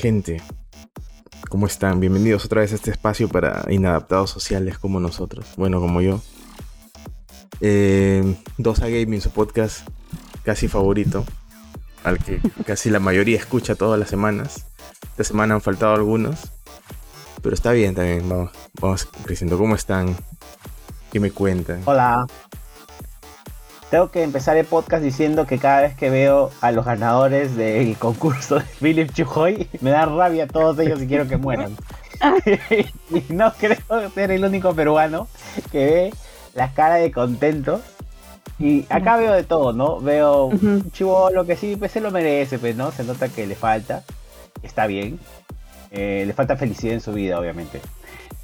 Gente. ¿Cómo están? Bienvenidos otra vez a este espacio para inadaptados sociales como nosotros. Bueno, como yo. Eh, Dosa Gaming, su podcast casi favorito. Al que casi la mayoría escucha todas las semanas. Esta semana han faltado algunos. Pero está bien también. Vamos, vamos creciendo. ¿Cómo están? ¿Qué me cuentan? Hola. Tengo que empezar el podcast diciendo que cada vez que veo a los ganadores del concurso de Philip Chujoy, me da rabia a todos ellos y quiero que mueran. y no creo ser el único peruano que ve la cara de contento. Y acá veo de todo, ¿no? Veo un chivolo que sí, pues se lo merece, pues, ¿no? Se nota que le falta. Está bien. Eh, le falta felicidad en su vida, obviamente.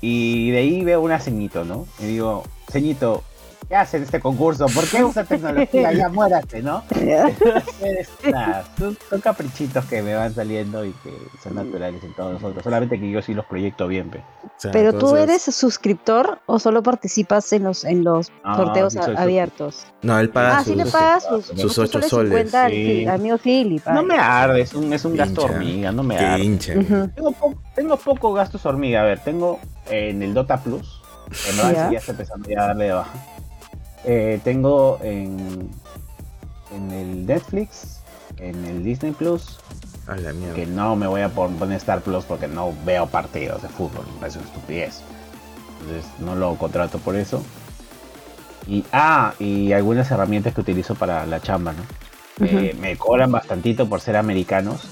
Y de ahí veo una ceñito, ¿no? Y digo, ceñito, ¿Qué hacen este concurso? ¿Por qué usa tecnología? Ya muérate, ¿no? nada, son, caprichitos que me van saliendo y que son naturales en todos nosotros. Solamente que yo sí los proyecto bien, pe. Pero tú eres suscriptor o solo participas en los en los sorteos abiertos. No, él paga ah, sus, sí le pagas sus, sus 8 soles. Sí. amigo Philip. No me arde, es un, es un gasto hormiga, no me arde. tengo, tengo poco gastos hormiga, a ver, tengo en el Dota Plus, en verdad ya está empezando ya a darle de baja eh, tengo en, en el Netflix, en el Disney Plus, que no me voy a poner Star Plus porque no veo partidos de fútbol, me parece una estupidez. Entonces no lo contrato por eso. Y, ah, y algunas herramientas que utilizo para la chamba, ¿no? Eh, me cobran bastantito por ser americanos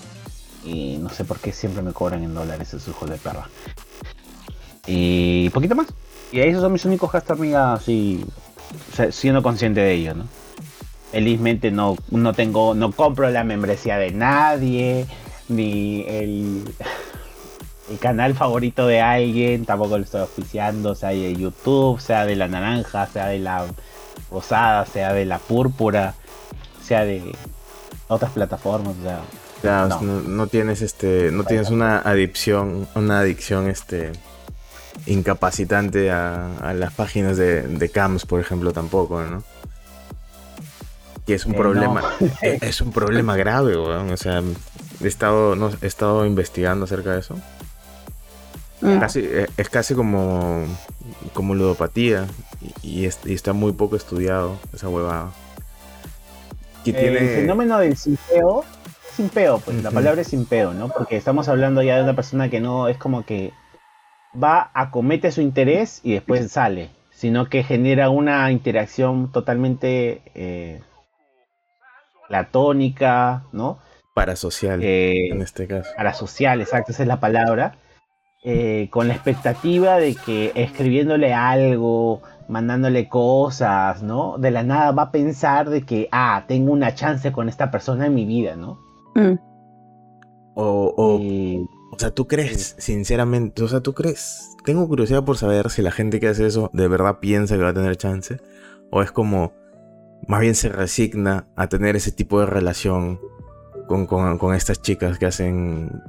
y no sé por qué siempre me cobran en dólares esos hijos de perra. Y poquito más. Y esos son mis únicos gastos, amiga, así siendo consciente de ello, ¿no? Felizmente no, no tengo, no compro la membresía de nadie, ni el, el canal favorito de alguien, tampoco lo estoy oficiando, sea de YouTube, sea de la naranja, sea de la rosada, sea de la púrpura, sea de otras plataformas, o sea, no. tienes este, no tienes una adicción, una adicción este incapacitante a, las páginas de, de, CAMS, por ejemplo, tampoco, ¿no? Que es un eh, problema, es un problema grave, weón. O sea, he estado, no, he estado investigando acerca de eso. Mm. E, es casi como, como ludopatía y, está muy poco estudiado esa huevada. tiene... El fenómeno del simpeo, simpeo, pues la palabra es simpeo, ¿no? Porque estamos hablando ya de una persona que no es como que va, acomete su interés y después sale, sino que genera una interacción totalmente eh, platónica, ¿no? Parasocial, eh, en este caso. Parasocial, exacto, esa es la palabra. Eh, con la expectativa de que escribiéndole algo, mandándole cosas, ¿no? De la nada va a pensar de que, ah, tengo una chance con esta persona en mi vida, ¿no? Mm. O, o, o sea, ¿tú crees, sinceramente, o sea, tú crees? Tengo curiosidad por saber si la gente que hace eso de verdad piensa que va a tener chance. O es como, más bien se resigna a tener ese tipo de relación con, estas chicas que hacen,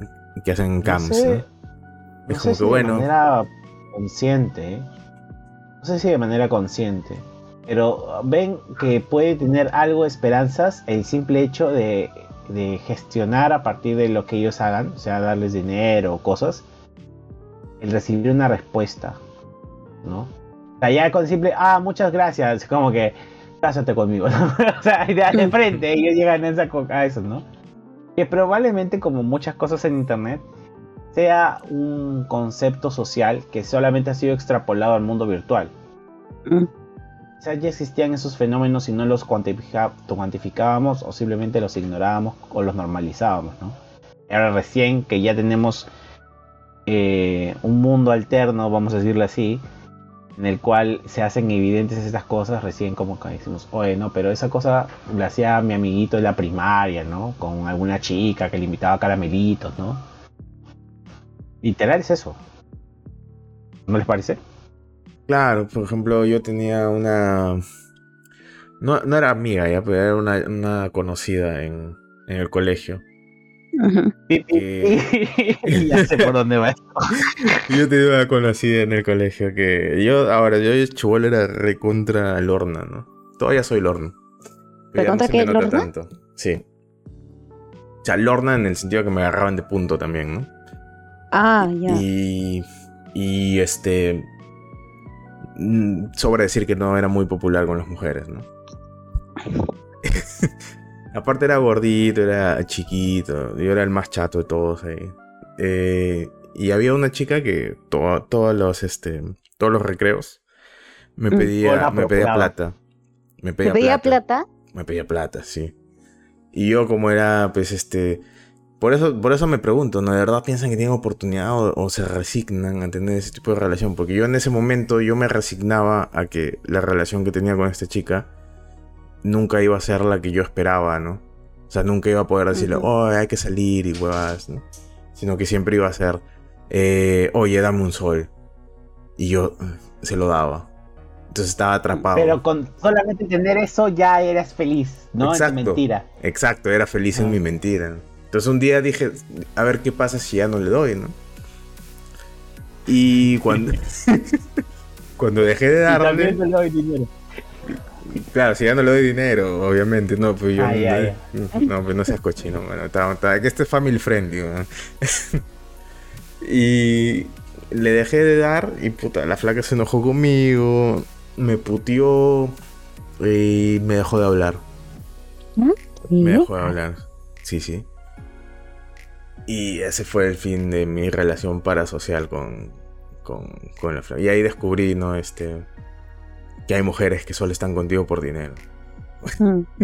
que hacen cams. es como que bueno. De manera consciente, ¿eh? no sé si de manera consciente, pero ven que puede tener algo de esperanzas el simple hecho de de gestionar a partir de lo que ellos hagan, o sea, darles dinero o cosas, el recibir una respuesta, ¿no? O sea, ya con simple, ah, muchas gracias, como que, cásate conmigo, ¿no? o sea, de, frente, ellos llegan a, esa, a eso, ¿no? Que probablemente, como muchas cosas en Internet, sea un concepto social que solamente ha sido extrapolado al mundo virtual. Ya existían esos fenómenos y no los cuantificábamos o simplemente los ignorábamos o los normalizábamos, ¿no? Ahora recién que ya tenemos eh, un mundo alterno, vamos a decirlo así, en el cual se hacen evidentes estas cosas, recién como que decimos, oye, no, pero esa cosa la hacía mi amiguito de la primaria, ¿no? Con alguna chica que le invitaba caramelitos, ¿no? Literal es eso. ¿No les parece? Claro, por ejemplo, yo tenía una. No, no era amiga ya, pero era una, una conocida en, en, el colegio. ya sé por dónde va esto. yo tenía una conocida en el colegio que yo, ahora, yo chubol era recontra Lorna, ¿no? Todavía soy Lorna. ¿Te contra que Lorna? Tanto. Sí. sea, Lorna en el sentido que me agarraban de punto también, ¿no? Ah, ya. Y, y este. Mm, sobra decir que no era muy popular con las mujeres, ¿no? Aparte era gordito, era chiquito, yo era el más chato de todos ahí. Eh, y había una chica que todos los este todos los recreos me mm. pedía, me pedía plata. Me pedía, plata? Me pedía plata, sí. Y yo como era, pues, este... Por eso, por eso me pregunto, ¿no? ¿De verdad piensan que tienen oportunidad o, se resignan a tener ese tipo de relación? Porque yo en ese momento yo me resignaba a que la relación que tenía con esta chica nunca iba a ser la que yo esperaba, ¿no? O sea, nunca iba a poder decirle, oh, hay que salir y huevas, ¿no? Sino que siempre iba a ser, eh, oye, dame un sol. Y yo mm, se lo daba. Entonces estaba atrapado. Pero con solamente tener eso ya eras feliz, ¿no? Exacto, en mentira. Exacto, era feliz en ah. mi mentira. Entonces un día dije, a ver qué pasa si ya no le doy, ¿no? Y cuando, cuando dejé de darle... también le doy dinero. Claro, si ya no le doy dinero, obviamente, no, pues yo... no, pues no seas cochino, bueno, que este es family friendly, ¿no? y le dejé de dar y puta, la flaca se enojó conmigo, me puteó y me dejó de hablar. ¿Mm? Me dejó de hablar. Sí, sí. Y ese fue el fin de mi relación parasocial con, con, con la flaca. Y ahí descubrí, ¿no? Este, que hay mujeres que solo están contigo por dinero. Mm.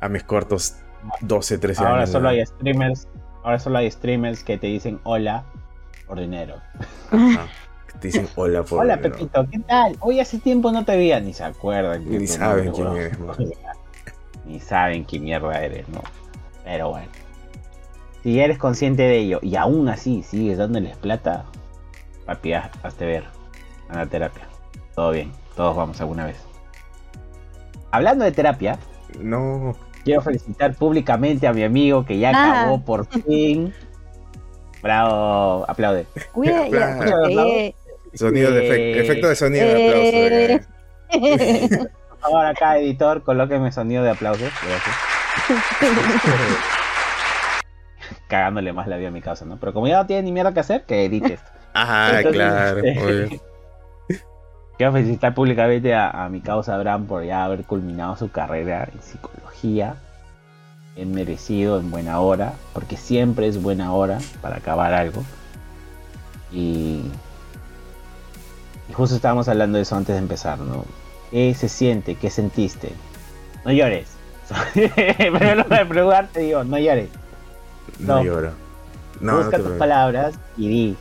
A mis cortos 12, 13 años. Ahora solo hay streamers. Ahora solo hay streamers que te dicen hola por dinero. Te dicen hola por Hola Pepito, ¿qué tal? Hoy hace tiempo no te veía, ni se acuerdan. Ni saben quién eres, Ni saben qué mierda eres, ¿no? Pero bueno. Si eres consciente de ello y aún así sigues dándoles plata, papi, hazte ver. A la terapia. Todo bien, todos vamos alguna vez. Hablando de terapia. No. Quiero felicitar públicamente a mi amigo que ya ah. acabó por fin Bravo, aplaude. Cuida, eh, Sonido de efecto, efecto de sonido de aplauso. Eh. Por favor, acá, editor, colóqueme sonido de aplauso. Gracias. Cagándole más la vida a mi casa, ¿no? Pero como ya no tiene ni mierda que hacer, que edite esto. Ajá, claro. Este, quiero felicitar públicamente a, a mi causa Abraham por ya haber culminado su carrera en psicología en merecido, en buena hora, porque siempre es buena hora para acabar algo. Y, y justo estábamos hablando de eso antes de empezar, ¿no? ¿Qué se siente? ¿Qué sentiste? No llores. Pero no me preguntarte, digo, no llores. No, lloro. No, Busca tus palabras y di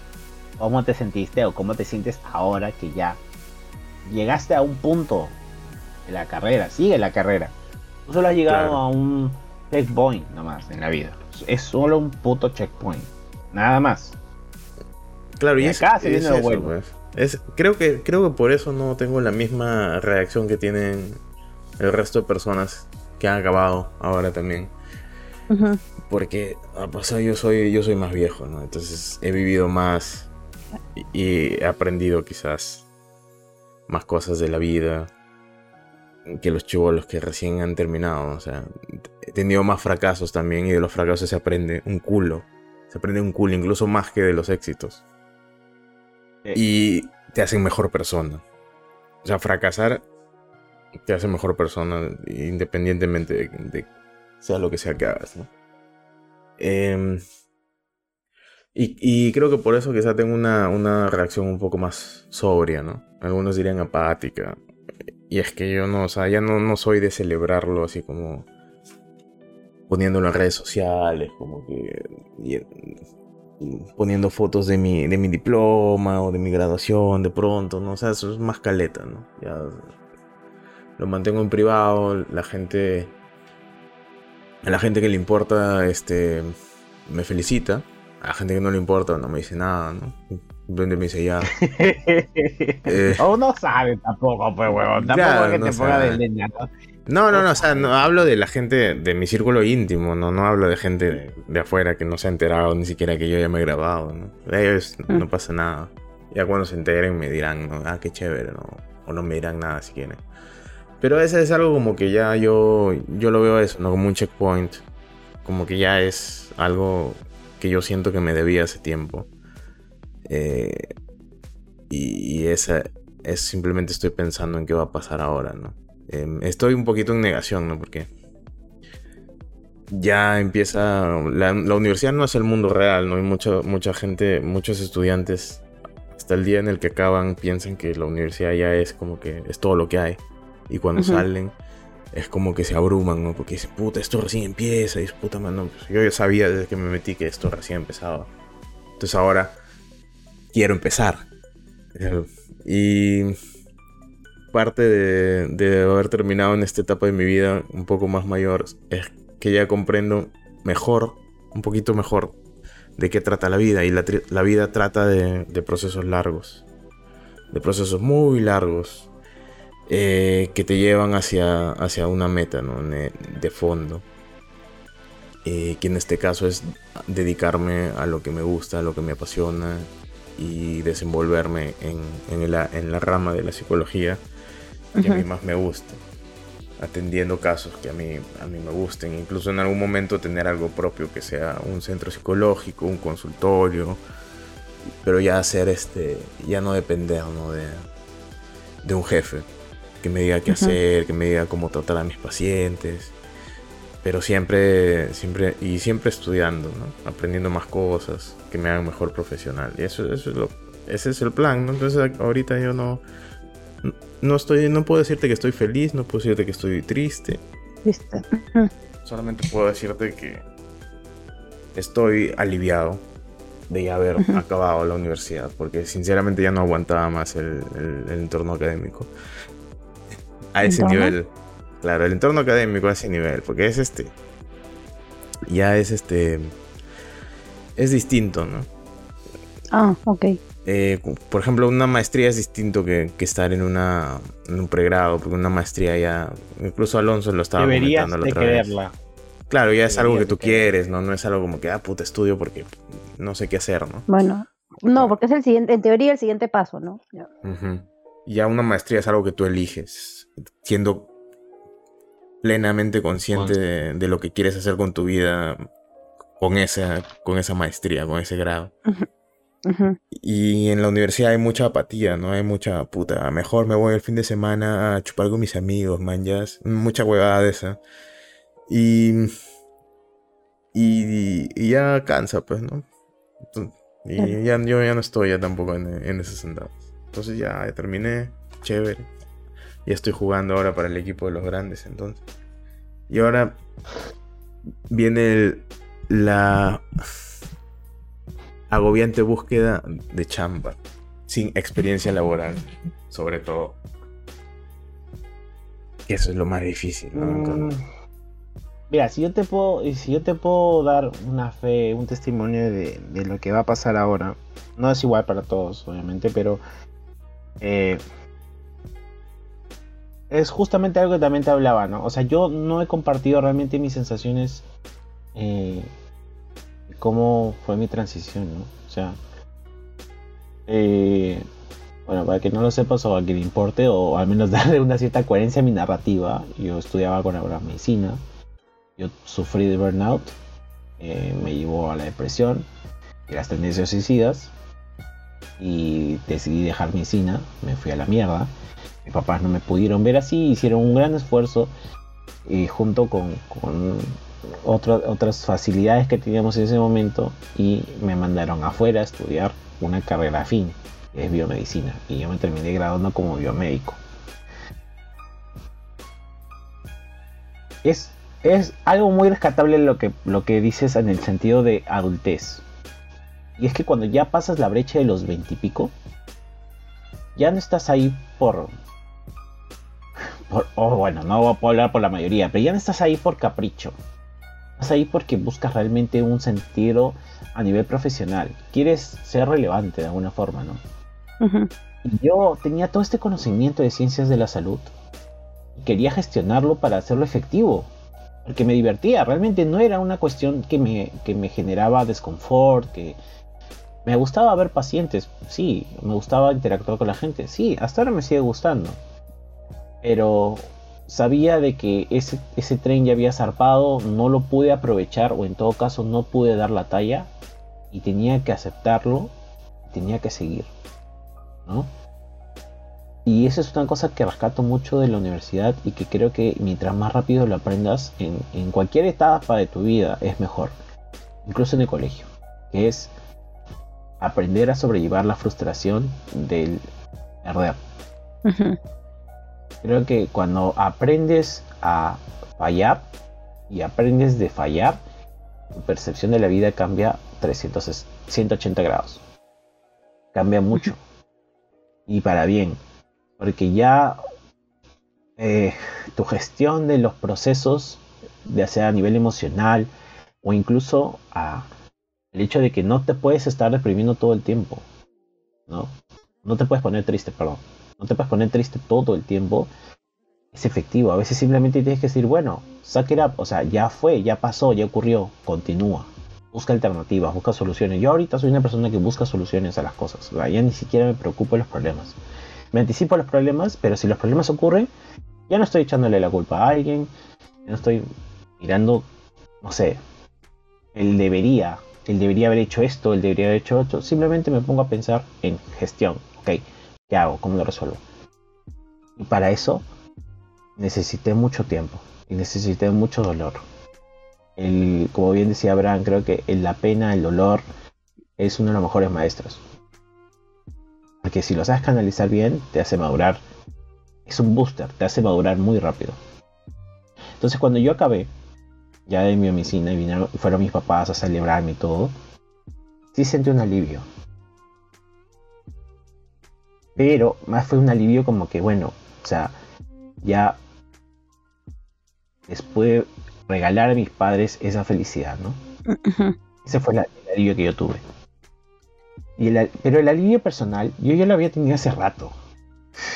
cómo te sentiste o cómo te sientes ahora que ya llegaste a un punto de la carrera, sigue la carrera. Tú solo has llegado a un checkpoint nomás en la vida. Es solo un puto checkpoint. Nada más. Claro, y, acá se viene lo bueno. Pues. Es, creo, que, creo que por eso no tengo la misma reacción que tienen el resto de personas que han acabado ahora también. Porque a ah, pasado pues, yo soy, yo soy más viejo, ¿no? Entonces he vivido más y he aprendido quizás más cosas de la vida que los chivolos que recién han terminado. O sea, he tenido más fracasos también y de los fracasos se aprende un culo. Se aprende un culo, incluso más que de los éxitos. Y te hacen mejor persona. O sea, fracasar te hace mejor persona independientemente de, sea lo que sea que hagas, ¿no? Em, y, creo que por eso quizá tengo una, una reacción un poco más sobria, ¿no? Algunos dirían apática, y es que yo no, o sea, ya no, no soy de celebrarlo así como poniéndolo en redes sociales, como que poniendo fotos de mi, de mi diploma o de mi graduación de pronto, ¿no? O sea, eso es más caleta, ¿no? Ya lo mantengo en privado, la gente a la gente que le importa este me felicita, a la gente que no le importa no me dice nada, ¿no? donde me dice ya. eh, o no sabe tampoco, pues, huevón. Tampoco que te ponga de leña, ¿no? No, no, no, o sea, no hablo de la gente de mi círculo íntimo, no, no hablo de gente de, afuera que no se ha enterado ni siquiera que yo ya me he grabado, ¿no? De ellos mm. no pasa nada. Ya cuando se enteren me dirán, ¿no? Ah, qué chévere, ¿no? O no me dirán nada si quieren. Pero ese es algo como que ya yo, yo lo veo eso, ¿no? Como un checkpoint. como que ya es algo que yo siento que me debía hace tiempo. Eh, y, esa es simplemente estoy pensando en qué va a pasar ahora, ¿no? Em, estoy un poquito en negación, ¿no? Porque ya empieza. La, universidad no es el mundo real, ¿no? Hay mucha, mucha gente, muchos estudiantes, hasta el día en el que acaban, piensan que la universidad ya es como que es todo lo que hay. Y cuando salen, es como que se abruman, ¿no? Porque dicen, puta, esto recién empieza. Y puta, man, pues yo ya sabía desde que me metí que esto recién empezaba. Entonces ahora quiero empezar. Y parte de, de haber terminado en esta etapa de mi vida un poco más mayor es que ya comprendo mejor, un poquito mejor, de qué trata la vida. Y la, vida trata de, procesos largos, de procesos muy largos, eh, que te llevan hacia, hacia una meta ¿no? de fondo. Eh, que en este caso es dedicarme a lo que me gusta, a lo que me apasiona y desenvolverme en, en, la, rama de la psicología que a mí más me gusta atendiendo casos que a mí, a mí me gusten, incluso en algún momento tener algo propio que sea un centro psicológico, un consultorio, pero ya hacer este, ya no depender De, de un jefe que me diga qué hacer, que me diga cómo tratar a mis pacientes, pero siempre, siempre, y siempre estudiando, ¿no? aprendiendo más cosas que me hagan mejor profesional, y eso, eso es lo, ese es el plan, ¿no? entonces ahorita yo no no estoy, no puedo decirte que estoy feliz, no puedo decirte que estoy triste. Triste. Solamente puedo decirte que estoy aliviado de ya haber acabado la universidad, porque sinceramente ya no aguantaba más el, entorno académico. A ese nivel. Claro, el entorno académico a ese nivel, porque es este. Ya es este. Es distinto, ¿no? Ah, ok. Eh, por ejemplo, una maestría es distinto que, estar en, una, un pregrado, porque una maestría ya, incluso Alonso lo estaba comentando la otra vez. Claro, ya es algo que tú quieres, ¿no? No es algo como que, ah, puta, estudio porque no sé qué hacer, ¿no? Bueno, no, porque es el siguiente, en teoría, el siguiente paso, ¿no? Ya una maestría es algo que tú eliges, siendo plenamente consciente de, lo que quieres hacer con tu vida con esa, con esa maestría, con ese grado. Y en la universidad hay mucha apatía, ¿no? Hay mucha puta. Mejor me voy el fin de semana a chupar con mis amigos, man. Ya mucha huevada de esa. Y, y, ya cansa, pues, ¿no? Y ya, yo ya no estoy ya tampoco en, en esos andados. Entonces ya, terminé, chévere. Ya estoy jugando ahora para el equipo de los grandes, entonces. Y ahora viene la agobiante búsqueda de chamba, sin experiencia laboral, sobre todo. eso es lo más difícil, mm. Mira, si yo te puedo, si yo te puedo dar una fe, un testimonio de, lo que va a pasar ahora, no es igual para todos, obviamente, pero eh, es justamente algo que también te hablaba, ¿no? O sea, yo no he compartido realmente mis sensaciones eh, cómo fue mi transición, ¿no? O sea, eh, bueno, para que no lo sepas o a que le importe, o al menos darle una cierta coherencia a mi narrativa, yo estudiaba con ahora medicina, yo sufrí de burnout, eh, me llevó a la depresión y las tendencias suicidas, y decidí dejar medicina, me fui a la mierda. Papás no me pudieron ver así, hicieron un gran esfuerzo y junto con, otras facilidades que teníamos en ese momento y me mandaron afuera a estudiar una carrera que es biomedicina, y yo me terminé graduando como biomédico. Es, es algo muy rescatable lo que, lo que dices en el sentido de adultez. Y es que cuando ya pasas la brecha de los veintipico, ya no estás ahí por, por, oh, bueno, no voy a hablar por la mayoría, pero ya no estás ahí por capricho ahí porque buscas realmente un sentido a nivel profesional. Quieres ser relevante de alguna forma, ¿no? yo tenía todo este conocimiento de ciencias de la salud. Y quería gestionarlo para hacerlo efectivo. Porque me divertía. Realmente no era una cuestión que me, que me generaba desconfort, que me gustaba ver pacientes, sí, me gustaba interactuar con la gente, sí, hasta ahora me sigue gustando. Pero sabía de que ese, ese tren ya había zarpado, no lo pude aprovechar o en todo caso no pude dar la talla y tenía que aceptarlo, tenía que seguir, ¿no? Y eso es una cosa que rescato mucho de la universidad y que creo que mientras más rápido lo aprendas en, en cualquier etapa de tu vida es mejor, incluso en el colegio, que es aprender a sobrellevar la frustración del perder. Creo que cuando aprendes a fallar y aprendes de fallar, tu percepción de la vida cambia 300, 180 grados. Cambia mucho. Y para bien. Porque ya eh, tu gestión de los procesos, ya sea a nivel emocional o incluso a el hecho de que no te puedes estar reprimiendo todo el tiempo. ¿no? No te puedes poner triste, perdón no te puedes poner triste todo el tiempo, es efectivo. A veces simplemente tienes que decir, bueno, saque it up, o sea, ya fue, ya pasó, ya ocurrió, continúa. Busca alternativas, busca soluciones. Yo ahorita soy una persona que busca soluciones a las cosas. Ya ni siquiera me preocupo los problemas. Me anticipo a los problemas, pero si los problemas ocurren, ya no estoy echándole la culpa a alguien. Ya no estoy mirando, no sé, él debería, él debería haber hecho esto, él debería haber hecho esto. Simplemente me pongo a pensar en gestión. Ok, ¿Qué hago? ¿Cómo lo resuelvo? Y para eso necesité mucho tiempo y necesité mucho dolor. El, como bien decía Abraham, creo que la pena, el dolor, es uno de los mejores maestros. Porque si lo sabes canalizar bien, te hace madurar. Es un booster, te hace madurar muy rápido. Entonces cuando yo acabé, ya de mi oficina y vinieron, fueron mis papás a celebrarme y todo, sí sentí un alivio. Pero más fue un alivio como que, bueno, o sea, ya después regalar a mis padres esa felicidad, ¿no? Ese fue el, alivio que yo tuve. Y pero el alivio personal, yo ya lo había tenido hace rato.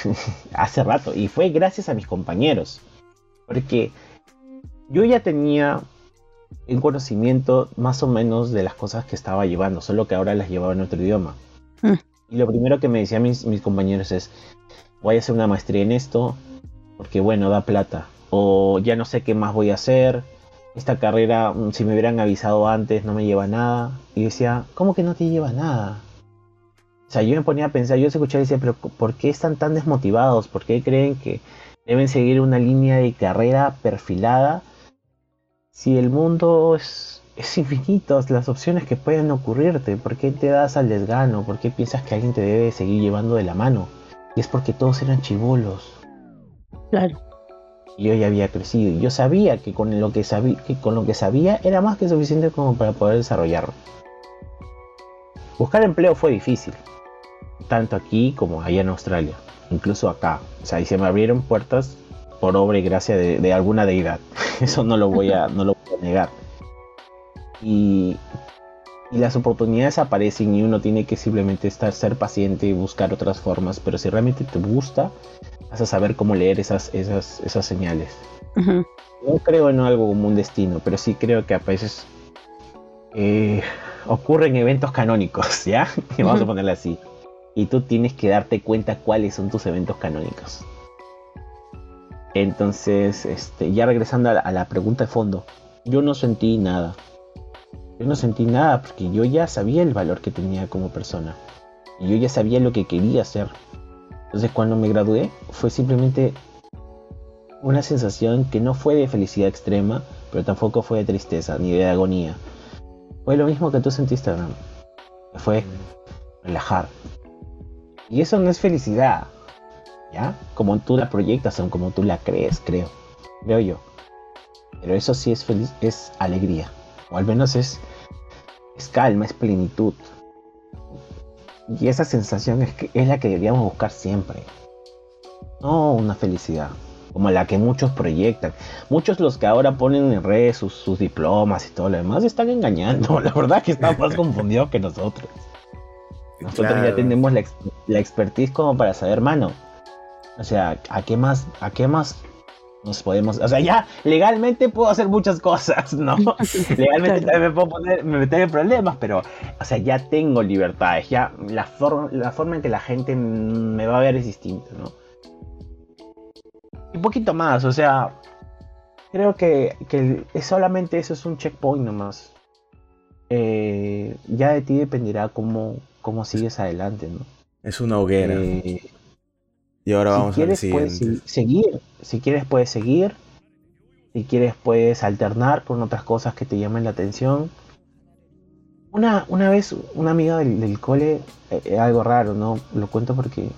hace rato. Y fue gracias a mis compañeros. Porque yo ya tenía un conocimiento más o menos de las cosas que estaba llevando, solo que ahora las llevaba en otro idioma. Mm. Y lo primero que me decían mis, compañeros es, voy a hacer una maestría en esto, porque bueno, da plata. O ya no sé qué más voy a hacer. Esta carrera, mm, si me hubieran avisado antes, no me lleva nada. Y decía, ¿cómo que no te lleva nada? O sea, yo me ponía a pensar, yo escuchaba y decía, pero ¿por qué están tan desmotivados? ¿Por qué creen que deben seguir una línea de carrera perfilada? Si el mundo es es infinito las opciones que pueden ocurrirte. ¿Por qué te das al desgano? ¿Por qué piensas que alguien te debe seguir llevando de la mano? Y es porque todos eran chivolos. Claro. yo ya había crecido y yo sabía que con lo que, sabía, que con lo que sabía era más que suficiente como para poder desarrollarlo. Buscar empleo fue difícil, tanto aquí como allá en Australia, incluso acá. O sea, y se me abrieron puertas por obra y gracia de, de alguna deidad. Eso no lo voy a, no lo voy a negar y, las oportunidades aparecen y uno tiene que simplemente estar, ser paciente y buscar otras formas, pero si realmente te gusta, vas a saber cómo leer esas, esas, esas señales. No creo en algo como un destino, pero sí creo que a veces eh, ocurren eventos canónicos, ¿ya? Vamos a ponerle así. Y tú tienes que darte cuenta cuáles son tus eventos canónicos. Entonces, este, ya regresando a la pregunta de fondo, yo no sentí nada. Yo no sentí nada porque yo ya sabía el valor que tenía como persona. Y yo ya sabía lo que quería hacer. Entonces cuando me gradué fue simplemente una sensación que no fue de felicidad extrema, pero tampoco fue de tristeza ni de agonía. Fue lo mismo que tú sentiste, Abraham. Fue relajar. Y eso no es felicidad. ¿Ya? Como tú la proyectas o como tú la crees, creo. Creo yo. Pero eso sí es feliz, es alegría o al menos es, es calma, es plenitud. Y esa sensación es, que, es la que deberíamos buscar siempre. No una felicidad, como la que muchos proyectan. Muchos los que ahora ponen en redes sus, diplomas y todo lo demás están engañando. La verdad que están más confundidos que nosotros. Nosotros ya tenemos la, la expertise como para saber, mano. O sea, ¿a qué más, a qué más nos podemos, o sea, ya legalmente puedo hacer muchas cosas, ¿no? legalmente también me puedo poner, me meter en problemas, pero, o sea, ya tengo libertades, ya la, forma la forma en que la gente me va a ver es distinta, ¿no? poquito más, o sea, creo que, solamente eso es un checkpoint nomás. Eh, ya de ti dependerá cómo, cómo sigues adelante, ¿no? Es una hoguera. Eh, y ahora vamos a ver Puedes seguir, si quieres puedes seguir, si quieres puedes alternar con otras cosas que te llamen la atención. Una, una vez una amiga del, cole, eh, algo raro, ¿no? Lo cuento porque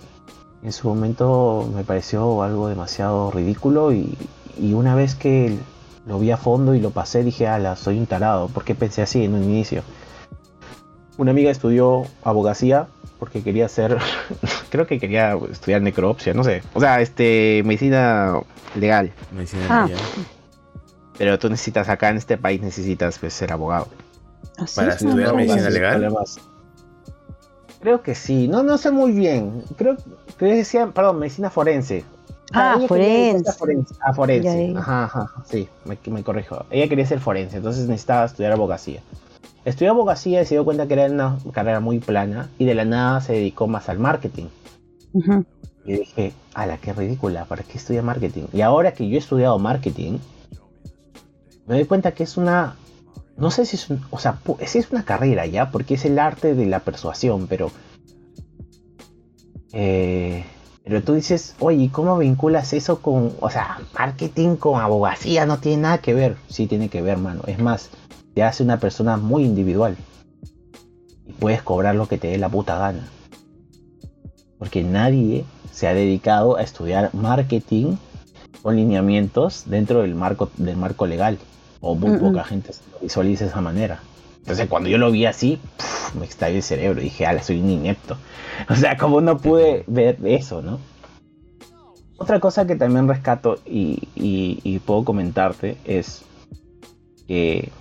en su momento me pareció algo demasiado ridículo y, una vez que lo vi a fondo y lo pasé dije, ala, soy un tarado, porque pensé así en un inicio. Una amiga estudió abogacía porque quería hacer, creo que quería estudiar necropsia, no sé, o sea, este, medicina legal. Medicina ah. legal. Pero tú necesitas, acá en este país necesitas pues, ser abogado. ¿Ah, ¿Para estudiar medicina legal? Creo que sí, no, no sé muy bien. Creo que decían, perdón, medicina forense. Ah, forense. Ah, forense. Ajá, ajá, sí, me, me, corrijo. Ella quería ser forense, entonces necesitaba estudiar abogacía. Estudió abogacía y se dio cuenta que era una carrera muy plana y de la nada se dedicó más al marketing. Y dije, ala, qué ridícula, ¿para qué estudia marketing? Y ahora que yo he estudiado marketing, me doy cuenta que es una no sé si es, un, o sea, si es una carrera ya, porque es el arte de la persuasión, pero... Eh, pero tú dices, oye, ¿cómo vinculas eso con, o sea, marketing con abogacía? No tiene nada que ver. Sí tiene que ver, mano. Es más, te hace una persona muy individual. Y puedes cobrar lo que te dé la puta gana. Porque nadie se ha dedicado a estudiar marketing con lineamientos dentro del marco, del marco legal o muy poca gente lo visualiza de esa manera. Entonces cuando yo lo vi así, me estalló el cerebro. Dije, ala, soy un inepto. O sea, como no pude ver eso, ¿no? Otra cosa que también rescato y, puedo comentarte es que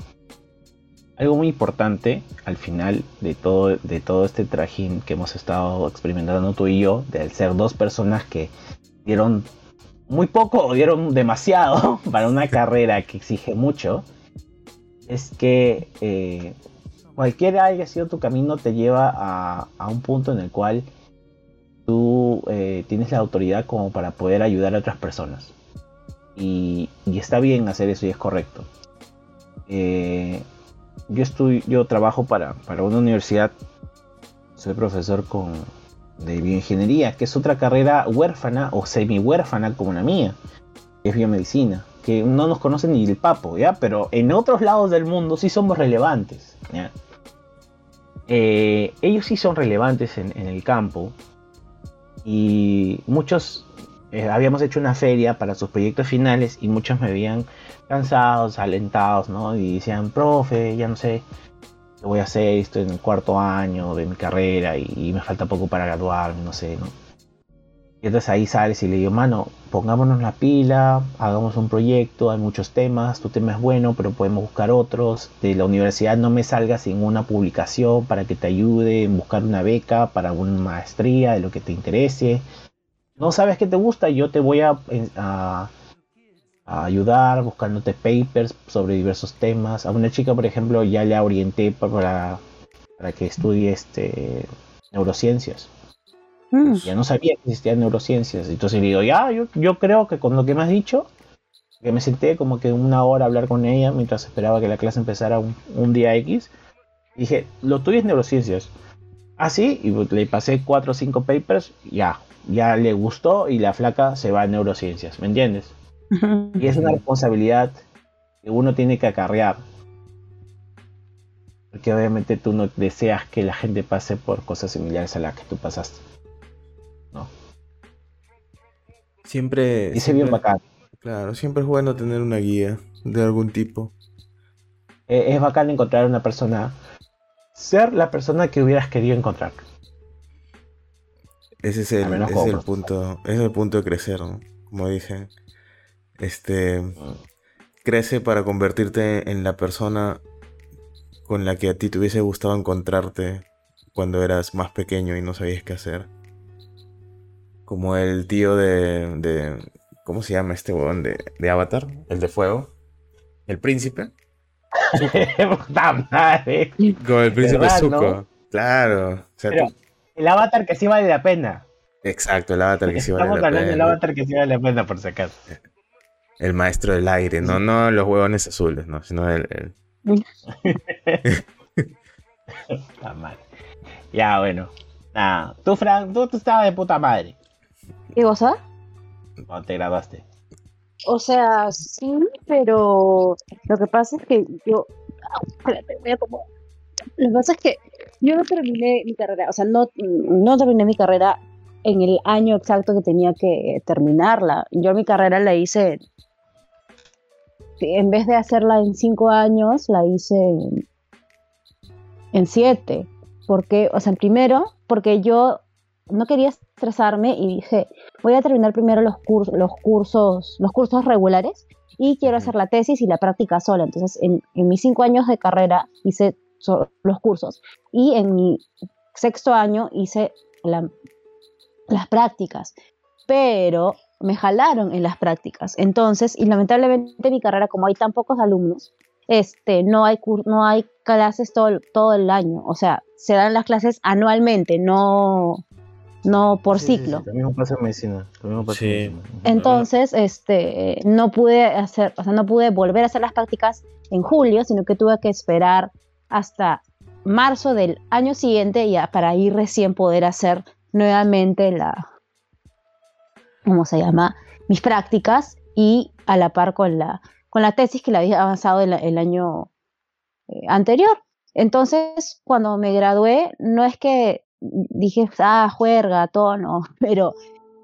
algo muy importante al final de todo, de todo este trajín que hemos estado experimentando tú y yo, de ser dos personas que dieron muy poco o dieron demasiado para una carrera que exige mucho, es que eh, cualquiera haya sido tu camino te lleva a, un punto en el cual tú eh, tienes la autoridad como para poder ayudar a otras personas. Y, está bien hacer eso y es correcto. Eh, yo, estoy, yo trabajo para, para una universidad, soy profesor con, de bioingeniería, que es otra carrera huérfana o semi huérfana como la mía, que es biomedicina, que no nos conoce ni el papo, ¿ya? Pero en otros lados del mundo sí somos relevantes, eh, ellos sí son relevantes en, el campo y muchos eh, habíamos hecho una feria para sus proyectos finales y muchos me veían cansados, alentados, ¿no? Y decían, profe, ya no sé, voy a hacer, estoy en el cuarto año de mi carrera y, me falta poco para graduarme, no sé, ¿no? Y entonces ahí sales y le digo, mano, pongámonos la pila, hagamos un proyecto, hay muchos temas, tu tema es bueno, pero podemos buscar otros. De la universidad no me salga sin una publicación para que te ayude en buscar una beca para una maestría de lo que te interese. No sabes qué te gusta, yo te voy a a ayudar, buscándote papers sobre diversos temas. A una chica, por ejemplo, ya le orienté para, para que estudie este, neurociencias. Mm. Ya no sabía que existían neurociencias. Entonces le digo, ya, yo, yo creo que con lo que me has dicho, que me senté como que una hora a hablar con ella mientras esperaba que la clase empezara un, día X. Dije, lo tuyo es neurociencias. Así, ah, y le pasé cuatro o cinco papers, ya, ya le gustó y la flaca se va a neurociencias, ¿me entiendes? Y es una responsabilidad que uno tiene que acarrear. Porque obviamente tú no deseas que la gente pase por cosas similares a las que tú pasaste. ¿No? Siempre. Dice bien bacán. Claro, siempre es bueno tener una guía de algún tipo. Eh, es bacán encontrar una persona. Ser la persona que hubieras querido encontrar. Ese es el, es el punto. Es el punto de crecer, ¿no? Como dije este, crece para convertirte en la persona con la que a ti te hubiese gustado encontrarte cuando eras más pequeño y no sabías qué hacer. Como el tío de, de ¿cómo se llama este huevón de, de Avatar? El de fuego. El príncipe. Como el príncipe Zuko. Claro. El avatar que sí vale la pena. Exacto, el avatar que sí vale Estamos hablando del avatar que sí vale la pena, por si acaso. El maestro del aire, no, no los huevones azules, no, sino el. ya, bueno. Nada. Tú, Frank, tú, estabas de puta madre. ¿Qué cosa? Cuando te graduaste. O sea, sí, pero lo que pasa es que yo. Espérate, voy a como. Lo que pasa es que yo no terminé mi carrera, o sea, no, no terminé mi carrera en el año exacto que tenía que terminarla. Yo mi carrera la hice, en vez de hacerla en cinco años, la hice en, siete. Porque, o sea, primero, porque yo no quería estresarme y dije, voy a terminar primero los, cursos, los cursos, los cursos regulares y quiero hacer la tesis y la práctica sola. Entonces, en, en mis cinco años de carrera hice los cursos y en mi sexto año hice la, las prácticas, pero me jalaron en las prácticas. Entonces, y lamentablemente mi carrera, como hay tan pocos alumnos, este, no hay, no hay clases todo, todo el año. O sea, se dan las clases anualmente, no, no por ciclo. también pasa en medicina. Entonces, este, no pude hacer, o sea, no pude volver a hacer las prácticas en julio, sino que tuve que esperar hasta marzo del año siguiente ya para ir recién poder hacer nuevamente la, ¿cómo se llama? Mis prácticas y a la par con la, con la tesis que la había avanzado el, año eh, anterior. Entonces, cuando me gradué, no es que dije, ah, juerga, tono, pero,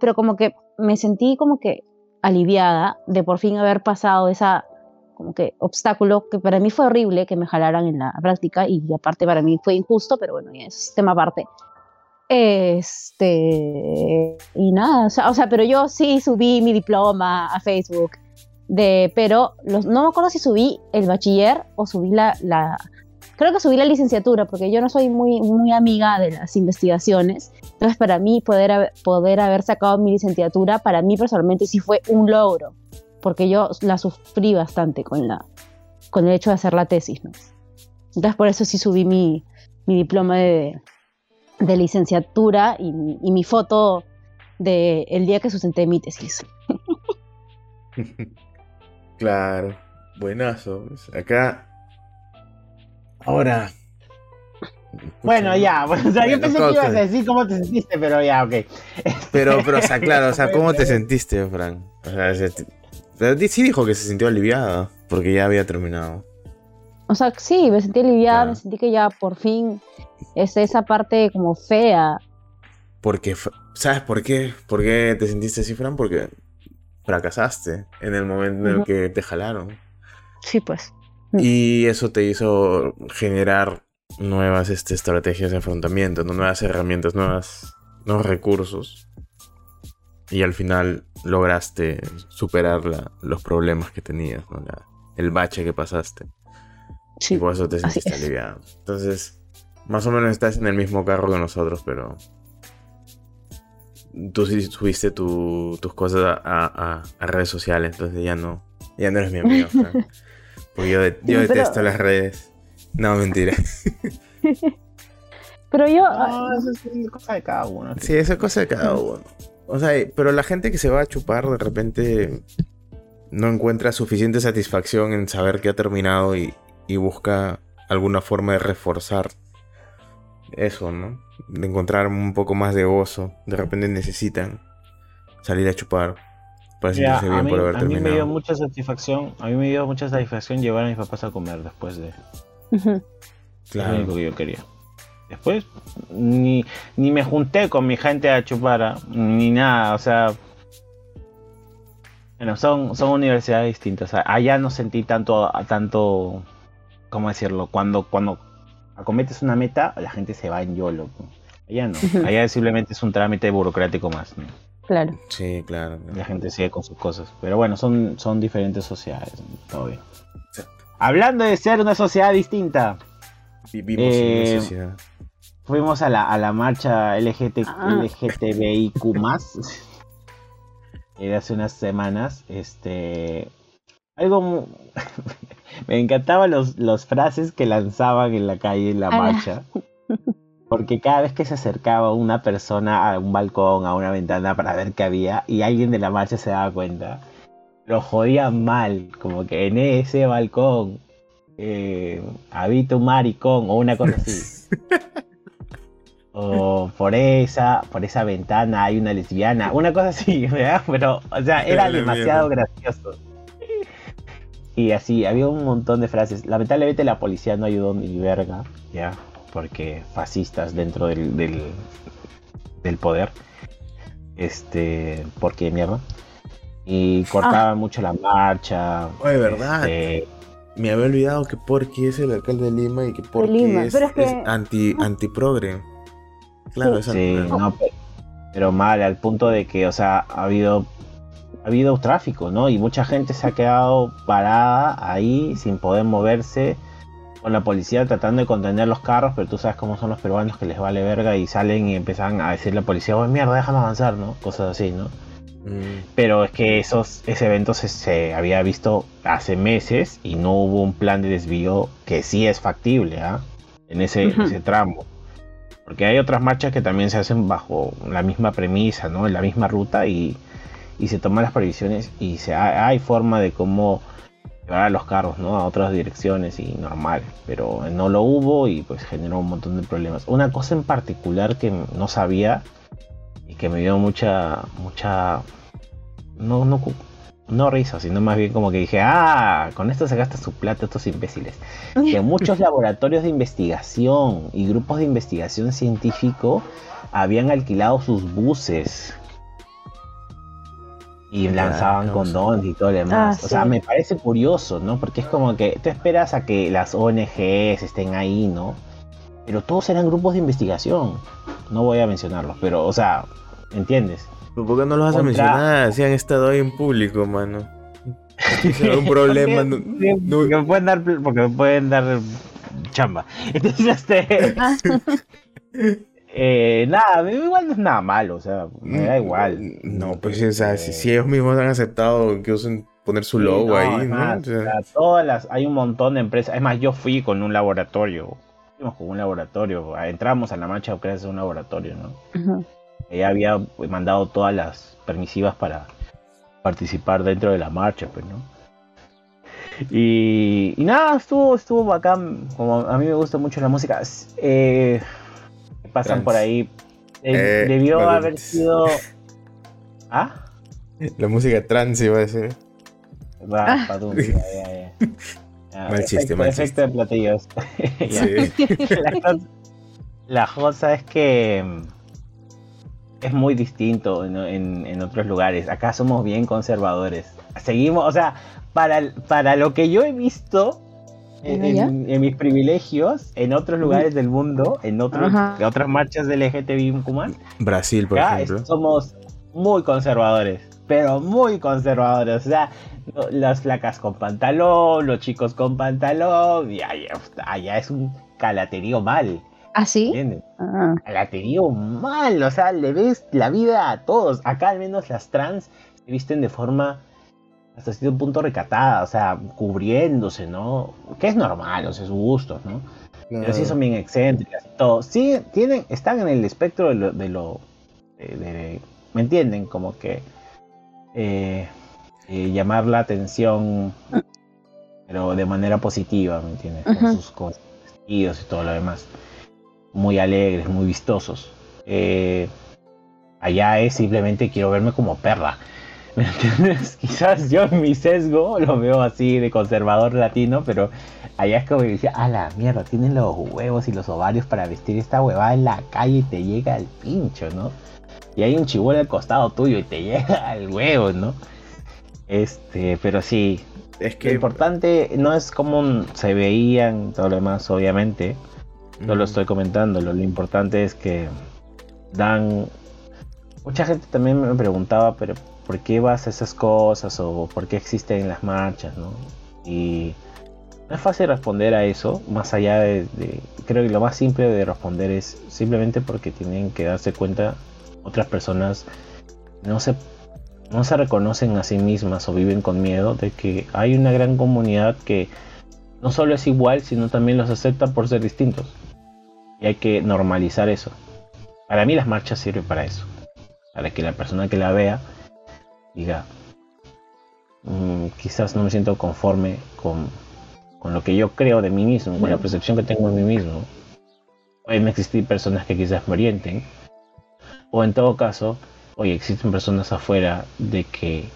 pero como que me sentí como que aliviada de por fin haber pasado esa como que obstáculo que para mí fue horrible que me jalaran en la práctica y aparte para mí fue injusto, pero bueno, es tema aparte. Este, y nada, o sea, pero yo sí subí mi diploma a Facebook, de, pero no me acuerdo si subí el bachiller o subí la, creo que subí la licenciatura, porque yo no soy muy, muy amiga de las investigaciones, entonces para mí poder, poder haber sacado mi licenciatura, para mí personalmente sí fue un logro, porque yo la sufrí bastante con, la, con el hecho de hacer la tesis, ¿no? Entonces por eso sí subí mi, mi diploma de, de licenciatura y, mi foto de el día que sustenté mi tesis. claro, buenazo. Acá. Ahora. Bueno, ya, o sea, yo pensé que ibas a decir cómo te sentiste, pero ya, ok. Pero, pero, o sea, claro, o sea, ¿cómo te sentiste, Frank? O sea, sí dijo que se sintió aliviada, porque ya había terminado. O sea, sí, me sentí aliviada, me sentí que ya por fin es esa parte como fea. Porque, ¿sabes por qué? ¿Por qué te sentiste así, Fran? Porque fracasaste en el momento en el que te jalaron. Sí, pues. Mm. Y eso te hizo generar nuevas este, estrategias de afrontamiento, nuevas herramientas, nuevas, nuevos recursos. Y al final lograste superar los problemas que tenías, el bache que pasaste. Sí, y por eso te sentiste aliviado. Entonces, más o menos estás en el mismo carro que nosotros, pero. Tú sí subiste tus cosas a, redes sociales, entonces ya no. Ya no eres mi amigo. Porque yo, detesto las redes. No, mentira. pero yo. No, eso es cosa de cada uno. Sí, eso es cosa de cada uno. O sea, pero la gente que se va a chupar de repente no encuentra suficiente satisfacción en saber que ha terminado y, y busca alguna forma de reforzar eso, ¿no? De encontrar un poco más de gozo. De repente necesitan salir a chupar para sentirse bien por haber terminado. A mí me dio mucha satisfacción, a mí me dio mucha satisfacción llevar a mis papás a comer después de... Claro. lo único que yo quería. Después ni, ni me junté con mi gente a chupar, ¿ah? ni nada, o sea... Bueno, son, son universidades distintas. Allá no sentí tanto, tanto, ¿cómo decirlo? Cuando, cuando acometes una meta, la gente se va en YOLO. Allá no. Allá simplemente es un trámite burocrático más. Claro. Sí, claro. La gente sigue con sus cosas. Pero bueno, son, son diferentes sociedades. Todo bien. Hablando de ser una sociedad distinta. Vivimos en una eh, sociedad. Fuimos a la, a la marcha LGT, ah. LGTBIQ de hace unas semanas. Este. Algo me encantaban los, los frases que lanzaban en la calle en la marcha. porque cada vez que se acercaba una persona a un balcón, a una ventana para ver qué había, y alguien de la marcha se daba cuenta, lo jodía mal, como que en ese balcón eh, habita un maricón o una cosa así. o por esa, por esa ventana hay una lesbiana, una cosa así, ¿verdad? Pero, o sea, era demasiado gracioso. Y así, había un montón de frases. Lamentablemente la policía no ayudó ni verga, ya, porque fascistas dentro del, del, poder. Este, porque mierda. Y cortaban mucho la marcha. Oye, verdad. Este, Me había olvidado que Porky es el alcalde de Lima y que Porky es, anti, anti progre. Claro, eso sí, no, pero, mal, al punto de que, o sea, ha habido ha habido tráfico, ¿no? Y mucha gente se ha quedado parada ahí sin poder moverse con la policía tratando de contener los carros, pero tú sabes cómo son los peruanos que les vale verga y salen y empiezan a decirle a la policía, oh mierda, déjame avanzar, ¿no? Cosas así, ¿no? Mm. Pero es que esos, ese evento se, había visto hace meses y no hubo un plan de desvío que sí es factible, ¿ah? En ese, ese tramo. Porque hay otras marchas que también se hacen bajo la misma premisa, ¿no? En la misma ruta y, se toman las previsiones y se, hay forma de cómo llevar a los carros, ¿no? A otras direcciones y normal. Pero no lo hubo y pues generó un montón de problemas. Una cosa en particular que no sabía y que me dio mucha, mucha, no, no, no risa, sino más bien como que dije, ah, con esto se gasta su plata estos imbéciles. Que muchos laboratorios de investigación y grupos de investigación científico habían alquilado sus buses y lanzaban condones y todo lo demás. Ah, o sea, me parece curioso, ¿no? Porque es como que tú esperas a que las ONGs estén ahí, ¿no? Pero todos eran grupos de investigación. No voy a mencionarlos, pero, o sea, ¿entiendes? ¿Por qué no los vas a mencionar si han estado ahí en público, mano? Si un problema. no, Porque, pueden dar, porque pueden dar chamba. Entonces, este. Eh, nada, igual no es nada malo, o sea, me da igual. No, pues, o sea, si, ellos mismos han aceptado que usen poner su logo ahí, ¿no? o sea, todas las, hay un montón de empresas. Es más, yo fui con un laboratorio. Fuimos con un laboratorio. Entramos a la marcha gracias a un laboratorio, ¿no? Ella había mandado todas las permisivas para participar dentro de la marcha, pues, ¿no? Y, nada, estuvo, estuvo bacán. Como a mí me gusta mucho la música. Eh, pasan por ahí. Eh, debió haber sido. ¿Ah? La música trans iba a decir. Va, ah. padum, ya, ya, ya. mal chiste, mal chiste. de platillos. la, la cosa es que es muy distinto en, otros lugares. Acá somos bien conservadores. Seguimos, o sea, para, para lo que yo he visto en, mis privilegios en otros lugares del mundo, en otros, otras marchas del LGTBI Brasil, por ejemplo. Somos muy conservadores, pero muy conservadores. O sea, las flacas con pantalón, los chicos con pantalón, y allá es un calaterío mal. ¿Ah, sí? Ah. La te digo mal, o sea, le ves la vida a todos. Acá al menos las trans se visten de forma hasta cierto punto recatada, o sea, cubriéndose, ¿no? Que es normal, o sea, sus gustos, ¿no? Pero sí son bien excéntricas y todo. Sí, tienen, están en el espectro de lo... De ¿Me entienden? Como que... Eh, eh, llamar la atención, pero de manera positiva, ¿me entiendes? Con sus cosas, vestidos y todo lo demás muy alegres, muy vistosos. Eh, allá es simplemente quiero verme como perra. ¿Me entiendes? Quizás yo en mi sesgo lo veo así de conservador latino, pero allá es como que decía, a la mierda, tienen los huevos y los ovarios para vestir esta huevada en la calle y te llega el pincho, ¿no? Y hay un chihuahua al costado tuyo y te llega al huevo, ¿no? Este, pero sí. Es que lo importante no es como se veían todo lo demás, obviamente no lo estoy comentando, lo, importante es que dan... Mucha gente también me preguntaba, pero ¿por qué vas a esas cosas o por qué existen las marchas? ¿no? Y no es fácil responder a eso, más allá de, Creo que lo más simple de responder es simplemente porque tienen que darse cuenta otras personas no se, no se reconocen a sí mismas o viven con miedo de que hay una gran comunidad que no solo es igual, sino también los acepta por ser distintos Y hay que normalizar eso. Para mí las marchas sirven para eso. Para que la persona que la vea diga, mm, quizás no me siento conforme con, con, lo que yo creo de mí mismo, con la percepción que tengo de mí mismo. Pueden existir personas que quizás me orienten. O en todo caso, oye, existen personas afuera de que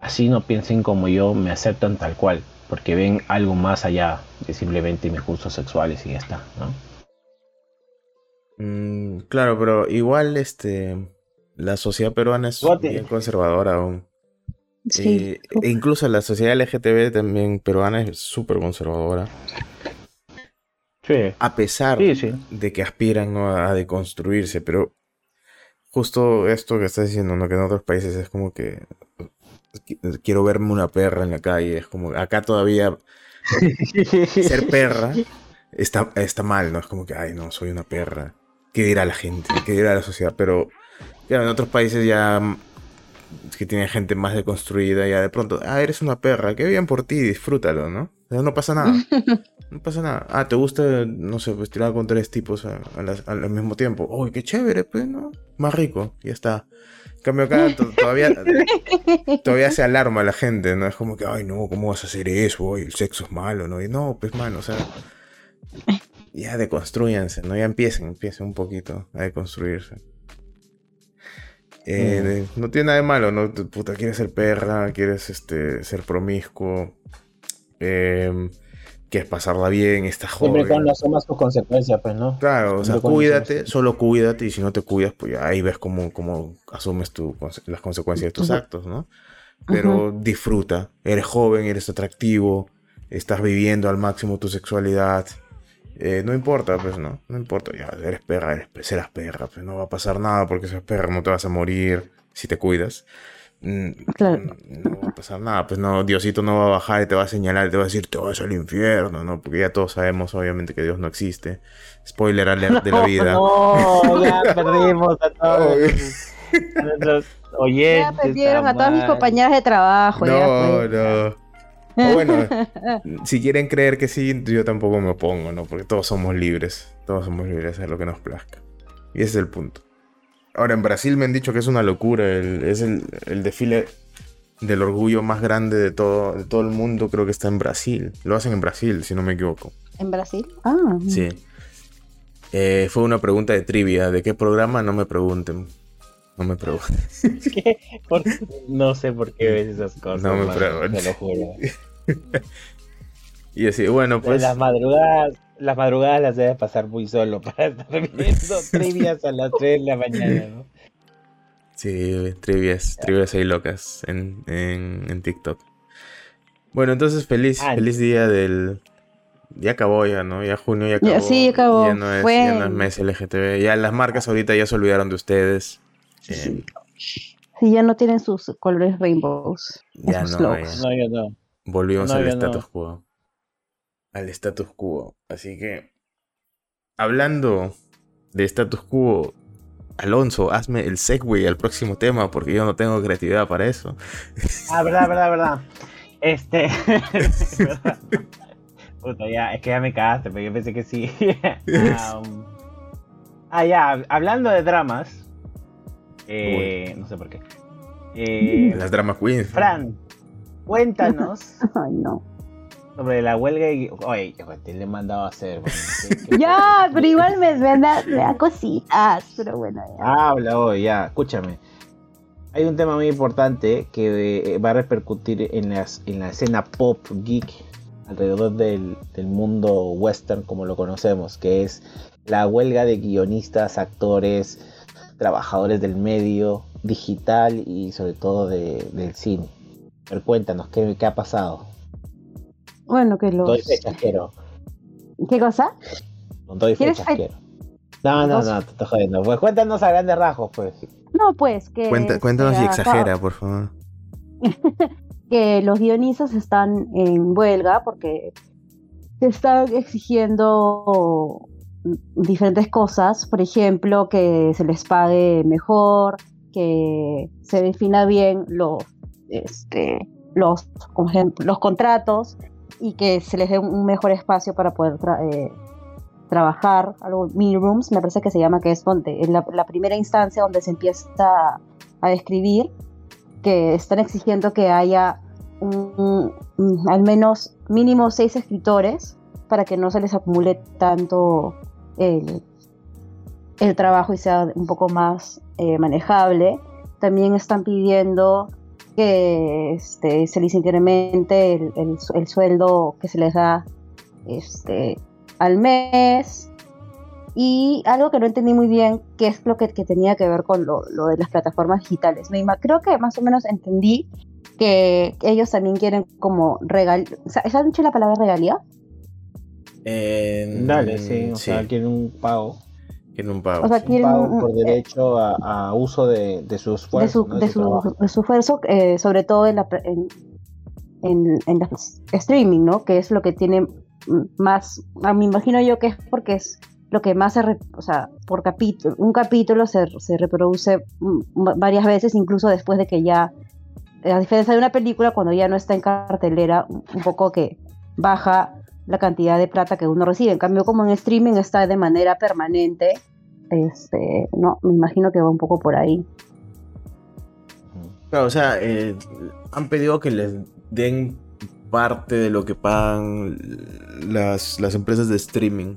así no piensen como yo, me aceptan tal cual, porque ven algo más allá de simplemente mis gustos sexuales y ya está, ¿no? Mm, claro, pero igual este la sociedad peruana es bien conservadora aún. Sí. e incluso la sociedad LGTB también peruana es súper conservadora. Sí. A pesar de que aspiran a deconstruirse, pero justo esto que estás diciendo, ¿no? Que en otros países es como que quiero verme una perra en la calle. Es como acá todavía ser perra está, está mal, ¿no? Es como que, ay, no, soy una perra. ¿Qué dirá la gente? ¿Qué dirá la sociedad? Pero ya en otros países ya que tiene gente más deconstruida, ya de pronto, ah, eres una perra, qué bien por ti, disfrútalo, ¿no? no pasa nada. No pasa nada. Ah, ¿te gusta, no sé, pues tirar con tres tipos al mismo tiempo? ¡Uy, qué chévere, pues, ¿no? Más rico, ya está. En cambio acá todavía, todavía se alarma la gente, ¿no? Es como que, ay, no, ¿cómo vas a hacer eso? el sexo es malo, ¿no? Y no, pues, mano, o sea, ya deconstruyanse, ¿no? Ya empiecen, empiecen un poquito a deconstruirse. Eh, mm. No tiene nada de malo, ¿no? Puta, quieres ser perra, quieres este, ser promiscuo. Eh, quieres pasarla bien, estás joven. Siempre cuando asumas tus consecuencias, pues, ¿no? Claro, o sea, cuídate, solo cuídate y si no te cuidas, pues ahí ves cómo, cómo asumes tu, las consecuencias de tus actos, ¿no? Pero disfruta, eres joven, eres atractivo, estás viviendo al máximo tu sexualidad. Eh, no importa, pues no, no importa, ya eres perra, eres, serás perra, pues no va a pasar nada porque seas perra, no te vas a morir si te cuidas. Mm, claro. No va a pasar nada, pues no, Diosito no va a bajar y te va a señalar y te va a decir, te vas al infierno, ¿no? Porque ya todos sabemos, obviamente, que Dios no existe. Spoiler alert de la vida. No, ya perdimos a todos oyentes. Ya perdieron a todas mis compañeras de trabajo. No, pues. no. O bueno, si quieren creer que sí, yo tampoco me opongo, ¿no? Porque todos somos libres. Todos somos libres de hacer lo que nos plazca. Y ese es el punto. Ahora, en Brasil me han dicho que es una locura. es el, desfile del orgullo más grande de todo, de todo el mundo. Creo que está en Brasil. Lo hacen en Brasil, si no me equivoco. ¿En Brasil? Ah. Sí. Eh, fue una pregunta de trivia. ¿De qué programa? No me pregunten. No me pregunten. ¿Qué? No sé por qué ves esas cosas. No me pregunten. Te lo juro. y así, bueno, pues. Las madrugadas las madrugadas las debes pasar muy solo para estar viendo trivias a las 3 de la mañana, ¿no? Sí, trivias, trivias ahí locas en, en, TikTok. Bueno, entonces feliz, ah, feliz día del... Ya acabó ya, ¿no? Ya junio ya acabó. Ya, sí, acabó. Ya no, es, ya no es mes LGTB. Ya las marcas ahorita ya se olvidaron de ustedes. Sí, ya no tienen sus colores rainbows. Ya no, no, ya no. Volvimos al status quo al status quo. Así que, hablando de status quo, Alonso, hazme el segue al próximo tema porque yo no tengo creatividad para eso. Ah, verdad, verdad, verdad. Este. Puta, ya, es que ya me cagaste, pero yo pensé que sí. Um, ah, ya, hablando de dramas. Eh, no sé por qué. Eh, Las drama queens. Fran, cuéntanos. Ay, no sobre la huelga y. Oye, te le he mandado a hacer. ya, pero igual me, da, cositas, pero bueno. Ya. Habla hoy, ya, escúchame. Hay un tema muy importante que eh, va a repercutir en, las, en la escena pop geek alrededor del, del mundo western como lo conocemos, que es la huelga de guionistas, actores, trabajadores del medio digital y sobre todo de, del cine. Pero cuéntanos, ¿qué, qué ha pasado? Bueno, que los... Doy fechas, quiero. ¿Qué cosa? No doy fechas, quiero. No, no, no, te estoy jodiendo. Pues cuéntanos a grandes rasgos, pues. No, pues que... cuéntanos y exagera, por favor. que los guionistas están en huelga porque se están exigiendo diferentes cosas, por ejemplo, que se les pague mejor, que se defina bien los, este, los, contratos y que se les dé un mejor espacio para poder eh, trabajar, algo mini rooms, me parece que se llama, que es donde, en la, primera instancia donde se empieza a, escribir, que están exigiendo que haya al menos mínimo seis escritores para que no se les acumule tanto el, trabajo y sea un poco más eh, manejable. También están pidiendo que este, se les incremente el, sueldo que se les da este, al mes. Y algo que no entendí muy bien, qué es lo que, tenía que ver con lo, de las plataformas digitales. Me, creo que más o menos entendí que ellos también quieren como regal... ¿Se ha dicho la palabra regalía? Dale, sí, o sea, quieren un pago. Quieren un pago. O sea, quieren un pago por derecho a, uso de, su esfuerzo. De su, de su, esfuerzo, eh, sobre todo en la, en, en, streaming, ¿no? Que es lo que tiene más, me imagino yo que es porque es lo que más se, o sea, por capítulo, un capítulo se, se reproduce varias veces, incluso después de que ya, a diferencia de una película, cuando ya no está en cartelera, un poco que baja la cantidad de plata que uno recibe. En cambio, como en streaming está de manera permanente, este, no, me imagino que va un poco por ahí. Claro, o sea, eh, han pedido que les den parte de lo que pagan las, empresas de streaming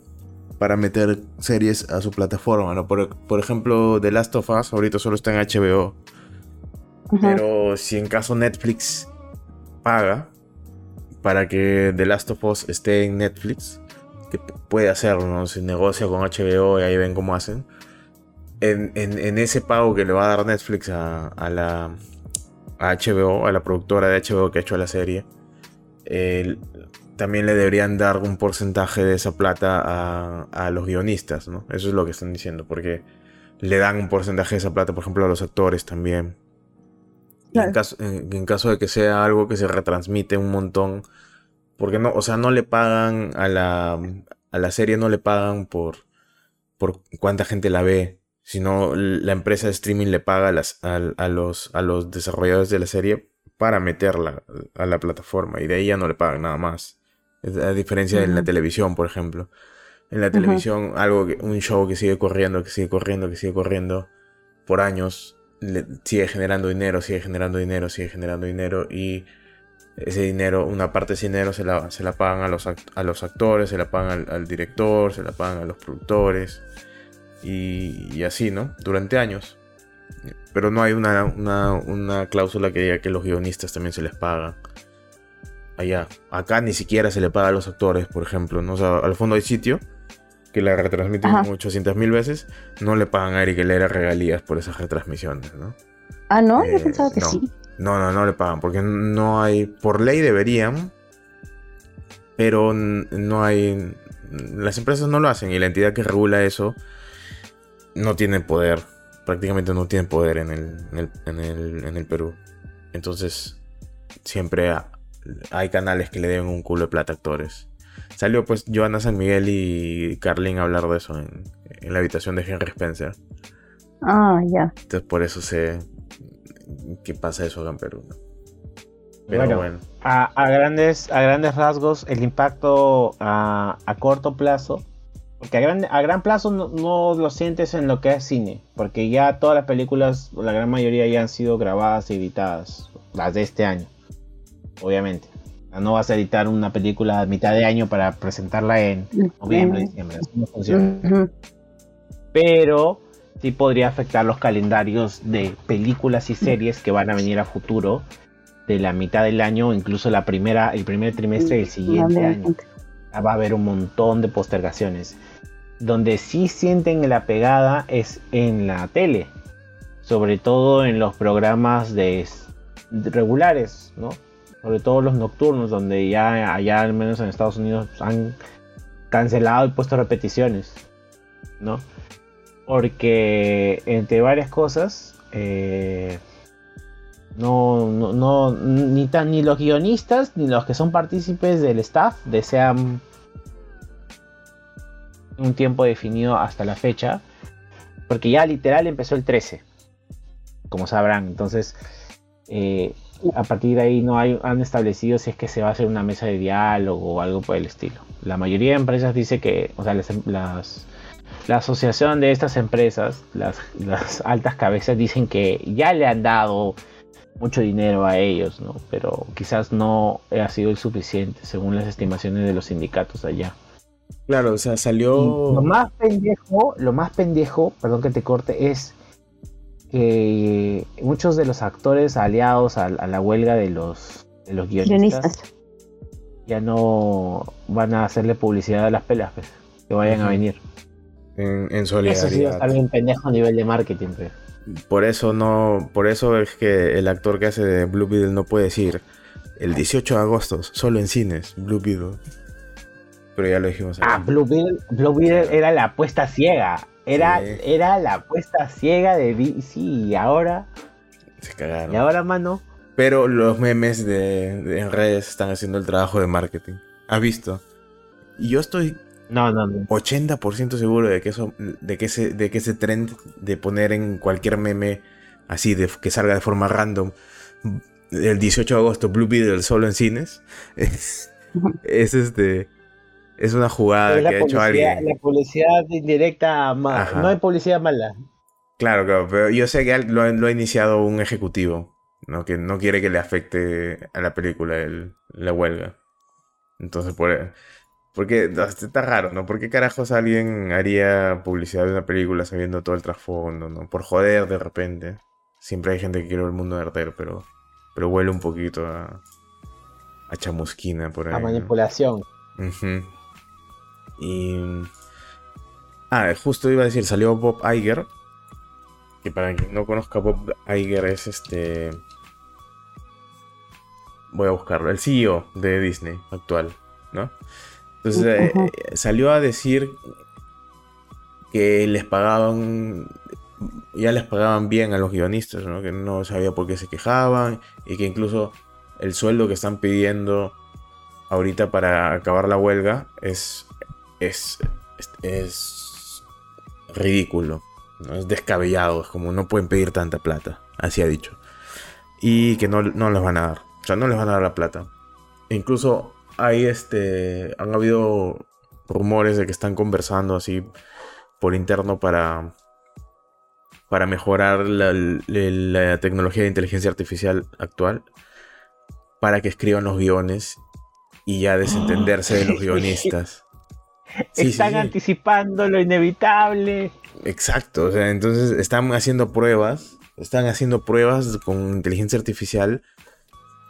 para meter series a su plataforma, ¿no? Por, ejemplo, The Last of Us ahorita solo está en HBO. Pero si en caso Netflix paga, para que The Last of Us esté en Netflix, que puede hacerlo, ¿no? Se negocia con HBO y ahí ven cómo hacen. En, ese pago que le va a dar Netflix a, la HBO, a la productora de HBO que ha hecho la serie, también le deberían dar un porcentaje de esa plata a, los guionistas, ¿no? Eso es lo que están diciendo, porque le dan un porcentaje de esa plata, por ejemplo, a los actores también. En, caso, de que sea algo que se retransmite un montón, porque no, o sea, no le pagan a la, a la serie, no le pagan por, por cuánta gente la ve, sino la empresa de streaming le paga a, las, a, los, a los desarrolladores de la serie para meterla a la plataforma y de ahí ya no le pagan nada más. A diferencia de en la televisión, por ejemplo. En la televisión, algo que, un show que sigue corriendo, que sigue corriendo, que sigue corriendo por años, sigue generando dinero, sigue generando dinero, sigue generando dinero y ese dinero, una parte de ese dinero se la, se la pagan a los, a los actores, se la pagan al, director, se la pagan a los productores y, así, ¿no? Durante años. Pero no hay una, una, cláusula que diga que los guionistas también se les pagan. Allá, acá ni siquiera se le paga a los actores, por ejemplo, ¿no? O sea, al fondo hay sitio que la retransmiten 800 mil veces, no le pagan a Eric Lera regalías por esas retransmisiones, ¿no? Ah, no, yo eh, pensaba que sí. No, no, no le pagan, porque no hay, por ley deberían, pero no hay, las empresas no lo hacen y la entidad que regula eso no tiene poder, prácticamente no tiene poder en el, en el, en el Perú. Entonces, siempre hay canales que le deben un culo de plata a actores. Salió pues Joana San Miguel y Carlin a hablar de eso en, la habitación de Henry Spencer. Ah, ya. Entonces por eso sé que pasa eso acá en Perú. Pero bueno, A, grandes, a grandes rasgos, el impacto a, corto plazo, porque a gran, a gran plazo no, no, lo sientes en lo que es cine, porque ya todas las películas, la gran mayoría ya han sido grabadas y editadas, las de este año, obviamente. No vas a editar una película a mitad de año para presentarla en noviembre, diciembre. no funciona. Pero sí podría afectar los calendarios de películas y series que van a venir a futuro de la mitad del año o incluso la primera, el primer trimestre del siguiente año. Va a haber un montón de postergaciones. Donde sí sienten la pegada es en la tele, sobre todo en los programas de regulares, ¿no? sobre todo los nocturnos, donde ya allá al menos en Estados Unidos han cancelado y puesto repeticiones, ¿no? Porque entre varias cosas, eh, no, no, ni, tan, ni los guionistas ni los que son partícipes del staff desean un tiempo definido hasta la fecha, porque ya literal empezó el 13, como sabrán, entonces... Eh, a partir de ahí no hay, han establecido si es que se va a hacer una mesa de diálogo o algo por el estilo. La mayoría de empresas dice que, o sea, las, la asociación de estas empresas, las, las, altas cabezas dicen que ya le han dado mucho dinero a ellos, ¿no? Pero quizás no ha sido el suficiente según las estimaciones de los sindicatos allá. Claro, o sea, salió. lo más pendejo, lo más pendejo, perdón que te corte, es que muchos de los actores aliados a, la huelga de los, de los guionistas, ya no van a hacerle publicidad a las pelas, pues, que vayan a venir. En, en solidaridad. Eso sí va a pendejo a nivel de marketing, pues. Por eso no, por eso es que el actor que hace de Blue Beetle no puede decir el 18 de agosto, solo en cines, Blue Beetle. Pero ya lo dijimos. Ah, Blue Beetle, Blue Beetle era la apuesta ciega. Era, era la apuesta ciega de DC y ahora. Se cagaron. Y ahora, mano. Pero los memes de, en redes están haciendo el trabajo de marketing. ¿Has visto? Y yo estoy no, no, no. 80% seguro de que eso, de que ese, de que ese trend de poner en cualquier meme así, de que salga de forma random, el 18 de agosto, Blue Beetle solo en cines, es, es este es una jugada que ha hecho alguien. La publicidad indirecta, no hay publicidad mala. Claro, claro, pero yo sé que lo, ha iniciado un ejecutivo, ¿no? que no quiere que le afecte a la película la huelga. Entonces, por, porque está raro, ¿no? ¿Por qué carajos alguien haría publicidad de una película sabiendo todo el trasfondo, ¿no? Por joder de repente. Siempre hay gente que quiere el mundo arder, pero, pero huele un poquito a, a chamusquina por ahí. A manipulación. Y. Ah, justo iba a decir, salió Bob Iger. Que para quien no conozca, Bob Iger es este. Voy a buscarlo. El CEO de Disney actual, ¿no? Entonces eh, salió a decir que les pagaban. Ya les pagaban bien a los guionistas, ¿no? Que no sabía por qué se quejaban. Y que incluso el sueldo que están pidiendo ahorita para acabar la huelga es es, es, ridículo, ¿no? es descabellado, es como no pueden pedir tanta plata, así ha dicho. Y que no, no les van a dar, o sea, no les van a dar la plata. E incluso hay este, han habido rumores de que están conversando así por interno para, para mejorar la, la, tecnología de inteligencia artificial actual, para que escriban los guiones y ya desentenderse de los guionistas. Están anticipando lo inevitable. Exacto, o sea, entonces están haciendo pruebas, están haciendo pruebas con inteligencia artificial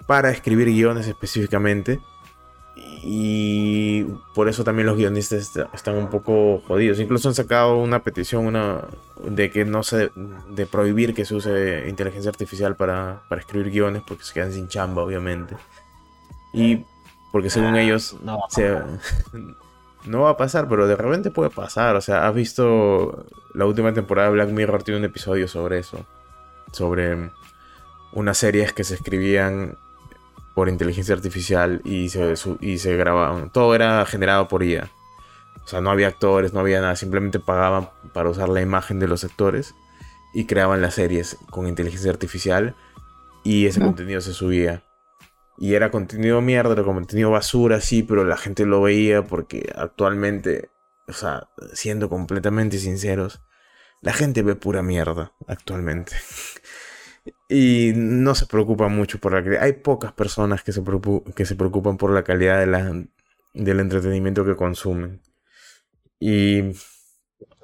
para escribir guiones específicamente. Y por eso también los guionistas están un poco jodidos. Incluso han sacado una petición una, de que no se. de prohibir que se use inteligencia artificial para, para escribir guiones porque se quedan sin chamba, obviamente. Y porque según ah, ellos no. se, no va a pasar, pero de repente puede pasar. O sea, has visto la última temporada de Black Mirror tiene un episodio sobre eso. Sobre unas series que se escribían por inteligencia artificial y se, y se grababan. Todo era generado por IA. O sea, no había actores, no había nada. Simplemente pagaban para usar la imagen de los actores y creaban las series con inteligencia artificial y ese contenido se subía. Y era contenido mierda, era contenido basura, sí, pero la gente lo veía porque actualmente, o sea, siendo completamente sinceros, la gente ve pura mierda actualmente. y no se preocupa mucho por la calidad. Hay pocas personas que se, que se preocupan por la calidad de la, del entretenimiento que consumen. Y...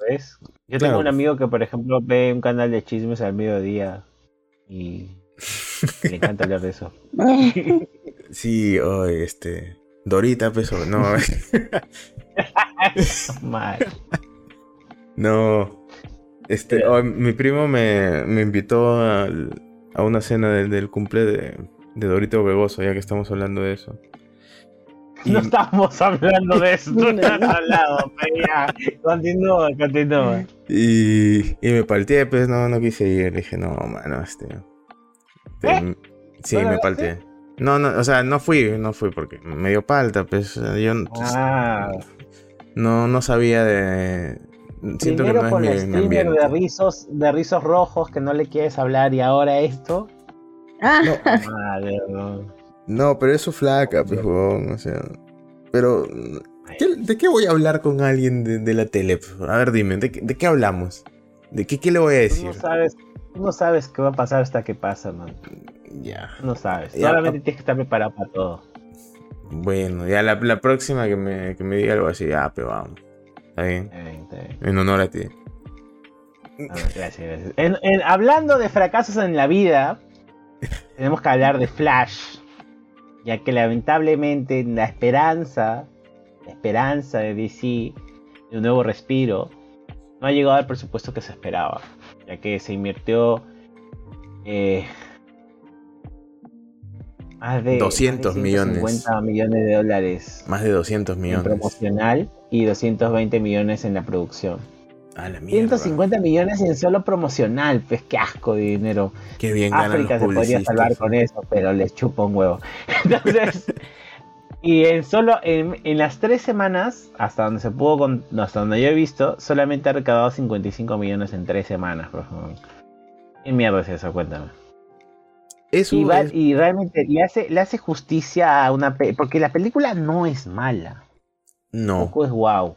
¿Ves? Yo tengo un amigo que, por ejemplo, ve un canal de chismes al mediodía y me encanta hablar de eso. sí, oh, este. Dorita, peso, no. no. Este, oh, mi primo me, me invitó a, a, una cena del, cumple de, de Dorito Begoso, ya que estamos hablando de eso. No estamos hablando de eso, no estás hablando, Continúa, continúa. Y, y me palteé, pues no, no quise ir. Le dije, no, mano, este. ¿Eh? Sí, me palteé. No, no, o sea, no fui, no fui porque me dio palta, pues yo ah. no, no sabía de... Siento que no es mi, de rizos, de rizos rojos que no le quieres hablar y ahora esto. Ah. No, pero eso flaca, pues, o sea. Pero, ¿de qué voy a hablar con alguien de, la tele? A ver, dime, ¿de, qué hablamos? ¿De qué, qué le voy a decir? no sabes, no sabes qué va a pasar hasta que pasa, man. Ya. No sabes. Solamente tienes que estar preparado para todo. Bueno, ya la, próxima que me, que me, diga algo así, ah, pero vamos. Está bien. En honor a ti. Ah, gracias, gracias. hablando de fracasos en la vida, tenemos que hablar de Flash. Ya que lamentablemente la esperanza, la esperanza de DC de un nuevo respiro, no ha llegado al presupuesto que se esperaba. Ya que se invirtió eh, más de 200 millones. 50 millones de dólares. Más de 200 millones. En promocional y 220 millones en la producción. A la 150 millones en solo promocional, pues qué asco de dinero. Qué bien África se podría salvar con eso, pero les chupa un huevo. Entonces, y en solo en, las tres semanas, hasta donde se pudo, hasta donde yo he visto, solamente ha recaudado 55 millones en tres semanas, por favor. ¿Qué mierda es eso? Cuéntame y, realmente le hace, le hace justicia a una porque la película no es mala. No. Tampoco es wow.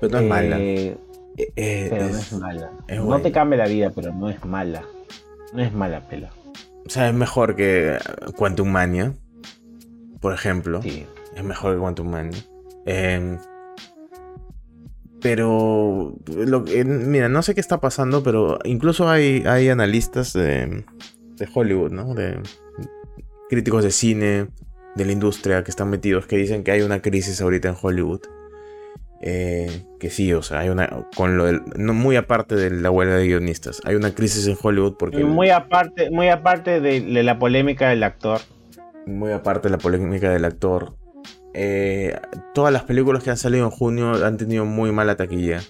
Pero no es mala. Eh, eh, eh, pero no es mala. no te cambia la vida, pero no es mala. No es mala pela. O sea, es mejor que Quantum Mania, por ejemplo. Sí. Es mejor que Quantum Mania. Em, pero, lo, mira, no sé qué está pasando, pero incluso hay, hay analistas de, Hollywood, ¿no? De críticos de cine, de la industria que están metidos, que dicen que hay una crisis ahorita en Hollywood. Eh, que sí, o sea, hay una. Con lo no, muy aparte de la huelga de guionistas, hay una crisis en Hollywood porque. Muy aparte, muy aparte de, la polémica del actor. Muy aparte de la polémica del actor. Eh, todas las películas que han salido en junio han tenido muy mala taquilla.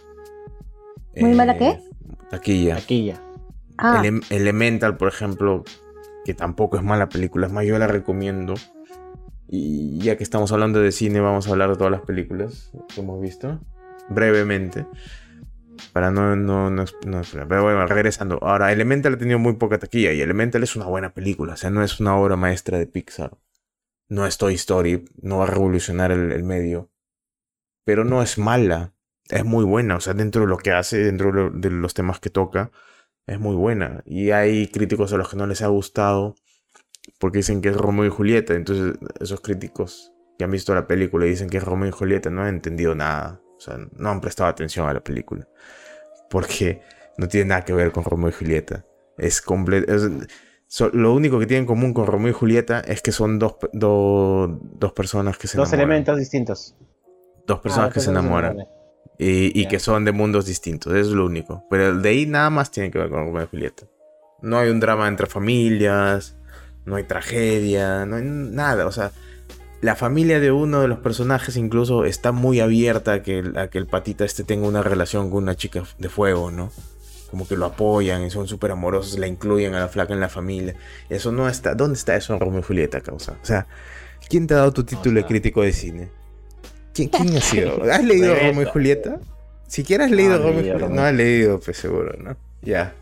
¿Muy mala qué? Eh, taquilla. Taquilla. Ah. Elemental, por ejemplo, que tampoco es mala película, es más, yo la recomiendo. Y ya que estamos hablando de cine, vamos a hablar de todas las películas que hemos visto, brevemente. Para no, no, no, Pero bueno, regresando. Ahora, Elemental ha tenido muy poca taquilla y Elemental es una buena película, o sea, no es una obra maestra de Pixar. No es Toy Story, no va a revolucionar el, el medio. Pero no es mala, es muy buena, o sea, dentro de lo que hace, dentro de los temas que toca es muy buena. Y hay críticos a los que no les ha gustado porque dicen que es Romeo y Julieta. Entonces, esos críticos que han visto la película y dicen que es Romeo y Julieta no han entendido nada. O sea, no han prestado atención a la película. Porque no tiene nada que ver con Romeo y Julieta. Es completo. lo único que tienen en común con Romeo y Julieta es que son dos, dos personas que se enamoran. Dos elementos distintos. Dos personas ah, que se enamoran. Y, que son de mundos distintos, eso es lo único. Pero de ahí nada más tiene que ver con Romeo y Julieta. No hay un drama entre familias, no hay tragedia, no hay nada. O sea, la familia de uno de los personajes incluso está muy abierta a que, a que el patita este tenga una relación con una chica de fuego, ¿no? Como que lo apoyan y son súper amorosos, la incluyen a la flaca en la familia. Eso no está. ¿Dónde está eso en Romeo y Julieta, causa? O sea, ¿quién te ha dado tu título de crítico de cine? ¿Quién, ha sido? ¿Has leído Romeo y Julieta? Siquiera has leído Romeo y Julieta. No has leído, pues seguro, ¿no? Ya.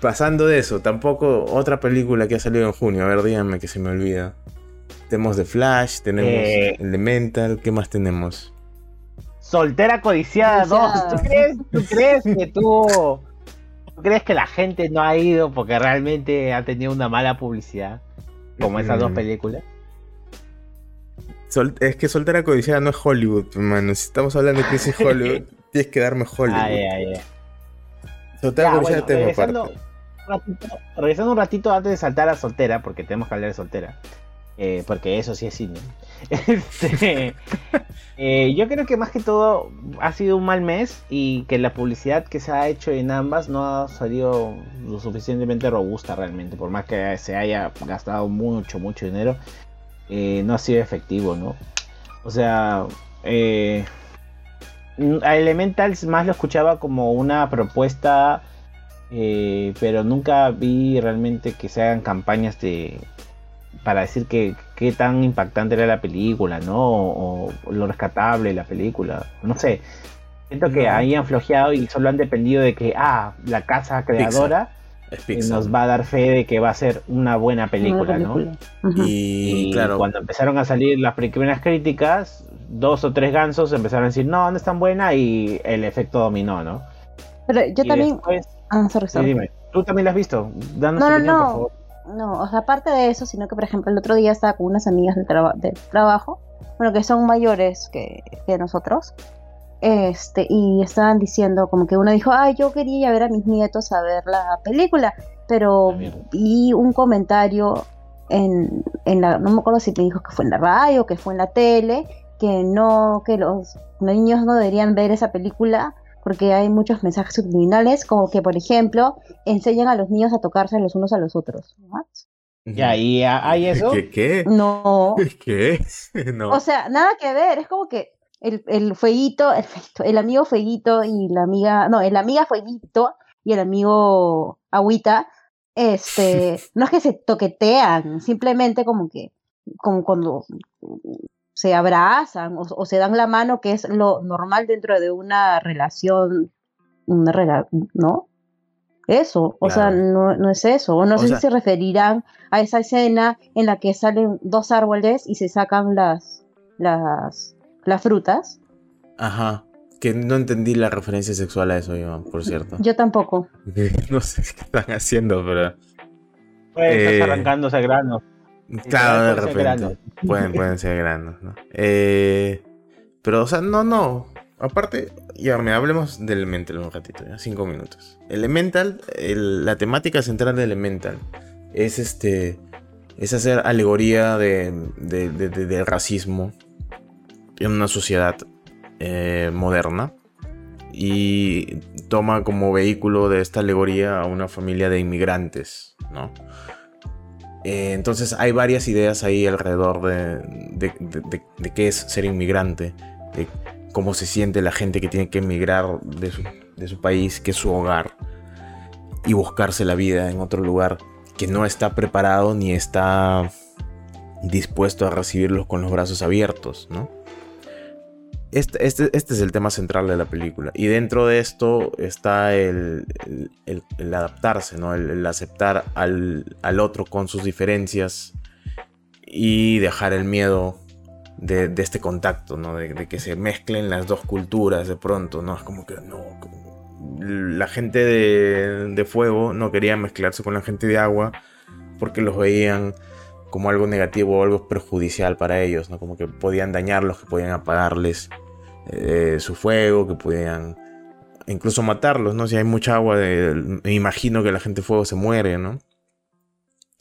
Pasando de eso, tampoco otra película que ha salido en junio. A ver, díganme que se me olvida. Tenemos The Flash, tenemos eh, Elemental, ¿qué más tenemos? Soltera codiciada 2. ¿Tú crees, ¿Tú crees que tú, tú crees que la gente no ha ido porque realmente ha tenido una mala publicidad? Como esas dos mm. Es que Soltera Codiciada no es Hollywood, hermano. Si estamos hablando de crisis Hollywood, tienes que darme Hollywood. Ay. Soltera Codiciada bueno, regresando, regresando un ratito antes de saltar a Soltera, porque tenemos que hablar de Soltera. Eh, porque eso sí es cine. Este, eh, yo creo que más que todo ha sido un mal mes y que la publicidad que se ha hecho en ambas no ha salido lo suficientemente robusta realmente, por más que se haya gastado mucho, mucho dinero. Eh, no ha sido efectivo, ¿no? O sea, eh, a Elementals más lo escuchaba como una propuesta, eh, pero nunca vi realmente que se hagan campañas de para decir que qué tan impactante era la película, ¿no? O, lo rescatable de la película. No sé. Siento que ahí han flojeado y solo han dependido de que, ah, la casa creadora nos va a dar fe de que va a ser una buena película, ¿no? Y, claro, cuando empezaron a salir las primeras críticas, dos o tres gansos empezaron a decir, no, no es tan buena y el efecto dominó, ¿no? Pero yo también... ah, dime, ¿tú también la has visto? Danos no, no, no. No, o sea, aparte de eso, sino que, por ejemplo, el otro día estaba con unas amigas del, del trabajo, bueno, que son mayores que, que nosotros, este, y estaban diciendo como que uno dijo, ay, yo quería ver a mis nietos a ver la película, pero vi un comentario en, en la, no me acuerdo si me dijo que fue en la radio, que fue en la tele, que no, que los niños no deberían ver esa película porque hay muchos mensajes subliminales, como que, por ejemplo, enseñan a los niños a tocarse los unos a los otros. ¿Y ahí hay eso? ¿Qué? ¿Qué? No. ¿Qué? No. O sea, nada que ver, es como que el, el fueguito, el, el amigo fueguito y la amiga, no, el amiga fueguito y el amigo agüita, este, no es que se toquetean, simplemente como que, como cuando se abrazan o, se dan la mano, que es lo normal dentro de una relación, una ¿no? Eso, o sea, no, no, es eso. O no sé si se referirán a esa escena en la que salen dos árboles y se sacan las, las, las frutas. Ajá. Que no entendí la referencia sexual a eso, Iván, por cierto. Yo tampoco. no sé qué están haciendo, pero. Pues estás eh, arrancándose grano. Claro, de repente. Pueden, pueden ser granos, ¿no? Eh, pero, o sea, no, no. Aparte, ya me hablemos de Elemental un ratito, ya, cinco minutos. Elemental, la temática central de Elemental es este. Es hacer alegoría de, del racismo en una sociedad eh, moderna y toma como vehículo de esta alegoría a una familia de inmigrantes, ¿no? Eh, entonces hay varias ideas ahí alrededor de, qué es ser inmigrante, de cómo se siente la gente que tiene que emigrar de su, de su país, que es su hogar, y buscarse la vida en otro lugar que no está preparado ni está dispuesto a recibirlos con los brazos abiertos, ¿no? Este, este, este, es el tema central de la película. Y dentro de esto está el, adaptarse, ¿no? el, aceptar al, otro con sus diferencias y dejar el miedo de, este contacto, ¿no? De, que se mezclen las dos culturas de pronto. ¿no? Es como que no. La gente de, de fuego no quería mezclarse con la gente de agua porque los veían como algo negativo o algo perjudicial para ellos, ¿no? Como que podían dañarlos, que podían apagarles eh, su fuego, que podían incluso matarlos, ¿no? Si hay mucha agua, me imagino que la gente fuego se muere, ¿no?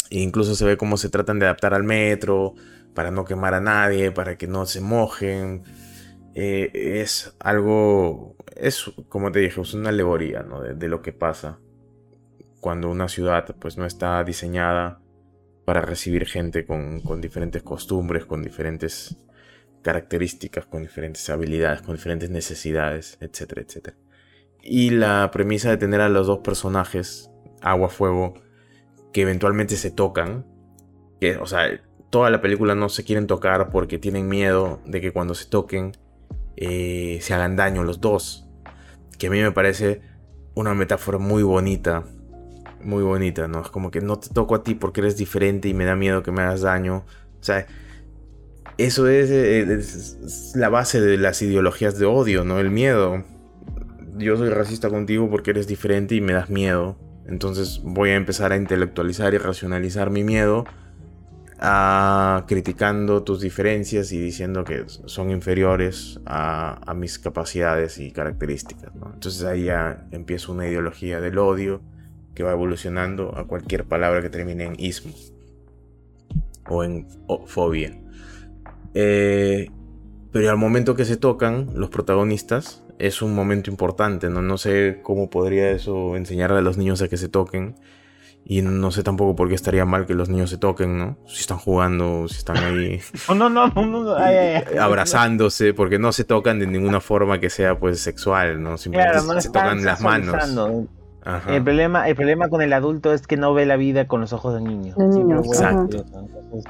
E incluso se ve cómo se tratan de adaptar al metro para no quemar a nadie, para que no se mojen. Eh, es algo, es como te dije, es una alegoría, ¿no? De, de lo que pasa cuando una ciudad pues no está diseñada para recibir gente con, diferentes costumbres, con diferentes características, con diferentes habilidades, con diferentes necesidades, etcétera, etcétera. Y la premisa de tener a los dos personajes, agua, fuego, que eventualmente se tocan, que, o sea, toda la película no se quieren tocar porque tienen miedo de que cuando se toquen eh, se hagan daño los dos. Que a mí me parece una metáfora muy bonita muy bonita, ¿no? Es como que no te toco a ti porque eres diferente y me da miedo que me hagas daño. O sea, eso es, es, la base de las ideologías de odio, ¿no? El miedo. Yo soy racista contigo porque eres diferente y me das miedo. Entonces voy a empezar a intelectualizar y racionalizar mi miedo a criticando tus diferencias y diciendo que son inferiores a, a mis capacidades y características. ¿no? Entonces ahí ya empieza una ideología del odio que va evolucionando a cualquier palabra que termine en ismo o en fobia. Eh, pero al momento que se tocan los protagonistas es un momento importante, ¿no? No sé cómo podría eso enseñar a los niños a que se toquen. Y no sé tampoco por qué estaría mal que los niños se toquen, ¿no? Si están jugando, si están ahí. no, no, no, abrazándose, porque no se tocan de ninguna forma que sea pues sexual, ¿no? Simplemente se tocan las manos. El, problema, el problema con el adulto es que no ve la vida con los ojos del niño. Exacto.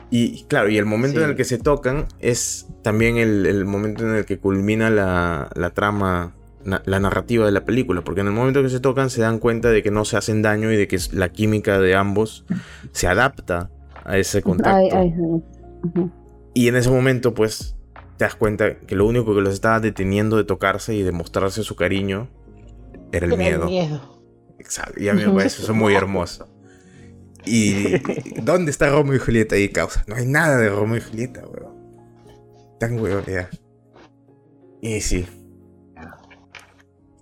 Y claro, y el momento en el que se tocan es también el, momento en el que culmina la, trama la narrativa de la película, porque en el momento que se tocan se dan cuenta de que no se hacen daño y de que la química de ambos se adapta a ese contacto. Y en ese momento, pues, te das cuenta que lo único que los estaba deteniendo de tocarse y de mostrarse su cariño era el miedo. Exacto, y a mí me parece eso muy hermoso. ¿Y dónde está Romeo y Julieta ahí, causa? No hay nada de Romeo y Julieta, weón. Tan weón, ya. Y sí.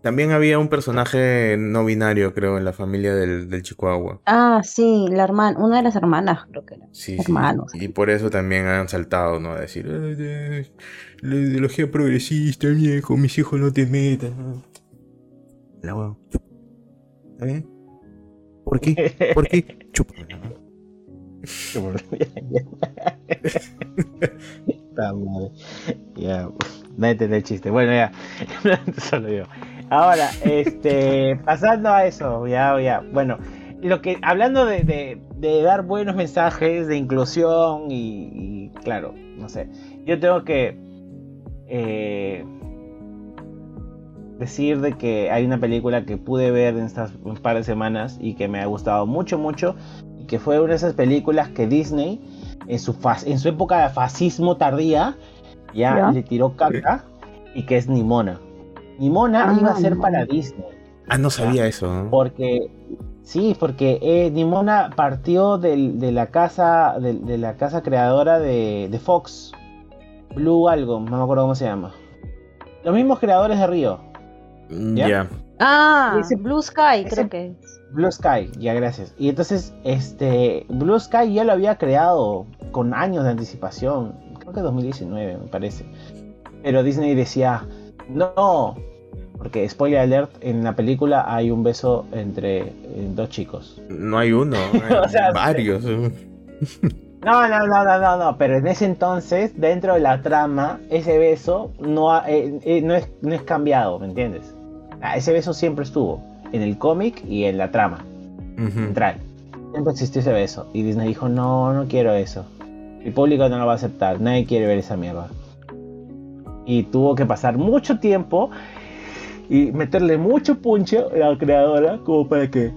También había un personaje no binario, creo, en la familia del, del Chihuahua. Ah, sí, la hermana, una de las hermanas, creo que era. Sí, Hermanos. Y por eso también han saltado, ¿no? A decir, la ideología progresista, viejo, mis hijos no te metan. La weón. ¿Está bien? ¿Por qué? ¿Por qué? Chúpame. Ya, no entendí el chiste. Bueno, ya. Solo yo. Ahora, este, pasando a eso, ya, ya. Bueno, lo que, hablando de, dar buenos mensajes de inclusión y, claro, no sé, yo tengo que eh, decir de que hay una película que pude ver en estas un par de semanas y que me ha gustado mucho, mucho, y que fue una de esas películas que Disney, en su, en su época de fascismo tardía, ya, le tiró caca, y que es Nimona. Nimona ah, iba a ser para Disney. Ah, no sabía eso. Porque, sí, porque eh, Nimona partió de la casa, de, la casa creadora de, Fox, Blue algo, no me acuerdo cómo se llama. Los mismos creadores de Río. Mm, ¿Ya? Ah, Blue Sky, creo que Blue Sky, ya gracias. Y entonces, este, Blue Sky ya lo había creado con años de anticipación. Creo que 2019, me parece. Pero Disney decía, no, porque spoiler alert, en la película hay un beso entre eh, dos chicos. No hay uno, hay varios. No, no, no, no, no, no, pero en ese entonces, dentro de la trama, ese beso no, eh, eh, no, es, no es cambiado, ¿me entiendes? Ah, ese beso siempre estuvo en el cómic y en la trama central. Siempre existió ese beso. Y Disney dijo, no, no quiero eso. El público no lo va a aceptar, nadie quiere ver esa mierda. Y tuvo que pasar mucho tiempo y meterle mucho punche a la creadora como para que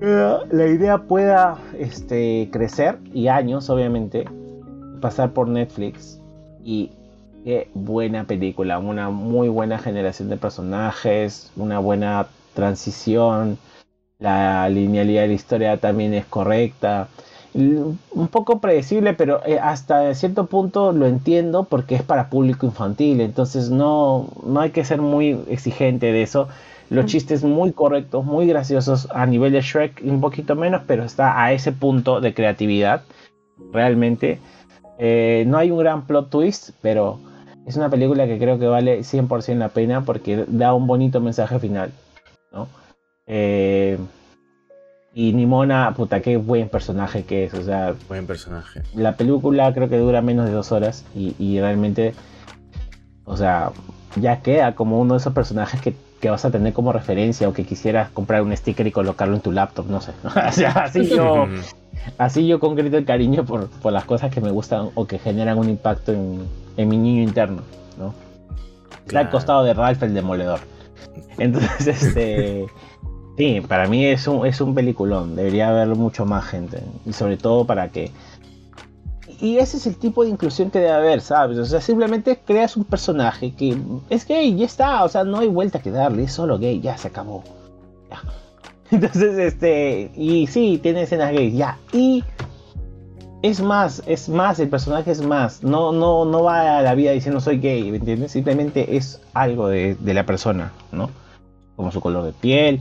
la idea pueda este, crecer y años, obviamente, pasar por Netflix. Y qué buena película, una muy buena generación de personajes, una buena transición, la linealidad de la historia también es correcta. Un poco predecible, pero eh, hasta cierto punto lo entiendo porque es para público infantil, entonces no, no hay que ser muy exigente de eso los chistes muy correctos, muy graciosos a nivel de Shrek, un poquito menos, pero está a ese punto de creatividad. Realmente. Eh, no hay un gran plot twist, pero es una película que creo que vale 100% la pena porque da un bonito mensaje final. ¿no? Eh, y Nimona, puta, qué buen personaje que es. O sea, buen personaje. La película creo que dura menos de dos horas y, y realmente, o sea, ya queda como uno de esos personajes que que vas a tener como referencia o que quisieras comprar un sticker y colocarlo en tu laptop, no sé. así yo, así yo concreto el cariño por, las cosas que me gustan o que generan un impacto en, mi niño interno, ¿no? Está al costado de Ralph el Demoledor. Entonces, este. sí, para mí es un, es un peliculón. Debería verlo mucho más gente. Y sobre todo para que y ese es el tipo de inclusión que debe haber, ¿sabes? O sea, simplemente creas un personaje que es gay, ya está, o sea, no hay vuelta que darle, es solo gay, ya se acabó. Ya. Entonces, este, y sí, tiene escenas gays, ya. Y es más, es más, el personaje es más. No, no, no va a la vida diciendo soy gay, ¿me entiendes? Simplemente es algo de, la persona, ¿no? Como su color de piel,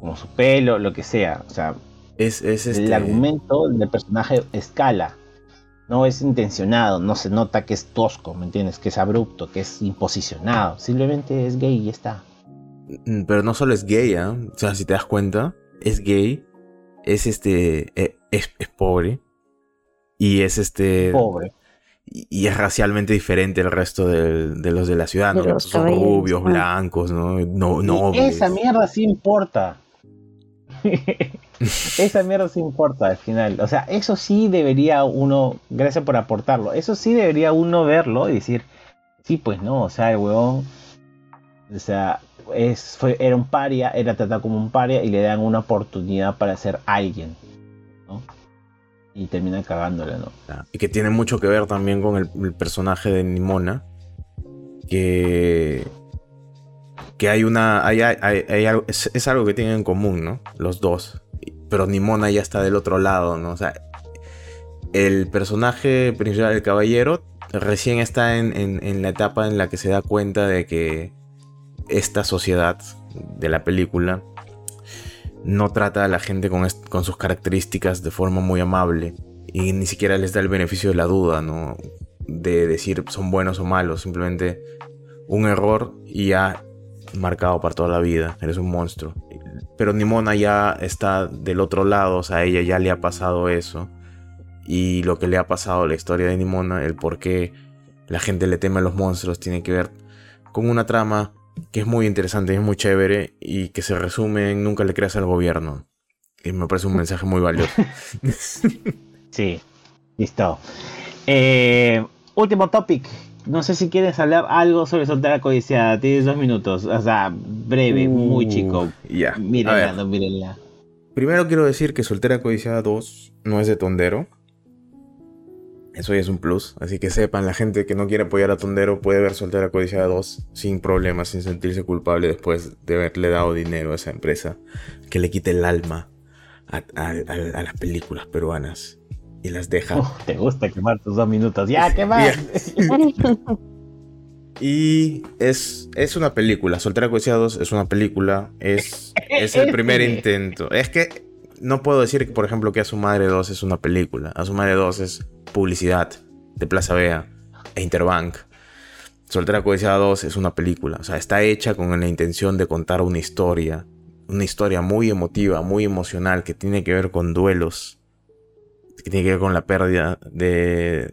como su pelo, lo que sea. O sea, es, es el este argumento del personaje escala no es intencionado, no se nota que es tosco, ¿me entiendes? Que es abrupto, que es imposicionado. Simplemente es gay y ya está. Mm, pero no solo es gay, ¿eh? O sea, si te das cuenta, es gay, es este, e, es, pobre y es este... Pobre. Y, es racialmente diferente al resto de, los de la ciudad, ¿no? Son rubios, blancos, ¿no? No, no. Esa mierda sí importa. Esa mierda sí importa al final. O sea, eso sí debería uno, gracias por aportarlo, eso sí debería uno verlo y decir, sí, pues no, o sea, el huevón, o sea, es, fue, era un paria, era tratado como un paria y le dan una oportunidad para ser alguien, ¿no? Y termina cagándole, ¿no? Y que tiene mucho que ver también con el, personaje de Nimona, que que hay una. Hay, es, algo que tienen en común, ¿no? Los dos. Pero Nimona ya está del otro lado, ¿no? O sea, el personaje principal, el caballero, recién está en, la etapa en la que se da cuenta de que esta sociedad de la película no trata a la gente con, sus características de forma muy amable y ni siquiera les da el beneficio de la duda, ¿no? De decir son buenos o malos, simplemente un error y ya marcado para toda la vida, eres un monstruo. Pero Nimona ya está del otro lado, o sea, a ella ya le ha pasado eso y lo que le ha pasado, la historia de Nimona, el por qué la gente le teme a los monstruos, tiene que ver con una trama que es muy interesante, es muy chévere y que se resume en nunca le creas al gobierno. Y me parece un mensaje muy valioso. sí, listo. Eh, último topic. No sé si quieres hablar algo sobre Soltera Codiciada. Tienes dos minutos. O sea, breve, muy uh, chico. Ya. Mírenla, mírenla. Primero quiero decir que Soltera Codiciada 2 no es de Tondero. Eso ya es un plus. Así que sepan, la gente que no quiere apoyar a Tondero puede ver Soltera Codiciada 2 sin problemas, sin sentirse culpable después de haberle dado dinero a esa empresa que le quite el alma a, las películas peruanas y las deja. Oh, te gusta quemar tus dos minutos. Ya, quemar. y es, es una película. Soltera Codiciada 2 es una película. Es, es el primer intento. Es que no puedo decir, que, por ejemplo, que A su madre 2 es una película. A su madre 2 es publicidad de Plaza Vea e Interbank. Soltera Codiciada 2 es una película. O sea, está hecha con la intención de contar una historia. Una historia muy emotiva, muy emocional, que tiene que ver con duelos. Que tiene que ver con la pérdida de,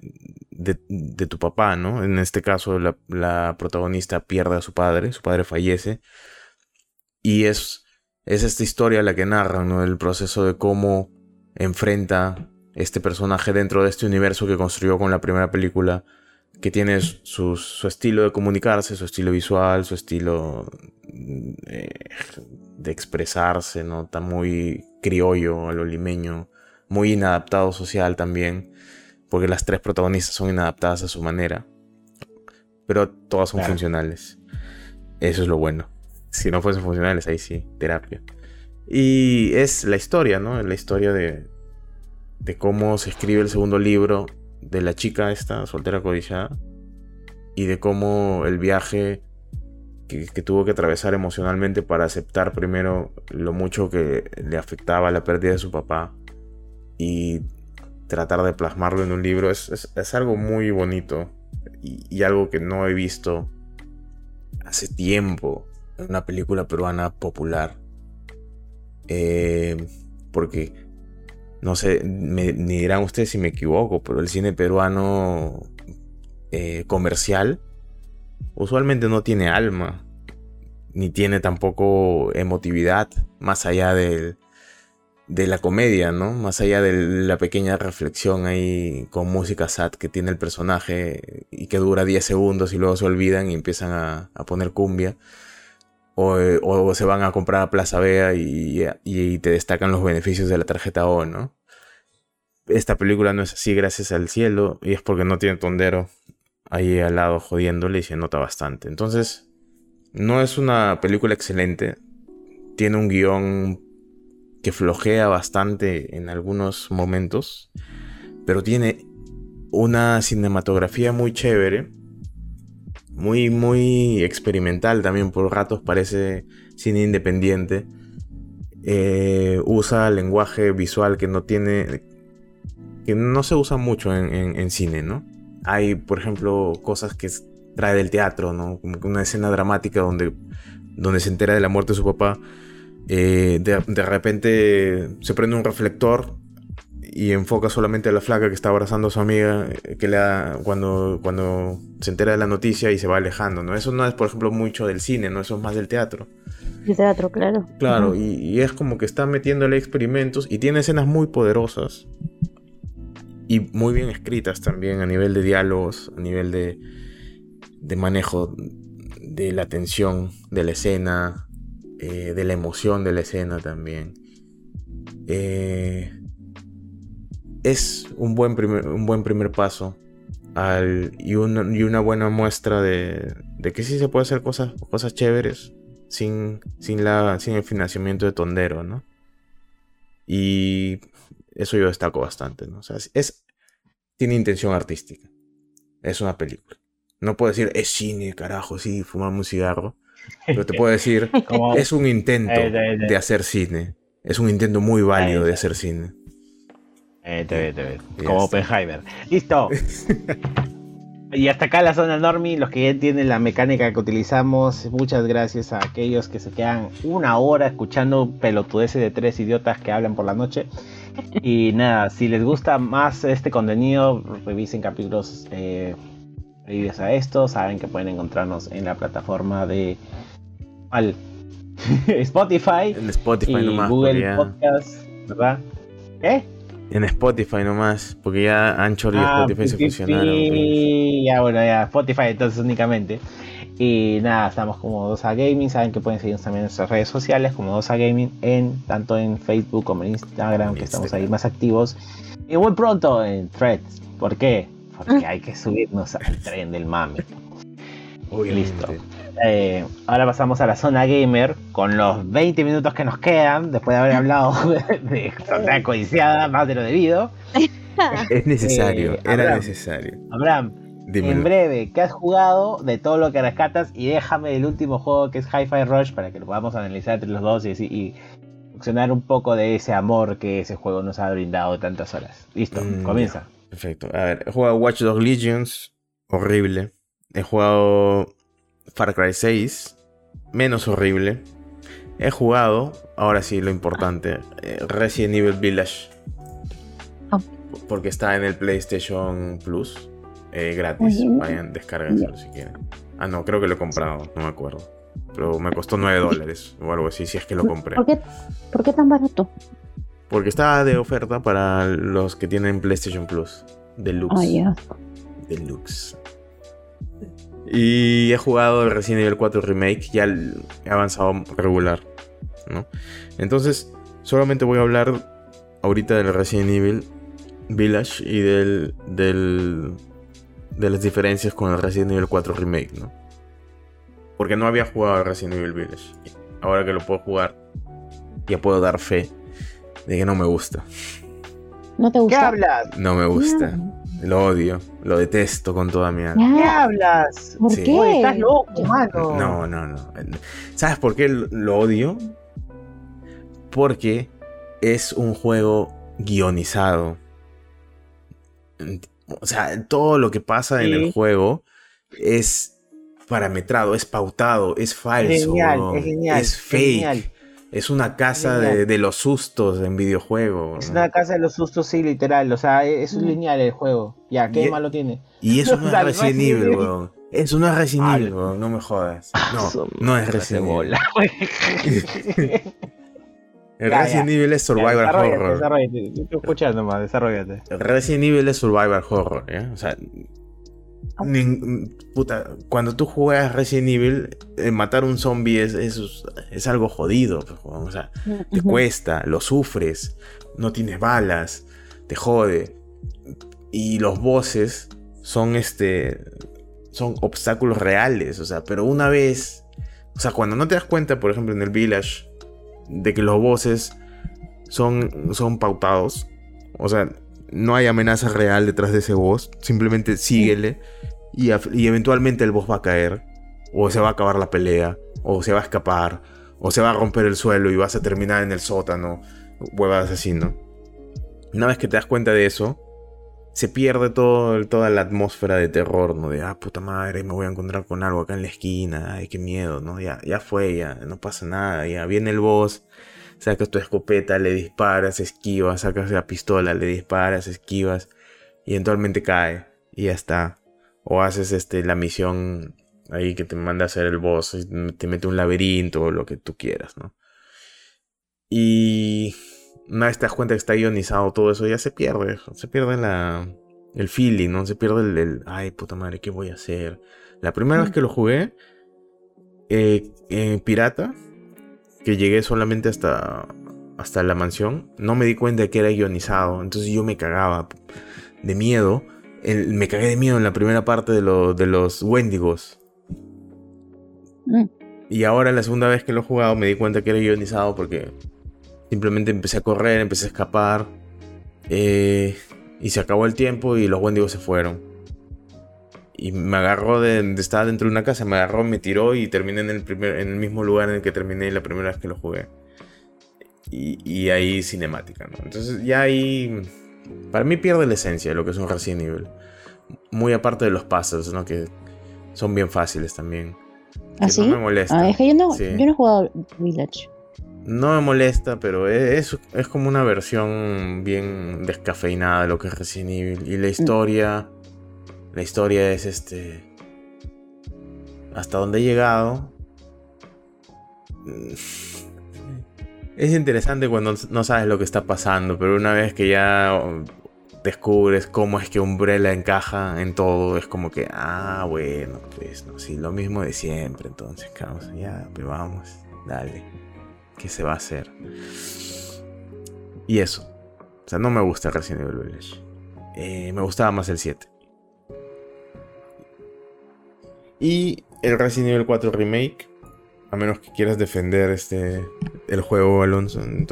de, tu papá, ¿no? En este caso, la, la protagonista pierde a su padre, su padre fallece. Y es es esta historia la que narra, ¿no? El proceso de cómo enfrenta este personaje dentro de este universo que construyó con la primera película, que tiene su, estilo de comunicarse, su estilo visual, su estilo eh, de expresarse, ¿no? Está muy criollo a lo limeño, muy inadaptado social también, porque las tres protagonistas son inadaptadas a su manera, pero todas son funcionales. Eso es lo bueno si no fuesen funcionales, ahí sí, terapia. Y es la historia, ¿no? La historia de, de cómo se escribe el segundo libro de la chica esta, soltera codiciada, y de cómo el viaje que, tuvo que atravesar emocionalmente para aceptar primero lo mucho que le afectaba la pérdida de su papá y tratar de plasmarlo en un libro es, algo muy bonito y, algo que no he visto hace tiempo una película peruana popular. Eh, porque, no sé, me, dirán ustedes si me equivoco, pero el cine peruano eh, comercial usualmente no tiene alma, ni tiene tampoco emotividad, más allá del, de la comedia, ¿no? Más allá de la pequeña reflexión ahí con música sad que tiene el personaje y que dura 10 segundos y luego se olvidan y empiezan a, a poner cumbia. Eh, o, se van a comprar a Plaza Vea y, te destacan los beneficios de la tarjeta O, ¿no? Esta película no es así, gracias al cielo, y es porque no tiene tondero ahí al lado jodiéndole y se nota bastante. Entonces, no es una película excelente, tiene un guion que flojea bastante en algunos momentos, pero tiene una cinematografía muy chévere muy, muy experimental también por ratos, parece cine independiente. Eh, usa lenguaje visual que no tiene, que no se usa mucho en, cine, ¿no? Hay, por ejemplo, cosas que trae del teatro, ¿no? Como una escena dramática donde, donde se entera de la muerte de su papá. Eh, de, de repente se prende un reflector y enfoca solamente a la flaca que está abrazando a su amiga eh, que le da, cuando, cuando se entera de la noticia y se va alejando, ¿no? Eso no es, por ejemplo, mucho del cine, ¿no? Eso es más del teatro. El teatro, claro. Claro, y, es como que está metiéndole experimentos y tiene escenas muy poderosas y muy bien escritas también a nivel de diálogos, a nivel de, de manejo de la tensión de la escena, eh, de la emoción de la escena también. Eh, es un buen primer, un buen primer paso y, una, buena muestra de, que sí se puede hacer cosas, cosas chéveres sin, sin, la, sin el financiamiento de Tondero, ¿no? Y eso yo destaco bastante, ¿no? O sea, es, tiene intención artística. Es una película. No puedo decir, es cine, carajo, sí, fumar un cigarro. Pero te puedo decir, es un intento de hacer cine. Es un intento muy válido de hacer cine. Eh, te ve, Como Oppenheimer. Listo. y hasta acá la zona Normie, los que ya entienden la mecánica que utilizamos. Muchas gracias a aquellos que se quedan una hora escuchando pelotudeces de tres idiotas que hablan por la noche. Y nada, si les gusta más este contenido, revisen capítulos eh, previos a esto. Saben que pueden encontrarnos en la plataforma de al Spotify. En Spotify y Google Podcast, ¿verdad? ¿Qué? En Spotify nomás, porque ya Anchor y ah, Spotify se fusionaron. Y ya, bueno, ya Spotify entonces únicamente. Y nada, estamos como 2A Gaming. Saben que pueden seguirnos también en nuestras redes sociales como 2A Gaming, en, tanto en Facebook como en Instagram, que estamos ahí más activos. Y muy pronto en Threads. ¿Por qué? Porque hay que subirnos al tren del mame. Uy, listo. Eh, ahora pasamos a la zona gamer con los 20 minutos que nos quedan después de haber hablado de, zona codiciada más de lo debido. Es necesario, eh, era necesario. Abraham, en breve, ¿qué has jugado de todo lo que rescatas? Y déjame el último juego que es Hi-Fi Rush para que lo podamos analizar entre los dos y, y funcionar un poco de ese amor que ese juego nos ha brindado tantas horas. Listo, mm, comienza. Perfecto. A ver, he jugado Watch Dogs Legions, horrible. He jugado Far Cry 6, menos horrible. He jugado, ahora sí lo importante, eh, Resident Evil Village. Oh. Porque está en el PlayStation Plus. Eh, gratis. Vayan, descárguenselo si quieren. Ah, no, creo que lo he comprado, no me acuerdo. Pero me costó 9 dólares o algo así, si es que lo compré. ¿Por qué, ¿Por qué tan barato? Porque está de oferta para los que tienen PlayStation Plus. Deluxe. Oh, Deluxe. Y he jugado el Resident Evil 4 Remake, ya he avanzado regular, ¿no? Entonces, solamente voy a hablar ahorita del Resident Evil Village y del, del de las diferencias con el Resident Evil 4 Remake, ¿no? Porque no había jugado el Resident Evil Village. Ahora que lo puedo jugar, ya puedo dar fe de que no me gusta. ¿No te gusta? ¿Qué hablas? No me gusta. Lo odio, lo detesto con toda mi alma. ¿Qué hablas? ¿Por qué? Estás loco, mano. No, no, no. ¿Sabes por qué lo odio? Porque es un juego guionizado. O sea, todo lo que pasa en el juego es parametrado, es pautado, es falso, genial, es, genial, es fake. Es una casa de, los sustos en videojuego. Es una casa de los sustos, sí, literal. O sea, es un lineal el juego. Ya, ¿qué e malo tiene? Y eso no es Resident Evil, weón. Eso no es Resident Evil, weón. No me jodas. No, no es Resident Evil. El Resident Evil es Survivor Horror. Desarrollate, estoy escuchando más, desarrollate. Resident Evil es Survivor Horror, ¿eh? O sea, puta, cuando tú juegas Resident Evil, eh, matar un zombie es, es, algo jodido. Pues, o sea, te cuesta, lo sufres, no tienes balas, te jode. Y los bosses son este. son obstáculos reales. O sea, pero una vez. O sea, cuando no te das cuenta, por ejemplo, en el Village, de que los bosses son, son pautados. O sea, no hay amenaza real detrás de ese boss. Simplemente síguele y, eventualmente el boss va a caer. O se va a acabar la pelea. O se va a escapar. O se va a romper el suelo y vas a terminar en el sótano. Hueva de asesino. Una vez que te das cuenta de eso, se pierde todo, toda la atmósfera de terror, ¿no? De, ah, puta madre, me voy a encontrar con algo acá en la esquina, ay, qué miedo, ¿no? Ya, ya fue, ya, no pasa nada, ya viene el boss, sacas tu escopeta, le disparas, esquivas, sacas la pistola, le disparas, esquivas y eventualmente cae y ya está. O haces este, la misión ahí que te manda a hacer el boss, te mete un laberinto o lo que tú quieras, ¿no? Y una vez te das cuenta que está ionizado todo eso, ya se pierde, se pierde la, el feeling, ¿no? Se pierde el, ay, puta madre, ¿qué voy a hacer? La primera vez que lo jugué, eh, eh, pirata, que llegué solamente hasta, hasta la mansión, no me di cuenta de que era ionizado. Entonces yo me cagaba de miedo. me cagué de miedo en la primera parte de, de los Wendigos. Mm. Y ahora la segunda vez que lo he jugado me di cuenta que era ionizado porque simplemente empecé a correr, empecé a escapar. Eh, y se acabó el tiempo y los Wendigos se fueron. Y me agarró de, estaba dentro de una casa, me agarró, me tiró y terminé en el, primer, en el mismo lugar en el que terminé la primera vez que lo jugué. Y, ahí cinemática, ¿no? Entonces ya ahí... Para mí pierde la esencia de lo que es un Resident Evil. Muy aparte de los puzzles, ¿no? Que son bien fáciles también. ¿Ah, No me molesta. Ah, es que yo no, yo no he jugado Village. No me molesta, pero es, es, como una versión bien descafeinada de lo que es Resident Evil. Y la historia. La historia es este. Hasta donde he llegado. Es interesante cuando no sabes lo que está pasando, pero una vez que ya descubres cómo es que Umbrella encaja en todo, es como que, ah, bueno, pues no, sí, lo mismo de siempre, entonces, causa, ya, pues vamos, dale, ¿qué se va a hacer? Y eso, o sea, no me gusta Resident Evil Village, eh, me gustaba más el 7. Y el Resident Evil 4 Remake, a menos que quieras defender este el juego, Alonso, en,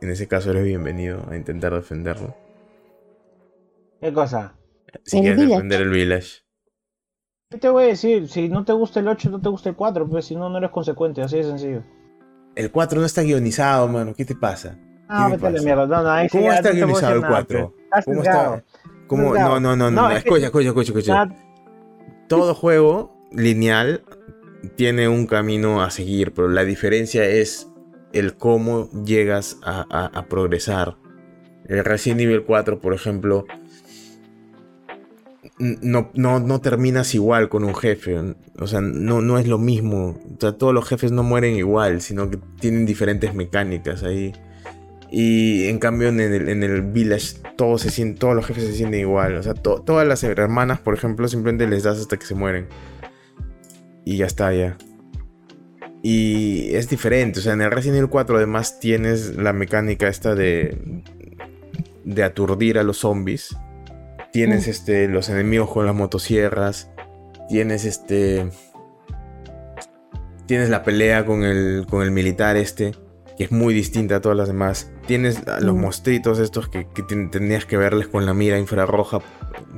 en ese caso eres bienvenido a intentar defenderlo. ¿Qué cosa? Si quieres defender el Village. ¿Qué te voy a decir? Si no te gusta el 8, no te gusta el 4, pues si no, no eres consecuente, así de sencillo. El 4 no está guionizado, mano, ¿qué te pasa? Ah, vete a la mierda, no, no, ¿Cómo está guionizado el 4? ¿Cómo está? ¿Cómo? No, no, no, no, escucha, escucha, escucha, escucha. Todo juego lineal tiene un camino a seguir, pero la diferencia es el cómo llegas a, progresar. El Resident Evil 4, por ejemplo, no, no, no, terminas igual con un jefe. O sea, no, no es lo mismo. O sea, todos los jefes no mueren igual, sino que tienen diferentes mecánicas ahí. Y en cambio en el, en el village todos, se todos los jefes se sienten igual. O sea, todas las hermanas, por ejemplo, simplemente les das hasta que se mueren. Y ya está, ya. Y es diferente. O sea, en el Resident Evil 4 además tienes la mecánica esta de, de aturdir a los zombies. Tienes mm. este, los enemigos con las motosierras. Tienes este... Tienes la pelea con el, con el militar este que es muy distinta a todas las demás. Tienes los mm. mostritos estos que, que tenías que verles con la mira infrarroja,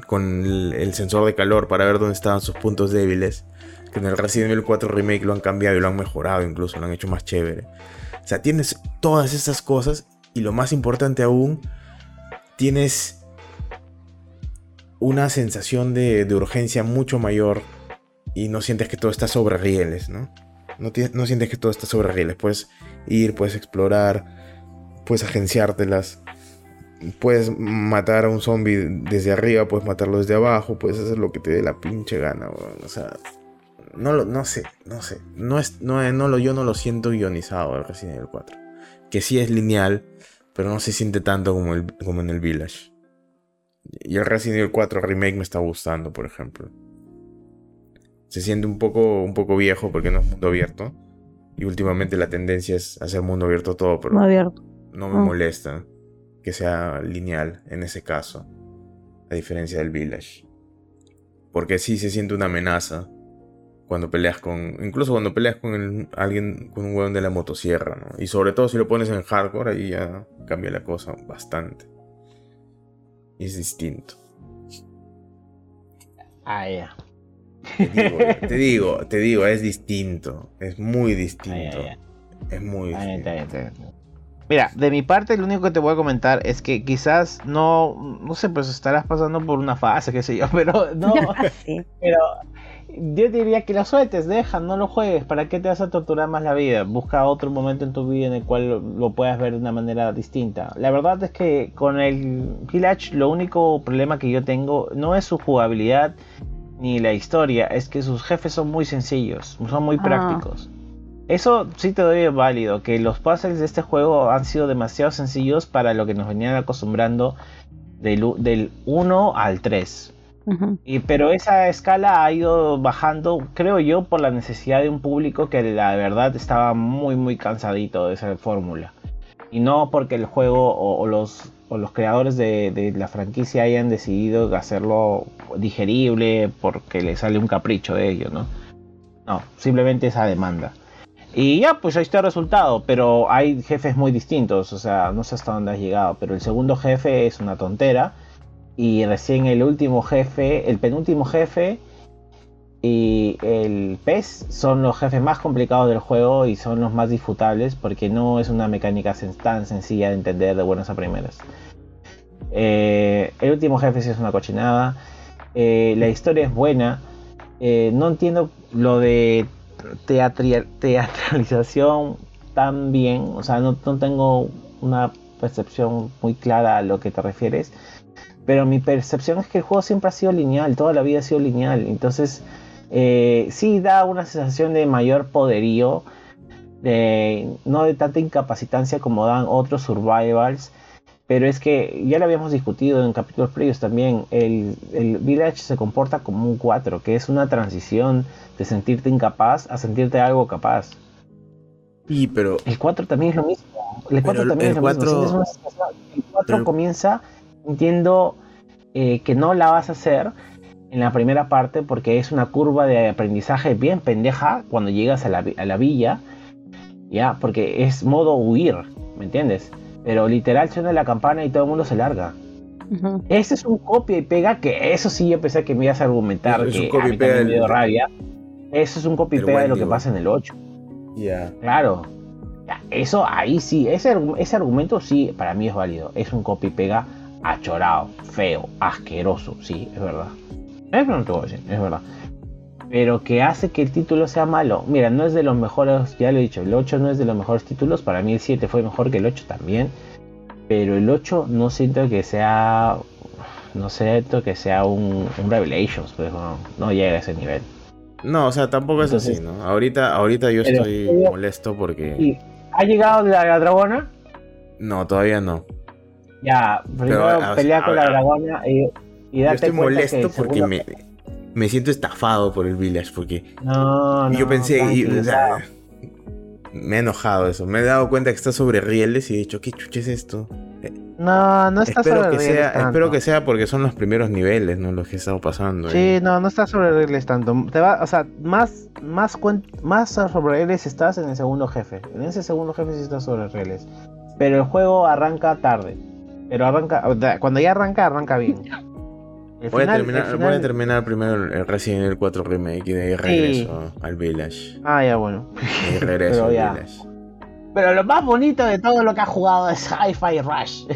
con el, sensor de calor para ver dónde estaban sus puntos débiles. Que en el Resident Evil 4 Remake lo han cambiado y lo han mejorado incluso, lo han hecho más chévere. O sea, tienes todas esas cosas y lo más importante aún, tienes una sensación de, de urgencia mucho mayor y no sientes que todo está sobre rieles, ¿no? No, no sientes que todo está sobre rieles. Puedes ir, puedes explorar, puedes agenciártelas. Puedes matar a un zombie desde arriba, puedes matarlo desde abajo, puedes hacer lo que te dé la pinche gana, O sea, no, lo, no sé, no sé. No es, no, no lo, yo no lo siento guionizado el Resident Evil 4. Que sí es lineal, pero no se siente tanto como, el, como en el Village. Y el Resident Evil 4 Remake me está gustando, por ejemplo se siente un poco, un poco viejo porque no es mundo abierto. Y últimamente la tendencia es hacer mundo abierto todo, pero no me ah. molesta que sea lineal en ese caso, a diferencia del Village. Porque sí se siente una amenaza cuando peleas con. Incluso cuando peleas con alguien, con un hueón de la motosierra, ¿no? Y sobre todo si lo pones en hardcore, ahí ya cambia la cosa bastante. Y es distinto. Ah, ya. Te digo, te digo, es distinto. Es muy distinto. Es muy distinto. Mira, de mi parte, lo único que te voy a comentar es que quizás no, no sé, pues estarás pasando por una fase, qué sé yo, pero no. Pero yo diría que la sueltes, deja, no lo juegues. ¿Para qué te vas a torturar más la vida? Busca otro momento en tu vida en el cual lo, puedas ver de una manera distinta. La verdad es que con el Village, lo único problema que yo tengo no es su jugabilidad ni la historia, es que sus jefes son muy sencillos, son muy ah. prácticos. Eso sí te doy válido, que los puzzles de este juego han sido demasiado sencillos para lo que nos venían acostumbrando del, del 1 al 3. y, pero esa escala ha ido bajando, creo yo, por la necesidad de un público que la verdad estaba muy, muy cansadito de esa fórmula. Y no porque el juego o, los, o los creadores de, la franquicia hayan decidido hacerlo digerible porque le sale un capricho de ello, ¿no? No, simplemente esa demanda. Y ya, pues ahí está el resultado, pero hay jefes muy distintos, o sea, no sé hasta dónde has llegado, pero el segundo jefe es una tontera y recién el último jefe, el penúltimo jefe y el pez son los jefes más complicados del juego y son los más disfrutables porque no es una mecánica tan sencilla de entender de buenas a primeras. Eh, el último jefe sí es una cochinada. Eh, la historia es buena. Eh, no entiendo lo de teatralización tan bien. O sea, no, no tengo una percepción muy clara a lo que te refieres. Pero mi percepción es que el juego siempre ha sido lineal, toda la vida ha sido lineal. Entonces, eh, sí da una sensación de mayor poderío, no de tanta incapacitancia como dan otros survivals. Pero es que ya lo habíamos discutido en capítulos previos también. El, el Village se comporta como un 4, que es una transición de sentirte incapaz a sentirte algo capaz. Y pero. El 4 también es lo mismo. El 4 también es lo mismo. el 4 comienza entiendo eh, que no la vas a hacer en la primera parte porque es una curva de aprendizaje bien pendeja cuando llegas a la, villa, ya, porque es modo huir, ¿me entiendes? Pero literal suena la campana y todo el mundo se larga. Ese es un copia y pega que eso sí yo pensé que me ibas a argumentar que a mí me dio rabia. Eso es un copia y pega de lo que pasa en el 8. Ya. Claro. eso ahí sí, ese, ese argumento sí para mí es válido. Es un copia y pega achorado, feo, asqueroso, sí, es verdad. Es verdad. Pero que hace que el título sea malo. Mira, no es de los mejores, ya lo he dicho, el 8 no es de los mejores títulos. Para mí el 7 fue mejor que el 8 también. Pero el 8 no siento que sea. No siento que sea un, Revelations, pues no, llega a ese nivel. No, o sea, tampoco es así, ¿no? Ahorita, ahorita yo estoy molesto porque. ¿Ha llegado la, la dragona? No, todavía no. Ya, primero pelea con la dragona y, y date Yo estoy molesto porque me, me, siento estafado por el Village, porque no, no, yo pensé, me he enojado eso, me he dado cuenta que está sobre rieles y he dicho, ¿qué chuche es esto? No, no está espero sobre que rieles sea, Espero que sea porque son los primeros niveles, ¿no? Los que he estado pasando. Sí, no, no está sobre rieles tanto. Te va, o sea, más, más, más sobre rieles estás en el segundo jefe. En ese segundo jefe sí estás sobre rieles. Pero el juego arranca tarde. Pero arranca, cuando ya arranca, arranca bien. voy, a terminar, primero el Resident Evil 4 Remake y de ahí regreso al Village. Ah, ya bueno. Y regreso al Village. Pero lo más bonito de todo lo que ha jugado es Hi-Fi Rush.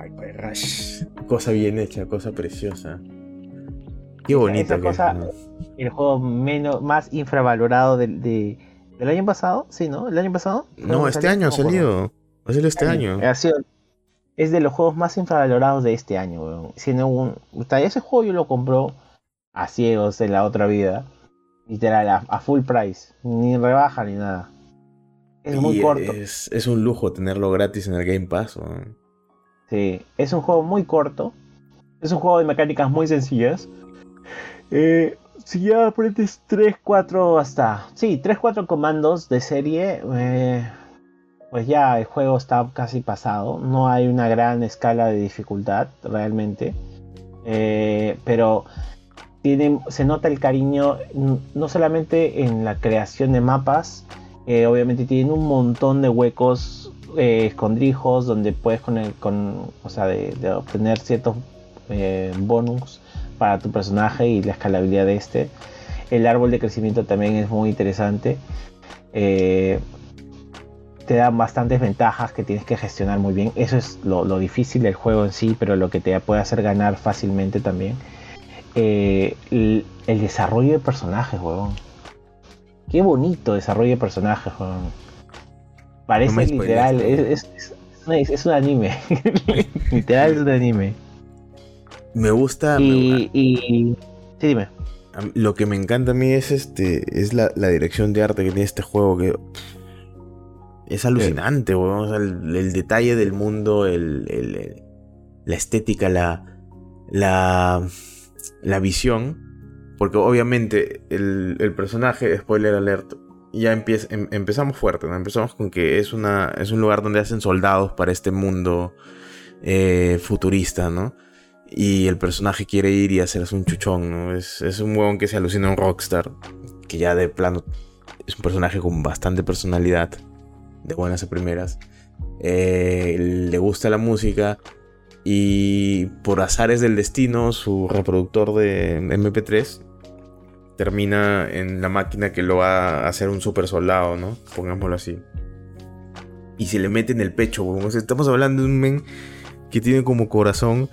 Hi-Fi Rush. Cosa bien hecha, cosa preciosa. Qué bonito. cosa, el juego menos, más infravalorado del, del año pasado, sí, ¿no? ¿El año pasado? No, este año ha salido. Ha salido este año. Ha sido es de los juegos más infravalorados de este año, weón. un, ese juego yo lo compró a ciegos en la otra vida. Literal, a, full price. Ni rebaja ni nada. Es muy corto. Es, un lujo tenerlo gratis en el Game Pass, weón. Sí, es un juego muy corto. Es un juego de mecánicas muy sencillas. Eh, si ya aprendes 3, 4 hasta... Sí, 3, 4 comandos de serie... Eh, pues ya el juego está casi pasado. No hay una gran escala de dificultad realmente. Eh, pero tiene, se nota el cariño no solamente en la creación de mapas, eh, obviamente tienen un montón de huecos eh, escondrijos donde puedes con, con o sea, de, obtener ciertos bonus para tu personaje y la escalabilidad de este. El árbol de crecimiento también es muy interesante te dan bastantes ventajas que tienes que gestionar muy bien. Eso es lo, difícil del juego en sí, pero lo que te puede hacer ganar fácilmente también. Eh, el, desarrollo de personajes, huevón. Qué bonito desarrollo de personajes, huevón. Parece literal, es, es, un anime. literal es un anime. Me gusta. Y, y... Sí, dime. Lo que me encanta a mí es este. es la, la dirección de arte que tiene este juego. Que es alucinante, weón. el, detalle del mundo, el, la estética, la, la, la visión. Porque obviamente el, el personaje, spoiler alert, ya empieza, em, empezamos fuerte, ¿no? Empezamos con que es, una, es un lugar donde hacen soldados para este mundo eh, futurista, ¿no? Y el personaje quiere ir y hacerse un chuchón, ¿no? Es, es un huevón que se alucina a un rockstar, que ya de plano es un personaje con bastante personalidad, de buenas a primeras. Eh, le gusta la música y por azares del destino su reproductor de MP3 termina en la máquina que lo va a hacer un super soldado, ¿no? Pongámoslo así. Y se le mete en el pecho, estamos hablando de un men que tiene como corazón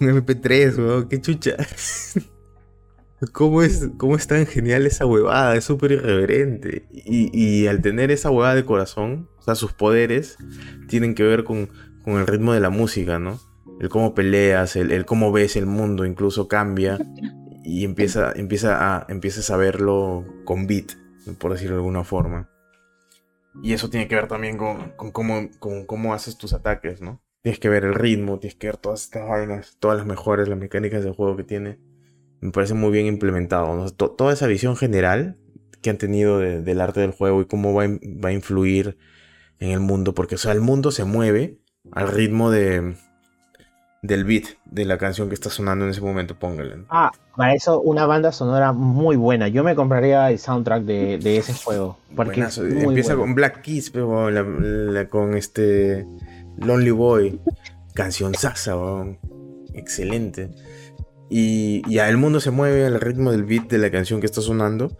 un MP3, weón. Qué chucha. ¿Cómo es, ¿Cómo es tan genial esa huevada? Es súper irreverente. Y, al tener esa huevada de corazón, o sea, sus poderes tienen que ver con, el ritmo de la música, ¿no? El cómo peleas, el, cómo ves el mundo incluso cambia y empieza, empieza a, empiezas a verlo con beat, por decirlo de alguna forma. Y eso tiene que ver también con, cómo, con cómo haces tus ataques, ¿no? Tienes que ver el ritmo, tienes que ver todas estas vainas, todas las mejores, las mecánicas del juego que tiene. Me parece muy bien implementado. toda esa visión general que han tenido del arte del juego y cómo va, va a influir en el mundo. Porque, o sea, el mundo se mueve al ritmo de, del beat de la canción que está sonando en ese momento, póngale. Ah, para eso una banda sonora muy buena. Yo me compraría el soundtrack de, ese juego. Porque Empieza con Black Keys, pero con este Lonely Boy, canción sasa, excelente. Y ya el mundo se mueve al ritmo del beat de la canción que está sonando.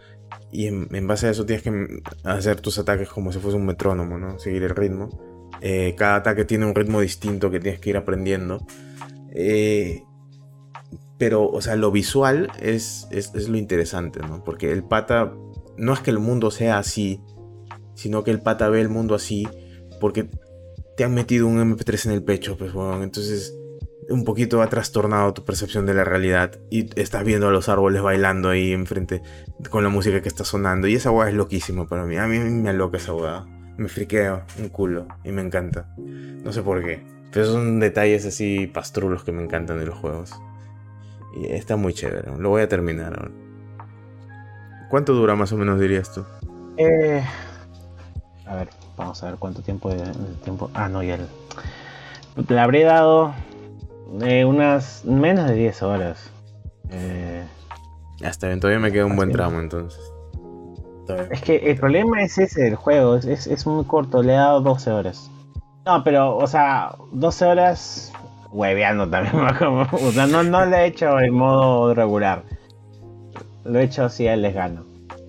Y en, base a eso tienes que hacer tus ataques como si fuese un metrónomo, ¿no? Seguir el ritmo. Eh, cada ataque tiene un ritmo distinto que tienes que ir aprendiendo. Eh, pero, o sea, lo visual es, es, es, lo interesante, ¿no? Porque el pata, no es que el mundo sea así, sino que el pata ve el mundo así porque te han metido un MP3 en el pecho, pues bueno, entonces un poquito ha trastornado tu percepción de la realidad y estás viendo a los árboles bailando ahí enfrente con la música que está sonando y esa weá es loquísima para mí, a mí me aloca esa weá, me friqueo un culo y me encanta, no sé por qué, pero son detalles así pastrulos que me encantan de los juegos y está muy chévere, lo voy a terminar ahora. ¿Cuánto dura más o menos dirías tú? Eh, a ver, Vamos a ver cuánto tiempo tiempo. Ah, no, ya. Le habré dado eh, unas menos de 10 horas. Eh, Hasta bien, todavía me queda un buen tramo entonces. Es que el problema es ese del juego, es, es, muy corto, le he dado 12 horas. No, pero, o sea, 12 horas hueveando también. o sea, no, no lo he hecho en modo regular. Lo he hecho así a les gano.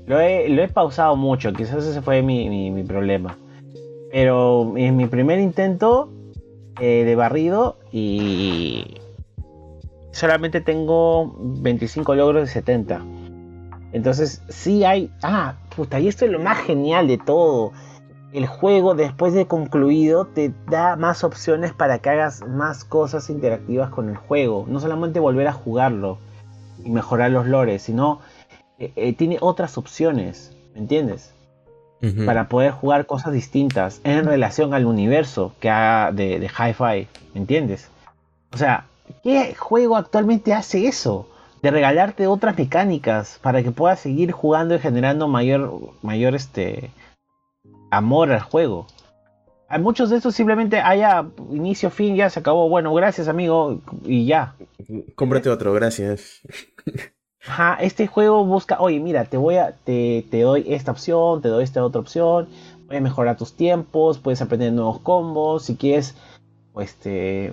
Lo he, lo he pausado mucho, quizás ese fue mi, mi, mi problema. Pero en mi primer intento eh, de barrido y solamente tengo 25 logros de 70. Entonces sí hay... Ah, puta, y esto es lo más genial de todo. El juego después de concluido te da más opciones para que hagas más cosas interactivas con el juego. No solamente volver a jugarlo y mejorar los lores, sino eh, eh, tiene otras opciones. ¿Me entiendes? Para poder jugar cosas distintas en relación al universo que haga de, de Hi-Fi, ¿me entiendes? O sea, ¿qué juego actualmente hace eso? De regalarte otras mecánicas para que puedas seguir jugando y generando mayor, mayor este, amor al juego. Hay muchos de estos simplemente haya inicio, fin, ya se acabó. Bueno, gracias amigo y ya. Cómprate otro, gracias. Ajá, este juego busca, oye, mira, te voy a, te, doy esta opción, te doy esta otra opción, voy a mejorar tus tiempos, puedes aprender nuevos combos, si quieres, este,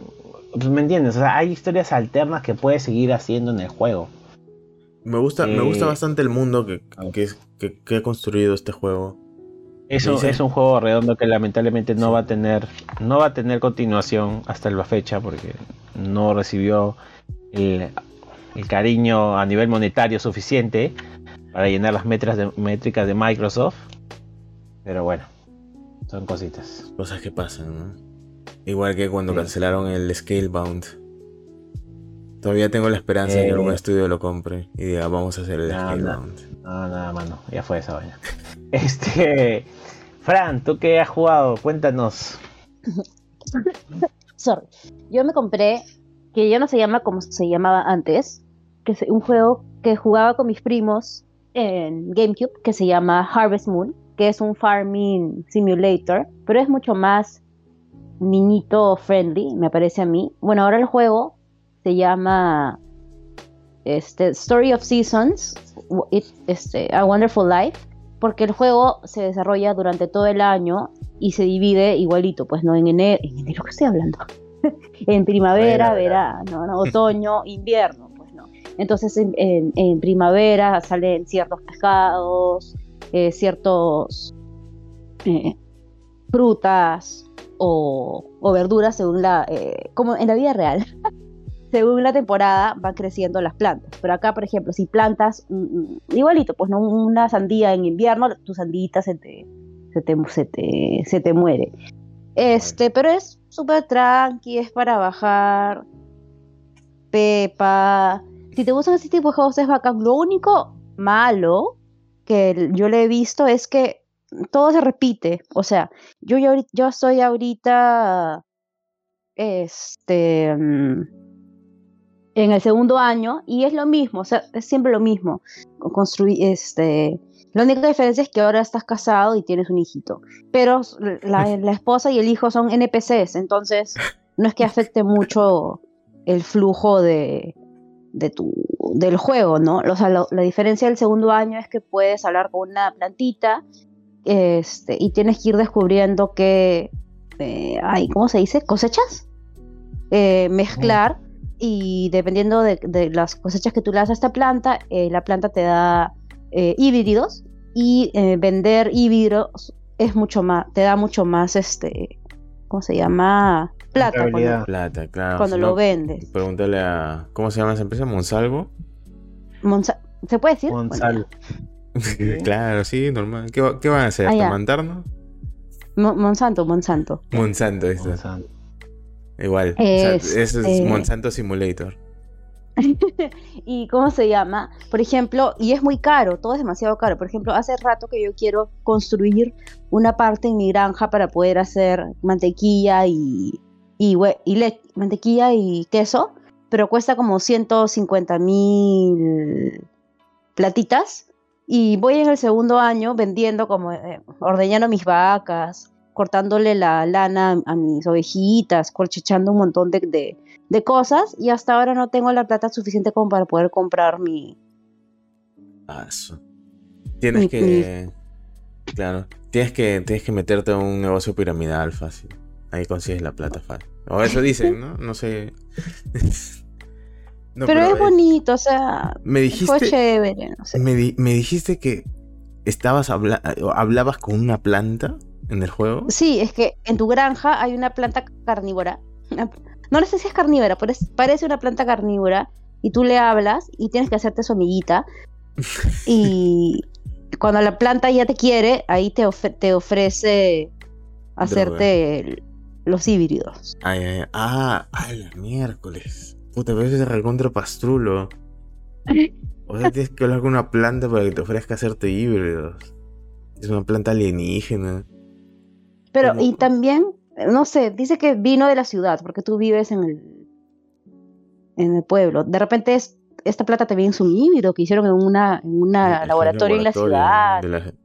pues me entiendes, o sea, hay historias alternas que puedes seguir haciendo en el juego. Me gusta, me gusta eh, bastante el mundo que, que, ha construido este juego. Eso es un juego redondo que lamentablemente no va a tener, no va a tener continuación hasta la fecha porque no recibió el el cariño a nivel monetario suficiente para llenar las métricas de Microsoft. Pero bueno, son cositas. Cosas que pasan, ¿no? Igual que cuando cancelaron el Scalebound. Todavía tengo la esperanza de que algún eh, estudio lo compre y diga, vamos a hacer el Scalebound. No, nada mano, ya fue esa vaina. este. Fran, ¿tú qué has jugado? Cuéntanos. Sorry. Yo me compré que ya no se llama como se llamaba antes, que es un juego que jugaba con mis primos en GameCube, que se llama Harvest Moon, que es un farming simulator, pero es mucho más niñito friendly, me parece a mí. Bueno, ahora el juego se llama este, Story of Seasons, este, A Wonderful Life, porque el juego se desarrolla durante todo el año y se divide igualito, pues no en enero, en enero que estoy hablando, en primavera, verano, otoño, invierno, Entonces en, primavera salen ciertos pescados, eh, ciertos eh, frutas o, verduras según la, eh, como en la vida real. según la temporada van creciendo las plantas. Pero acá, por ejemplo, si plantas igualito, pues no una sandía en invierno, tu sandita se te, se te, se te, muere. Este, pero es súper tranqui, es para bajar. Pepa. Si te gustan ese tipo de juegos es bacán. Lo único malo que yo le he visto es que todo se repite. O sea, yo, yo, yo soy ahorita. Este. Mm, en el segundo año y es lo mismo, o sea, es siempre lo mismo. Construir, este, la única diferencia es que ahora estás casado y tienes un hijito, pero la, esposa y el hijo son NPCs, entonces no es que afecte mucho el flujo de, de tu, del juego, ¿no? O sea, la diferencia del segundo año es que puedes hablar con una plantita este, y tienes que ir descubriendo que eh, hay, ¿cómo se dice? ¿Cosechas? Eh, mezclar y dependiendo de, las cosechas que tú le das a esta planta, eh, la planta te da híbridos y vender híbridos es mucho más, te da mucho más, este, ¿cómo se llama? Plata. Cuando, plata, claro. Cuando lo vendes. Pregúntale a, ¿cómo se llama esa empresa? ¿Monsalvo? ¿Se puede decir? Monsalvo. claro, sí, normal. ¿Qué, qué van a hacer? Ah, ¿Mandarnos? Monsanto, Monsanto. Monsanto, eso. Monsanto. Igual. Es, eso es eh, Monsanto Simulator. ¿Y cómo se llama? Por ejemplo, y es muy caro, todo es demasiado caro. Por ejemplo, hace rato que yo quiero construir una parte en mi granja para poder hacer mantequilla y, y, y mantequilla y queso, pero cuesta como 150 mil platitas. Y voy en el segundo año vendiendo como, eh, ordeñando mis vacas, cortándole la lana a mis ovejitas, colchechando un montón de, cosas y hasta ahora no tengo la plata suficiente como para poder comprar mi... Tienes que... Claro, tienes que, tienes que meterte en un negocio piramidal fácil. Ahí consigues la plata fácil. O eso dicen, ¿no? No sé. pero, es bonito, o sea. Me dijiste. Fue chévere, no sé. me, me, dijiste que estabas hablabas con una planta en el juego? Sí, es que en tu granja hay una planta carnívora. No sé si es carnívora, pero parece una planta carnívora. Y tú le hablas y tienes que hacerte su amiguita. y cuando la planta ya te quiere, ahí te, te ofrece hacerte los híbridos. Ay, ay, Ah, ay, miércoles. Puta, pero ese es recontra pastrulo. O sea, tienes que hablar con una planta para que te ofrezca hacerte híbridos. Es una planta alienígena. Pero, y también, no sé, dice que vino de la ciudad, porque tú vives en el, en el pueblo. De repente es, esta plata también es un híbrido que hicieron en una, en una laboratorio, en la ciudad.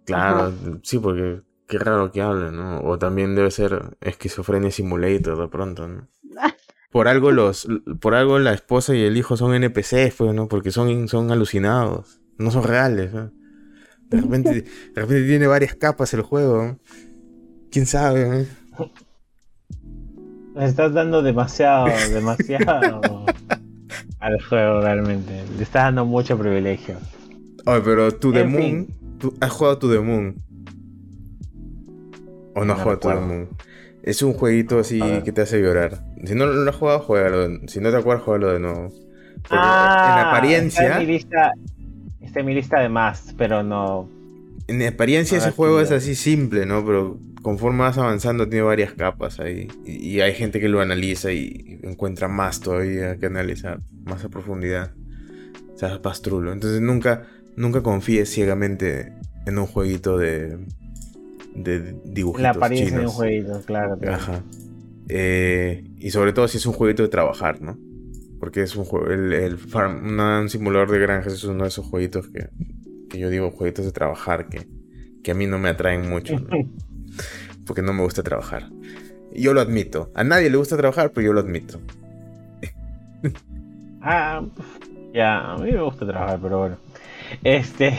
claro, sí, porque qué raro que hablen, ¿no? O también debe ser esquizofrenia simulator de pronto, ¿no? Por algo los, por algo la esposa y el hijo son NPCs, pues, ¿no? Porque son, son alucinados, no son reales, ¿no? De repente, de repente tiene varias capas el juego. ¿no? ¿Quién sabe? Eh? Me estás dando demasiado, demasiado al juego realmente. Le estás dando mucho privilegio. Oye, pero To The Moon, ¿has jugado To The Moon? ¿O no, has jugado To The Moon? Es un jueguito así que te hace llorar. Si no lo has jugado, juégalo. Si no te acuerdas, juégalo de nuevo. ah, en apariencia. Está en, mi lista, está en mi lista de más, pero no. En apariencia, ese juego es así simple, ¿no? Pero conforme vas avanzando tiene varias capas ahí. Y, hay gente que lo analiza y, encuentra más todavía que analizar, más a profundidad. O sea, es pastrulo. Entonces nunca, nunca confíes ciegamente en un jueguito de, de dibujitos La apariencia de un jueguito, claro. Ajá. Eh, y sobre todo si es un jueguito de trabajar, ¿no? Porque es un juego, el, farm, un simulador de granjas es uno de esos jueguitos que, que yo digo jueguitos de trabajar que, que a mí no me atraen mucho. Porque no me gusta trabajar. Yo lo admito. A nadie le gusta trabajar, pero yo lo admito. ah, ya, a mí me gusta trabajar, pero bueno. Este.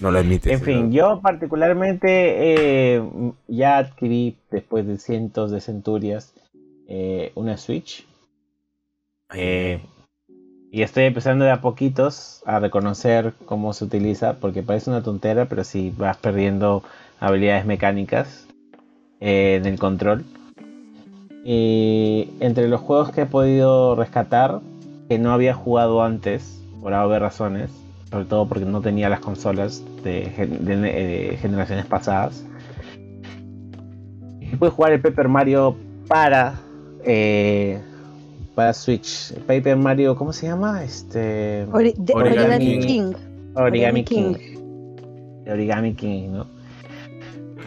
No lo admite. En fin, yo particularmente eh, ya adquirí después de cientos de centurias eh, una Switch. Eh, y estoy empezando de a poquitos a reconocer cómo se utiliza, porque parece una tontera, pero si vas perdiendo habilidades mecánicas en el control. Y entre los juegos que he podido rescatar, que no había jugado antes, por haber razones, sobre todo porque no tenía las consolas de, eh, generaciones pasadas. Y pude jugar el Paper Mario para eh, para Switch. Paper Mario, ¿cómo se llama? Este Origami, King. Origami King. Origami King, ¿no?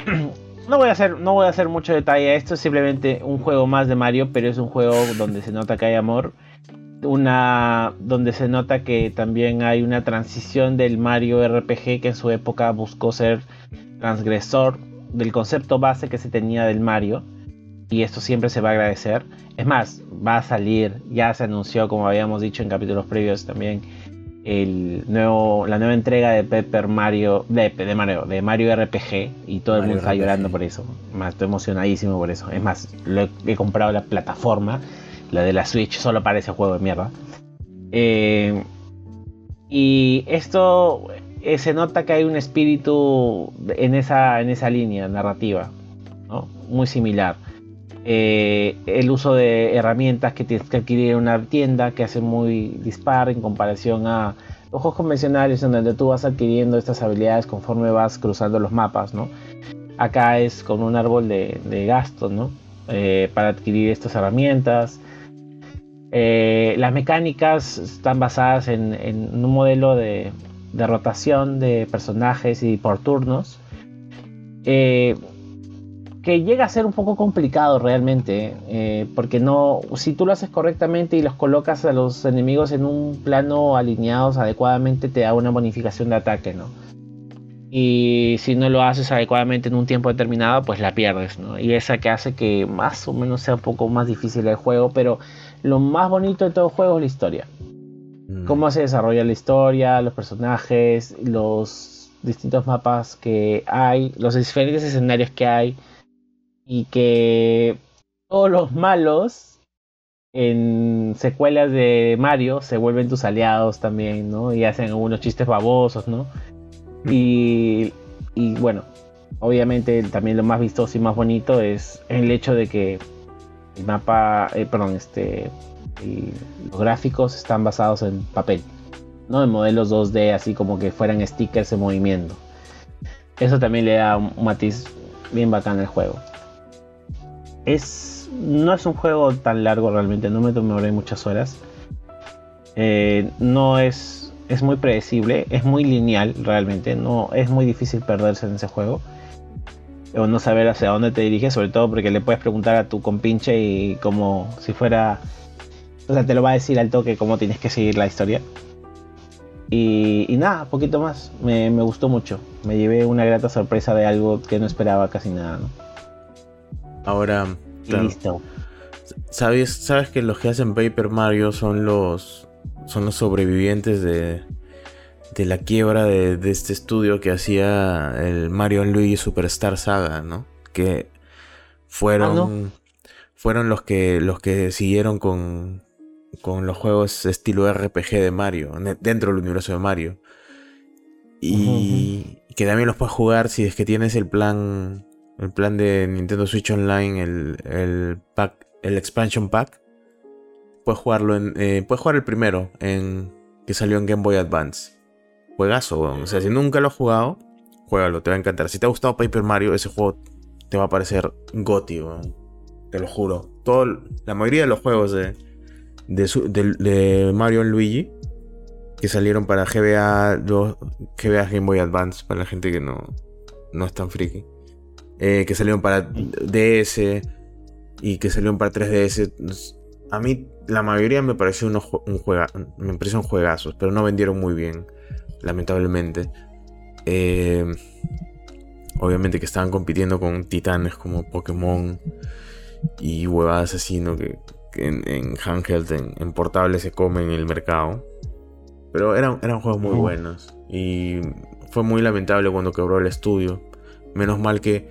No voy, a hacer, no voy a hacer mucho detalle a esto, es simplemente un juego más de Mario, pero es un juego donde se nota que hay amor una donde se nota que también hay una transición del Mario RPG que en su época buscó ser transgresor del concepto base que se tenía del Mario y esto siempre se va a agradecer. Es más, va a salir, ya se anunció como habíamos dicho en capítulos previos también el nuevo, la nueva entrega de Pepper Mario, de, de Mario, de Mario RPG y todo el mundo está llorando por eso. Más, estoy emocionadísimo por eso. Es más, lo he comprado la plataforma la de la Switch solo parece juego de mierda. Eh, y esto eh, se nota que hay un espíritu en esa, en esa línea narrativa, muy similar. Eh, el uso de herramientas que tienes que adquirir en una tienda que hace muy dispar en comparación a los juegos convencionales en donde tú vas adquiriendo estas habilidades conforme vas cruzando los mapas. ¿no? Acá es con un árbol de, de gasto ¿no? para adquirir estas herramientas. Eh, las mecánicas están basadas en, un modelo de, rotación de personajes y por turnos. Eh, que llega a ser un poco complicado realmente, eh, porque no, si tú lo haces correctamente y los colocas a los enemigos en un plano alineados adecuadamente, te da una bonificación de ataque, ¿no? Y si no lo haces adecuadamente en un tiempo determinado, pues la pierdes, ¿no? Y esa que hace que más o menos sea un poco más difícil el juego, pero lo más bonito de todo juego es la historia. Mm. Cómo se desarrolla la historia, los personajes, los distintos mapas que hay, los diferentes escenarios que hay. Y que todos los malos en secuelas de Mario se vuelven tus aliados también, ¿no? Y hacen algunos chistes babosos, ¿no? Y, y bueno, obviamente también lo más vistoso y más bonito es el hecho de que el mapa, eh, perdón, este, los gráficos están basados en papel, no en modelos 2D así como que fueran stickers en movimiento. Eso también le da un matiz bien bacán al juego. Es, no es un juego tan largo realmente, no me tomé muchas horas. Eh, no es, es muy predecible, es muy lineal realmente, no es muy difícil perderse en ese juego o no saber hacia dónde te diriges, sobre todo porque le puedes preguntar a tu compinche y como si fuera, o sea, te lo va a decir al toque cómo tienes que seguir la historia. Y, nada, poquito más, me, gustó mucho, me llevé una grata sorpresa de algo que no esperaba casi nada, ¿no? Ahora, listo. ¿Sabes, sabes que los que hacen Paper Mario son los son los sobrevivientes de, de la quiebra de, este estudio que hacía el Mario Luigi Superstar Saga, ¿no? Que fueron, ah, fueron los que, los que siguieron con, con los juegos estilo RPG de Mario, dentro del universo de Mario. Y que también los puedes jugar si es que tienes el plan, el plan de Nintendo Switch Online, el, el pack, el expansion pack. Puedes jugarlo en, eh, puedes jugar el primero en que salió en Game Boy Advance juegazo, O sea, si nunca lo has jugado, juégalo, te va a encantar. Si te ha gustado Paper Mario, ese juego te va a parecer goti, Te lo juro. Todo, la mayoría de los juegos de, de, Mario y Luigi que salieron para GBA, GBA Game Boy Advance, para la gente que no, no es tan friki. Eh, que salieron para DS y que salieron para 3DS. a mí la mayoría me pareció un juega, me parecieron juegazos, pero no vendieron muy bien, lamentablemente. Eh, obviamente que estaban compitiendo con titanes como Pokémon y huevadas así, ¿no? Que, en, en, handheld, en, portable se comen en el mercado. Pero eran, eran juegos muy buenos. Y fue muy lamentable cuando quebró el estudio. Menos mal que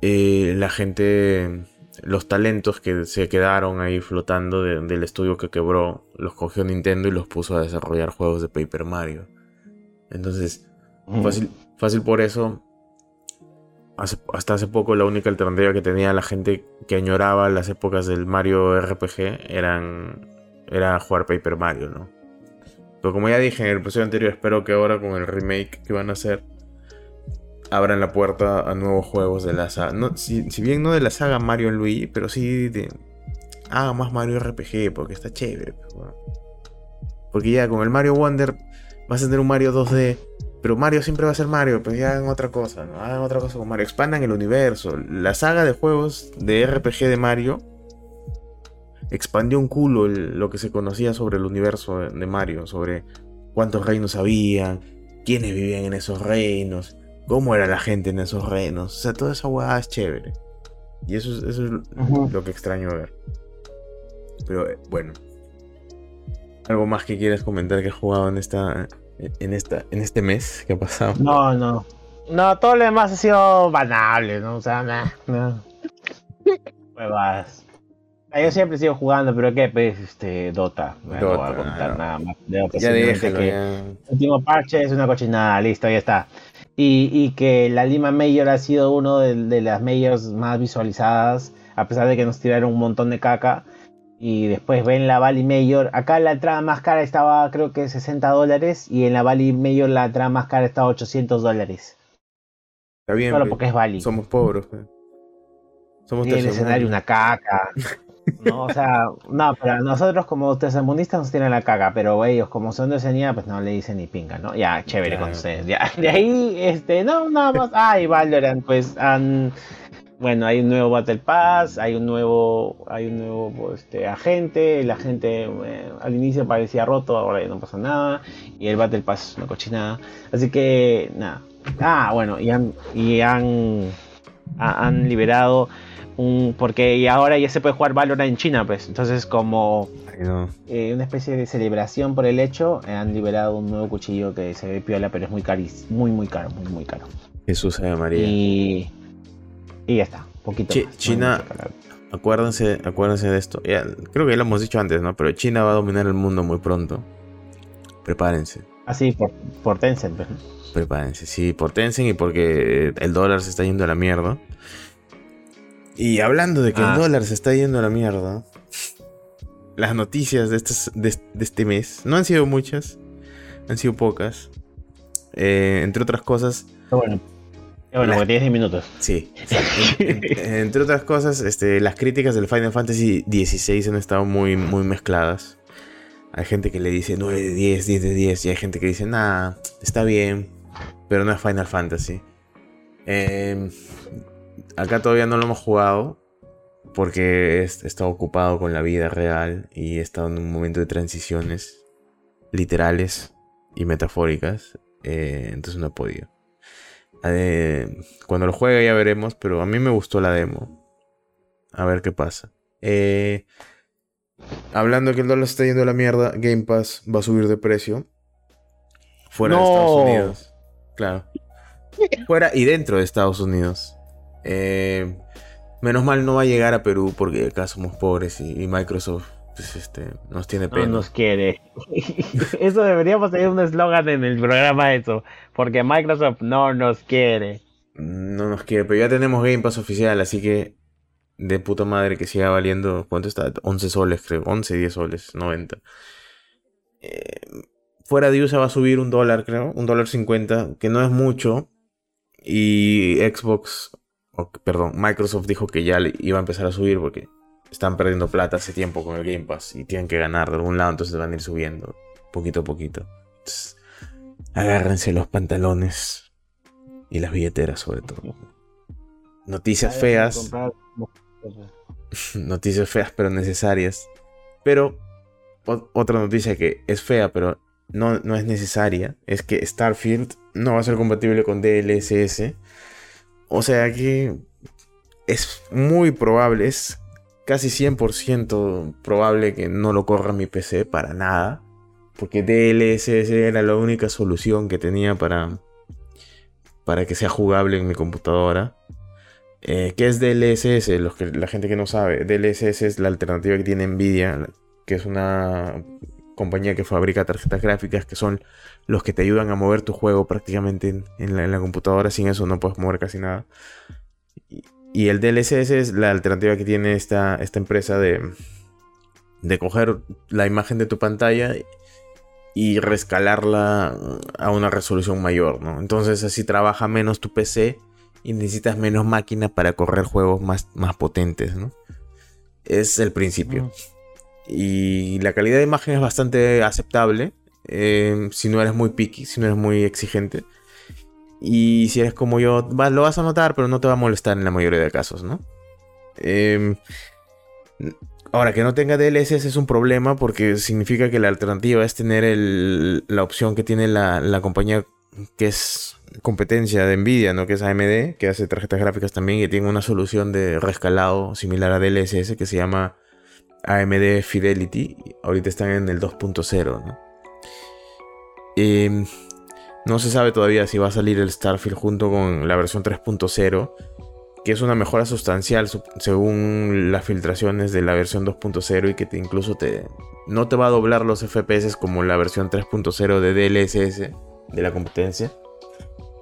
eh, la gente, los talentos que se quedaron ahí flotando del estudio que quebró, los cogió Nintendo y los puso a desarrollar juegos de Paper Mario. Entonces, fácil, fácil por eso. hasta hace poco la única alternativa que tenía la gente que añoraba las épocas del Mario RPG eran, era jugar Paper Mario, ¿no? Pero como ya dije en el episodio anterior, espero que ahora con el remake que van a hacer abran la puerta a nuevos juegos de la saga. No, si, bien no de la saga Mario Luigi, pero sí de. Haga más Mario RPG, porque está chévere. Pues, porque ya con el Mario Wonder vas a tener un Mario 2D. Pero Mario siempre va a ser Mario, pues ya hagan otra cosa, ¿no? Hagan otra cosa con Mario. Expandan el universo. La saga de juegos de RPG de Mario expandió un culo lo que se conocía sobre el universo de Mario, sobre cuántos reinos había, quiénes vivían en esos reinos, cómo era la gente en esos reinos. O sea, toda esa hueá es chévere. Y eso, es lo que extraño ver. Pero eh, bueno. ¿Algo más que quieras comentar que has jugado en esta. en esta. en este mes que ha pasado? No, no. No, todo lo demás ha sido banable, ¿no? O sea, nada, no. Huevas. Ah, yo siempre sigo jugando, pero ¿qué? Pues, este, Dota. No voy a contar nada más de Dota. Ya dije que el último parche es una cochinada, listo, ya está. Y, y que la Lima Major ha sido uno de, las majors más visualizadas, a pesar de que nos tiraron un montón de caca. Y después ven la Valley Major. Acá la entrada más cara estaba creo que 60 dólares. Y en la Valley Major la entrada más cara estaba 800 dólares. Está bien. Solo porque es Valley. Somos pobres. Somos y el escenario una caca. No, o sea, no, pero nosotros como tercermundistas nos tienen la caga, pero ellos como son de Oceanía, pues no le dicen ni pinga, ¿no? Ya, chévere con ustedes. Ya, de ahí, este, no, nada más. Ay, Valorant, pues han. Bueno, hay un nuevo Battle Pass, hay un nuevo, hay un nuevo este, agente, el agente eh, al inicio parecía roto, ahora ya no pasa nada, y el Battle Pass es una cochinada. Así que, nada. Ah, bueno, y han, y han, han liberado porque ahora ya se puede jugar Valorant en China, pues. Entonces, como eh, una especie de celebración por el hecho, han liberado un nuevo cuchillo que se ve piola, pero es muy carísimo, muy, muy caro, muy, muy caro. Jesús Ave María. Y, y ya está, poquito. China, acuérdense, acuérdense de esto. creo que ya lo hemos dicho antes, ¿no? Pero China va a dominar el mundo muy pronto. Prepárense. Ah, sí, por, por Tencent. Pues. Prepárense, sí, por Tencent y porque el dólar se está yendo a la mierda. Y hablando de que el ah. dólar se está yendo a la mierda, las noticias de, de, este mes no han sido muchas, han sido pocas. Eh, entre otras cosas. Bueno, bueno, porque 10 minutos. Sí. entre otras cosas, este, las críticas del Final Fantasy XVI han estado muy, muy mezcladas. Hay gente que le dice 9 de 10, 10 de 10, y hay gente que dice, nah, está bien, pero no es Final Fantasy. Eh, acá todavía no lo hemos jugado porque he estado ocupado con la vida real y he estado en un momento de transiciones literales y metafóricas. Eh, entonces no he podido. Eh, cuando lo juegue ya veremos, pero a mí me gustó la demo. A ver qué pasa. Eh, hablando de que el dólar está yendo a la mierda, Game Pass va a subir de precio. Fuera de Estados Unidos. Claro. Fuera y dentro de Estados Unidos. Eh, menos mal no va a llegar a Perú porque acá somos pobres y, Microsoft pues, este, nos tiene pena. No nos quiere. eso deberíamos tener un eslogan en el programa eso. Porque Microsoft no nos quiere. No nos quiere, pero ya tenemos Game Pass oficial, así que de puta madre que siga valiendo. ¿Cuánto está? 11 soles, creo. 11, 10 soles, 90. Eh, fuera de USA va a subir un dólar, creo. Un dólar 50, que no es mucho. Y Xbox perdón, Microsoft dijo que ya iba a empezar a subir porque están perdiendo plata hace tiempo con el Game Pass y tienen que ganar de algún lado, entonces van a ir subiendo poquito a poquito. agárrense los pantalones y las billeteras sobre todo. Noticias feas. Noticias feas pero necesarias. Pero otra noticia que es fea, pero no, no es necesaria, es que Starfield no va a ser compatible con DLSS. O sea que es muy probable, es casi 100% probable que no lo corra mi PC para nada. Porque DLSS era la única solución que tenía para, para que sea jugable en mi computadora. Eh, ¿Qué es DLSS? Los que, la gente que no sabe, DLSS es la alternativa que tiene Nvidia, que es una compañía que fabrica tarjetas gráficas que son los que te ayudan a mover tu juego prácticamente en, la, computadora. Sin eso no puedes mover casi nada. Y, el DLSS es la alternativa que tiene esta, esta empresa de, de coger la imagen de tu pantalla y rescalarla a una resolución mayor, ¿no? Entonces así trabaja menos tu PC y necesitas menos máquina para correr juegos más, más potentes, ¿no? Es el principio. Y la calidad de imagen es bastante aceptable. Eh, si no eres muy picky, si no eres muy exigente. Y si eres como yo, lo vas a notar, pero no te va a molestar en la mayoría de casos, ¿no? Em, ahora, que no tenga DLSS es un problema porque significa que la alternativa es tener la opción que tiene la, la, compañía que es competencia de Nvidia, ¿no? Que es AMD, que hace tarjetas gráficas también y tiene una solución de rescalado similar a DLSS que se llama AMD Fidelity. Ahorita están en el 2.0, ¿no? Em, no se sabe todavía si va a salir el Starfield junto con la versión 3.0, que es una mejora sustancial según las filtraciones de la versión 2.0 y que te, incluso te, no te va a doblar los FPS como la versión 3.0 de DLSS de la competencia,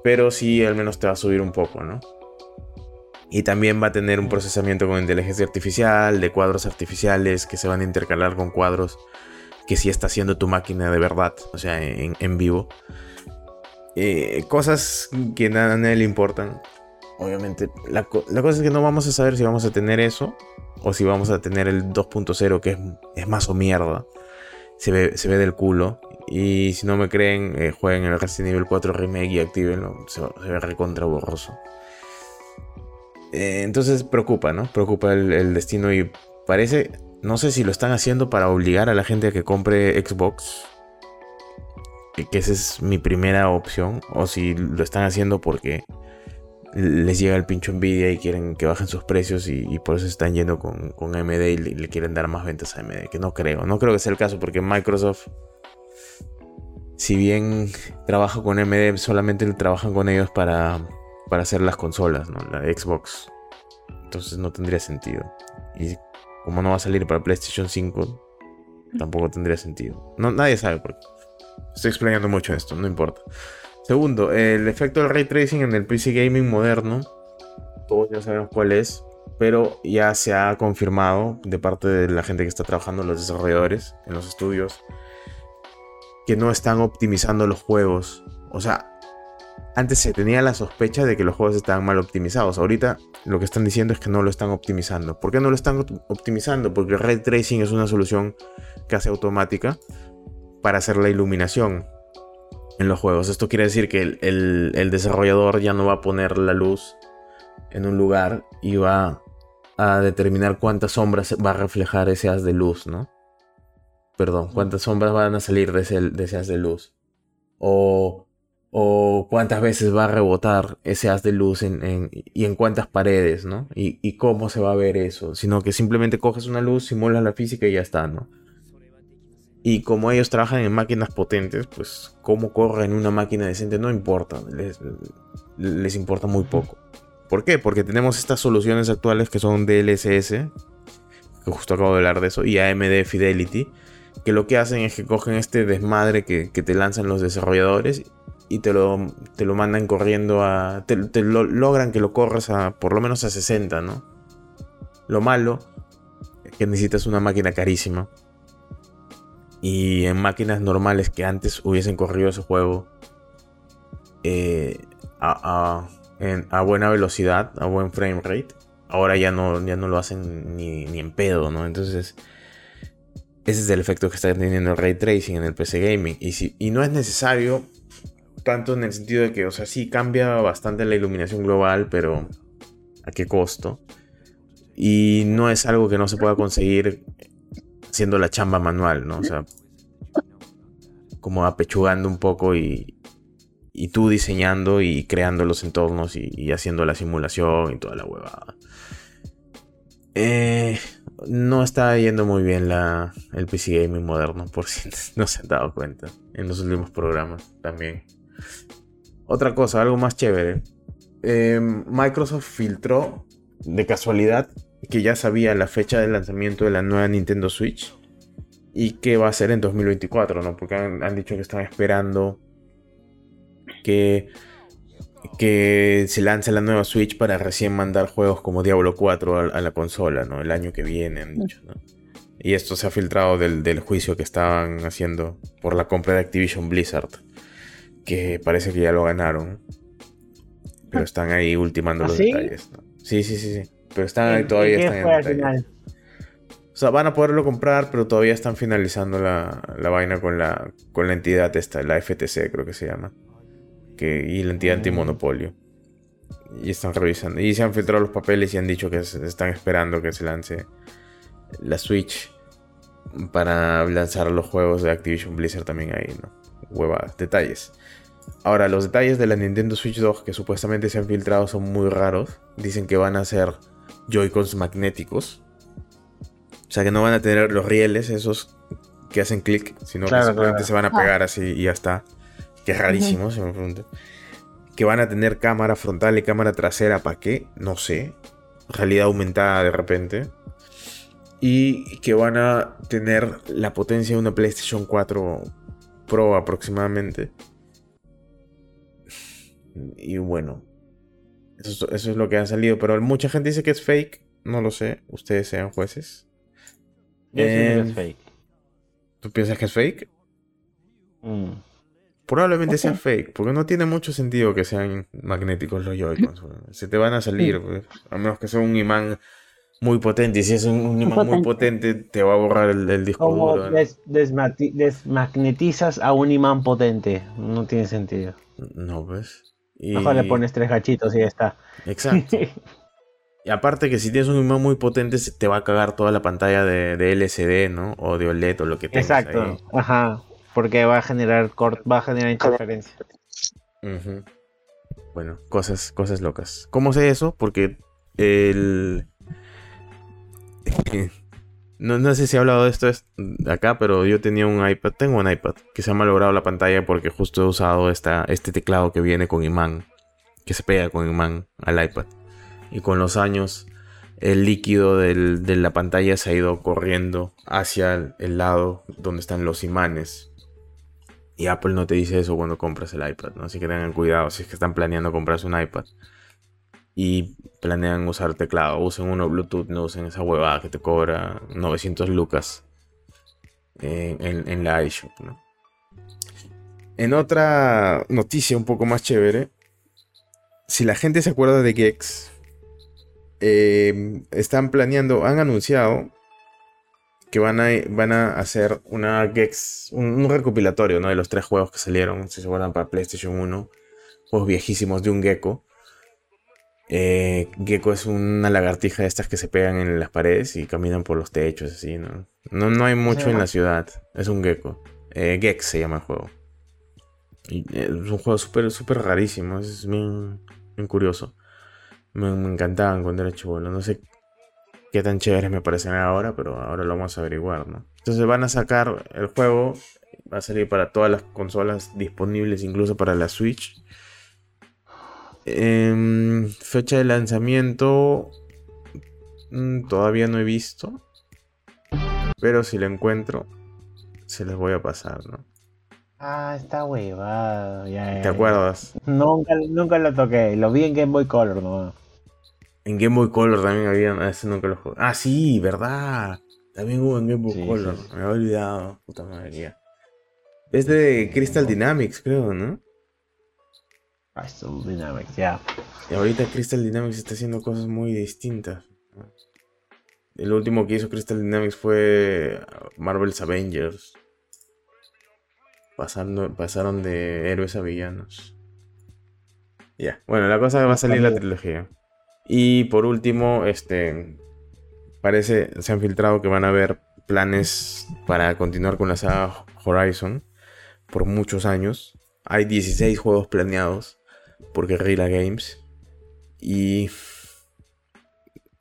pero sí al menos te va a subir un poco, ¿no? Y también va a tener un procesamiento con inteligencia artificial, de cuadros artificiales que se van a intercalar con cuadros que sí está haciendo tu máquina de verdad, o sea, en, vivo. Eh, cosas que a nadie le importan. Obviamente, la, cosa es que no vamos a saber si vamos a tener eso o si vamos a tener el 2.0 que es, más o mierda. Se ve, se ve del culo. Y si no me creen, eh, jueguen el Resident Evil 4 Remake y activenlo. Se, se ve recontra borroso. Eh, entonces preocupa, ¿no? Preocupa el, destino y parece, no sé si lo están haciendo para obligar a la gente a que compre Xbox, que esa es mi primera opción, o si lo están haciendo porque les llega el pincho envidia y quieren que bajen sus precios y, por eso están yendo con, con AMD y le, quieren dar más ventas a AMD, que no creo, no creo que sea el caso porque Microsoft, si bien trabaja con AMD, solamente trabajan con ellos para para hacer las consolas, ¿no? La Xbox. Entonces no tendría sentido. Y como no va a salir para PlayStation 5, tampoco tendría sentido. No, nadie sabe por qué. Estoy explicando mucho esto, no importa. Segundo, el efecto del ray tracing en el PC gaming moderno. Todos ya sabemos cuál es. Pero ya se ha confirmado de parte de la gente que está trabajando, los desarrolladores en los estudios, que no están optimizando los juegos. O sea, antes se tenía la sospecha de que los juegos estaban mal optimizados. Ahorita lo que están diciendo es que no lo están optimizando. ¿Por qué no lo están optimizando? Porque el ray tracing es una solución casi automática para hacer la iluminación en los juegos. Esto quiere decir que el, desarrollador ya no va a poner la luz en un lugar y va a determinar cuántas sombras va a reflejar ese haz de luz, ¿no? Perdón, cuántas sombras van a salir de ese, haz de luz. O o cuántas veces va a rebotar ese haz de luz en, y en cuántas paredes, ¿no? Y, cómo se va a ver eso, sino que simplemente coges una luz, simulas la física y ya está, ¿no? Y como ellos trabajan en máquinas potentes, pues cómo corre en una máquina decente no importa, les, les importa muy poco. ¿Por qué? Porque tenemos estas soluciones actuales que son DLSS, que justo acabo de hablar de eso, y AMD Fidelity, que lo que hacen es que cogen este desmadre que, te lanzan los desarrolladores y te lo, te lo mandan corriendo a... Te, lo, logran que lo corras a por lo menos a 60, ¿no? Lo malo es que necesitas una máquina carísima. Y en máquinas normales que antes hubiesen corrido ese juego eh, a, buena velocidad, a buen frame rate, ahora ya no, ya no lo hacen ni, ni en pedo, ¿no? Entonces ese es el efecto que está teniendo el ray tracing en el PC gaming. Y, si, y no es necesario tanto en el sentido de que, o sea, sí cambia bastante la iluminación global, pero ¿a qué costo? Y no es algo que no se pueda conseguir haciendo la chamba manual, ¿no? O sea, como apechugando un poco y, y tú diseñando y creando los entornos y, haciendo la simulación y toda la huevada. Eh, no está yendo muy bien la, el PC Gaming moderno, por si no se han dado cuenta en los últimos programas también. Otra cosa, algo más chévere. Eh, Microsoft filtró de casualidad que ya sabía la fecha de lanzamiento de la nueva Nintendo Switch y que va a ser en 2024, ¿no? Porque han dicho que están esperando que, que se lance la nueva Switch para recién mandar juegos como Diablo 4 a, la consola, ¿no? El año que viene, han dicho, ¿no? Y esto se ha filtrado del, juicio que estaban haciendo por la compra de Activision Blizzard. Que parece que ya lo ganaron. Pero están ahí ultimando ¿Ah, los detalles. ¿no? Sí, sí, sí, sí. Pero están ahí todavía. Están en O sea, van a poderlo comprar, pero todavía están finalizando la, la vaina con la, con la entidad esta, la FTC creo que se llama y la entidad antimonopolio. Y están revisando. Y se han filtrado los papeles y han dicho que están esperando que se lance la Switch para lanzar los juegos de Activision Blizzard también ahí, ¿no? Huevadas, detalles. Ahora, los detalles de la Nintendo Switch 2 que supuestamente se han filtrado son muy raros. Dicen que van a ser Joy-Cons magnéticos. O sea, que no van a tener los rieles esos que hacen clic, sino que simplemente se van a pegar así y ya está que es rarísimo, se me pregunta. Que van a tener cámara frontal y cámara trasera, ¿para qué? No sé. Realidad aumentada de repente. Y que van a tener la potencia de una PlayStation 4 Pro aproximadamente. Y bueno, eso, es lo que ha salido. Pero mucha gente dice que es fake. No lo sé. Ustedes sean jueces. Yo que es em, fake. ¿Tú piensas que es fake? Mm. Probablemente sea fake, porque no tiene mucho sentido que sean magnéticos los Joy-Cons. Se te van a salir, pues, a menos que sea un imán muy potente. Y si es un, imán muy potente, te va a borrar el, disco duro. desmagnetizas a un imán potente. No tiene sentido. No, pues. Y... Mejor le pones tres gachitos y ya está. Exacto. y aparte que si tienes un imán muy potente, te va a cagar toda la pantalla de, de LCD, ¿no? O de OLED o lo que tengas Exacto. Ajá. Porque va a generar va a generar interferencia. Bueno, cosas, cosas locas. ¿Cómo sé eso? Porque el. No, sé si he hablado de esto acá, pero yo tenía un iPad, tengo un iPad que se ha malogrado la pantalla porque justo he usado esta, este teclado que viene con imán, que se pega con imán al iPad. Y con los años el líquido de la pantalla se ha ido corriendo hacia el lado donde están los imanes. Y Apple no te dice eso cuando compras el iPad, ¿no? Así que tengan cuidado si es que están planeando comprarse un iPad y planean usar teclado, usen uno Bluetooth, no usen esa huevada que te cobra 900 lucas en, la iShop. En otra noticia un poco más chévere, si la gente se acuerda de Gex, eh, están planeando, han anunciado que van a, van a hacer una Gex, un, recopilatorio ¿no? de los tres juegos que salieron, si se acuerdan, para PlayStation 1. Juegos viejísimos de un gecko. Eh, gecko es una lagartija de estas que se pegan en las paredes y caminan por los techos, así, ¿no? No, no hay mucho en la ciudad. Es un gecko. Eh, Gex se llama el juego. Eh, es un juego súper super rarísimo. Es bien, curioso. Me, encantaban cuando era chivolo. No sé qué tan chéveres me parecen ahora, pero ahora lo vamos a averiguar, ¿no? Entonces van a sacar el juego, va a salir para todas las consolas disponibles, incluso para la Switch. Em, fecha de lanzamiento mm, todavía no he visto, pero si la encuentro, se les voy a pasar, ¿no? Ah, está huevado. ¿Te acuerdas? Nunca, nunca lo toqué, lo vi en Game Boy Color ¿no? En Game Boy Color también había. Ese nunca lo jugué. Ah, sí, verdad. También hubo en Game Boy Color. Me había olvidado. Puta madre. Es de Crystal Dynamics, creo, ¿no? Crystal Dynamics, ya. Y ahorita Crystal Dynamics está haciendo cosas muy distintas. El último que hizo Crystal Dynamics fue Marvel's Avengers. Pasando, pasaron de héroes a villanos. Ya. Bueno, la cosa va a salir la trilogía. Y por último, este parece, se han filtrado que van a haber planes para continuar con la saga Horizon por muchos años. Hay 16 juegos planeados por Guerrilla Games y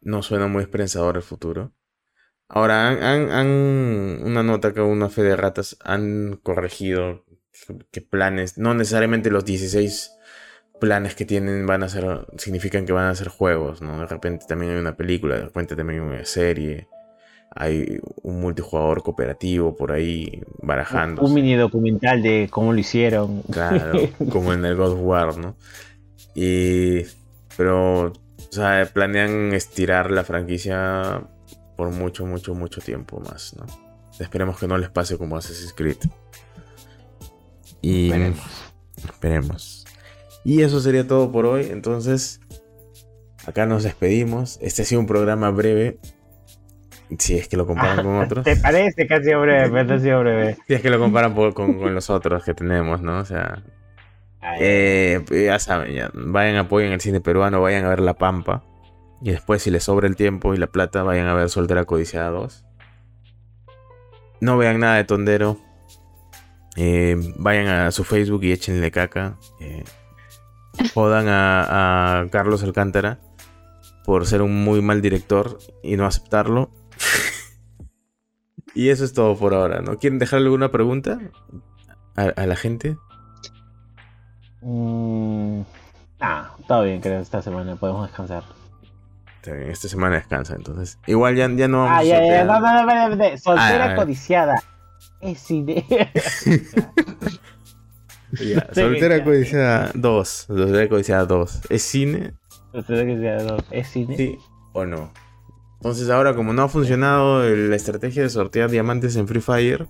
no suena muy esperanzador el futuro. Ahora, han, una nota que una fe de ratas han corregido que planes, no necesariamente los 16 planes que tienen van a ser, significan que van a ser juegos, ¿no? De repente también hay una película, de repente también hay una serie, hay un multijugador cooperativo por ahí barajando. Un mini documental de cómo lo hicieron. Claro, como en el God of War, ¿no? Y, pero, o sea, planean estirar la franquicia por mucho, mucho, mucho tiempo más, ¿no? Esperemos que no les pase como Assassin's Creed. Y esperemos. Y eso sería todo por hoy. Entonces, acá nos despedimos. Este ha sido un programa breve. Si es que lo comparan con otros. ¿Te parece que ha sido breve? ha sido breve. Si es que lo comparan con, los otros que tenemos, ¿no? O sea. Eh, ya saben, ya, vayan apoyen el cine peruano, vayan a ver La Pampa. Y después, si les sobra el tiempo y la plata, vayan a ver Soltera Codiciada 2. No vean nada de Tondero. Eh, vayan a su Facebook y échenle caca. Eh, jodan a, Carlos Alcántara por ser un muy mal director y no aceptarlo. y eso es todo por ahora, ¿no? ¿Quieren dejar alguna pregunta a, la gente? Mm, ah, todo bien, creo. Esta semana podemos descansar. esta semana descansa, entonces. Igual ya, ya no. Ah, ya, ya, no, no, no, no, Soltera ah, codiciada. Es idea. Soltera Codiciada 2. Soltera Codiciada 2. ¿Es cine? Soltera Codiciada 2. ¿Es cine? Sí o no. Entonces ahora como no ha funcionado la estrategia de sortear diamantes en Free Fire,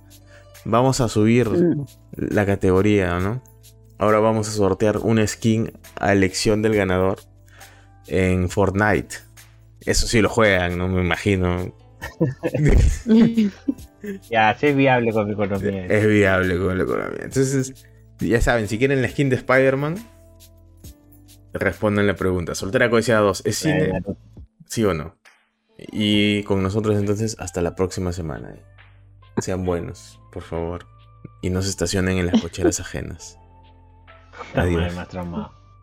vamos a subir mm. la categoría, ¿no? Ahora vamos a sortear una skin a elección del ganador en Fortnite. Eso sí lo juegan, no me imagino. ya, sí es viable con la economía. Es viable con la economía. Entonces, ya saben, si quieren la skin de Spider-Man, respondan la pregunta. Soltera Codiciada 2, ¿es cine? ¿Sí o no? Y con nosotros entonces hasta la próxima semana. Sean buenos, por favor. Y no se estacionen en las cocheras ajenas. Adiós.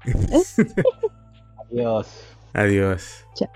Adiós. Adiós. Chao.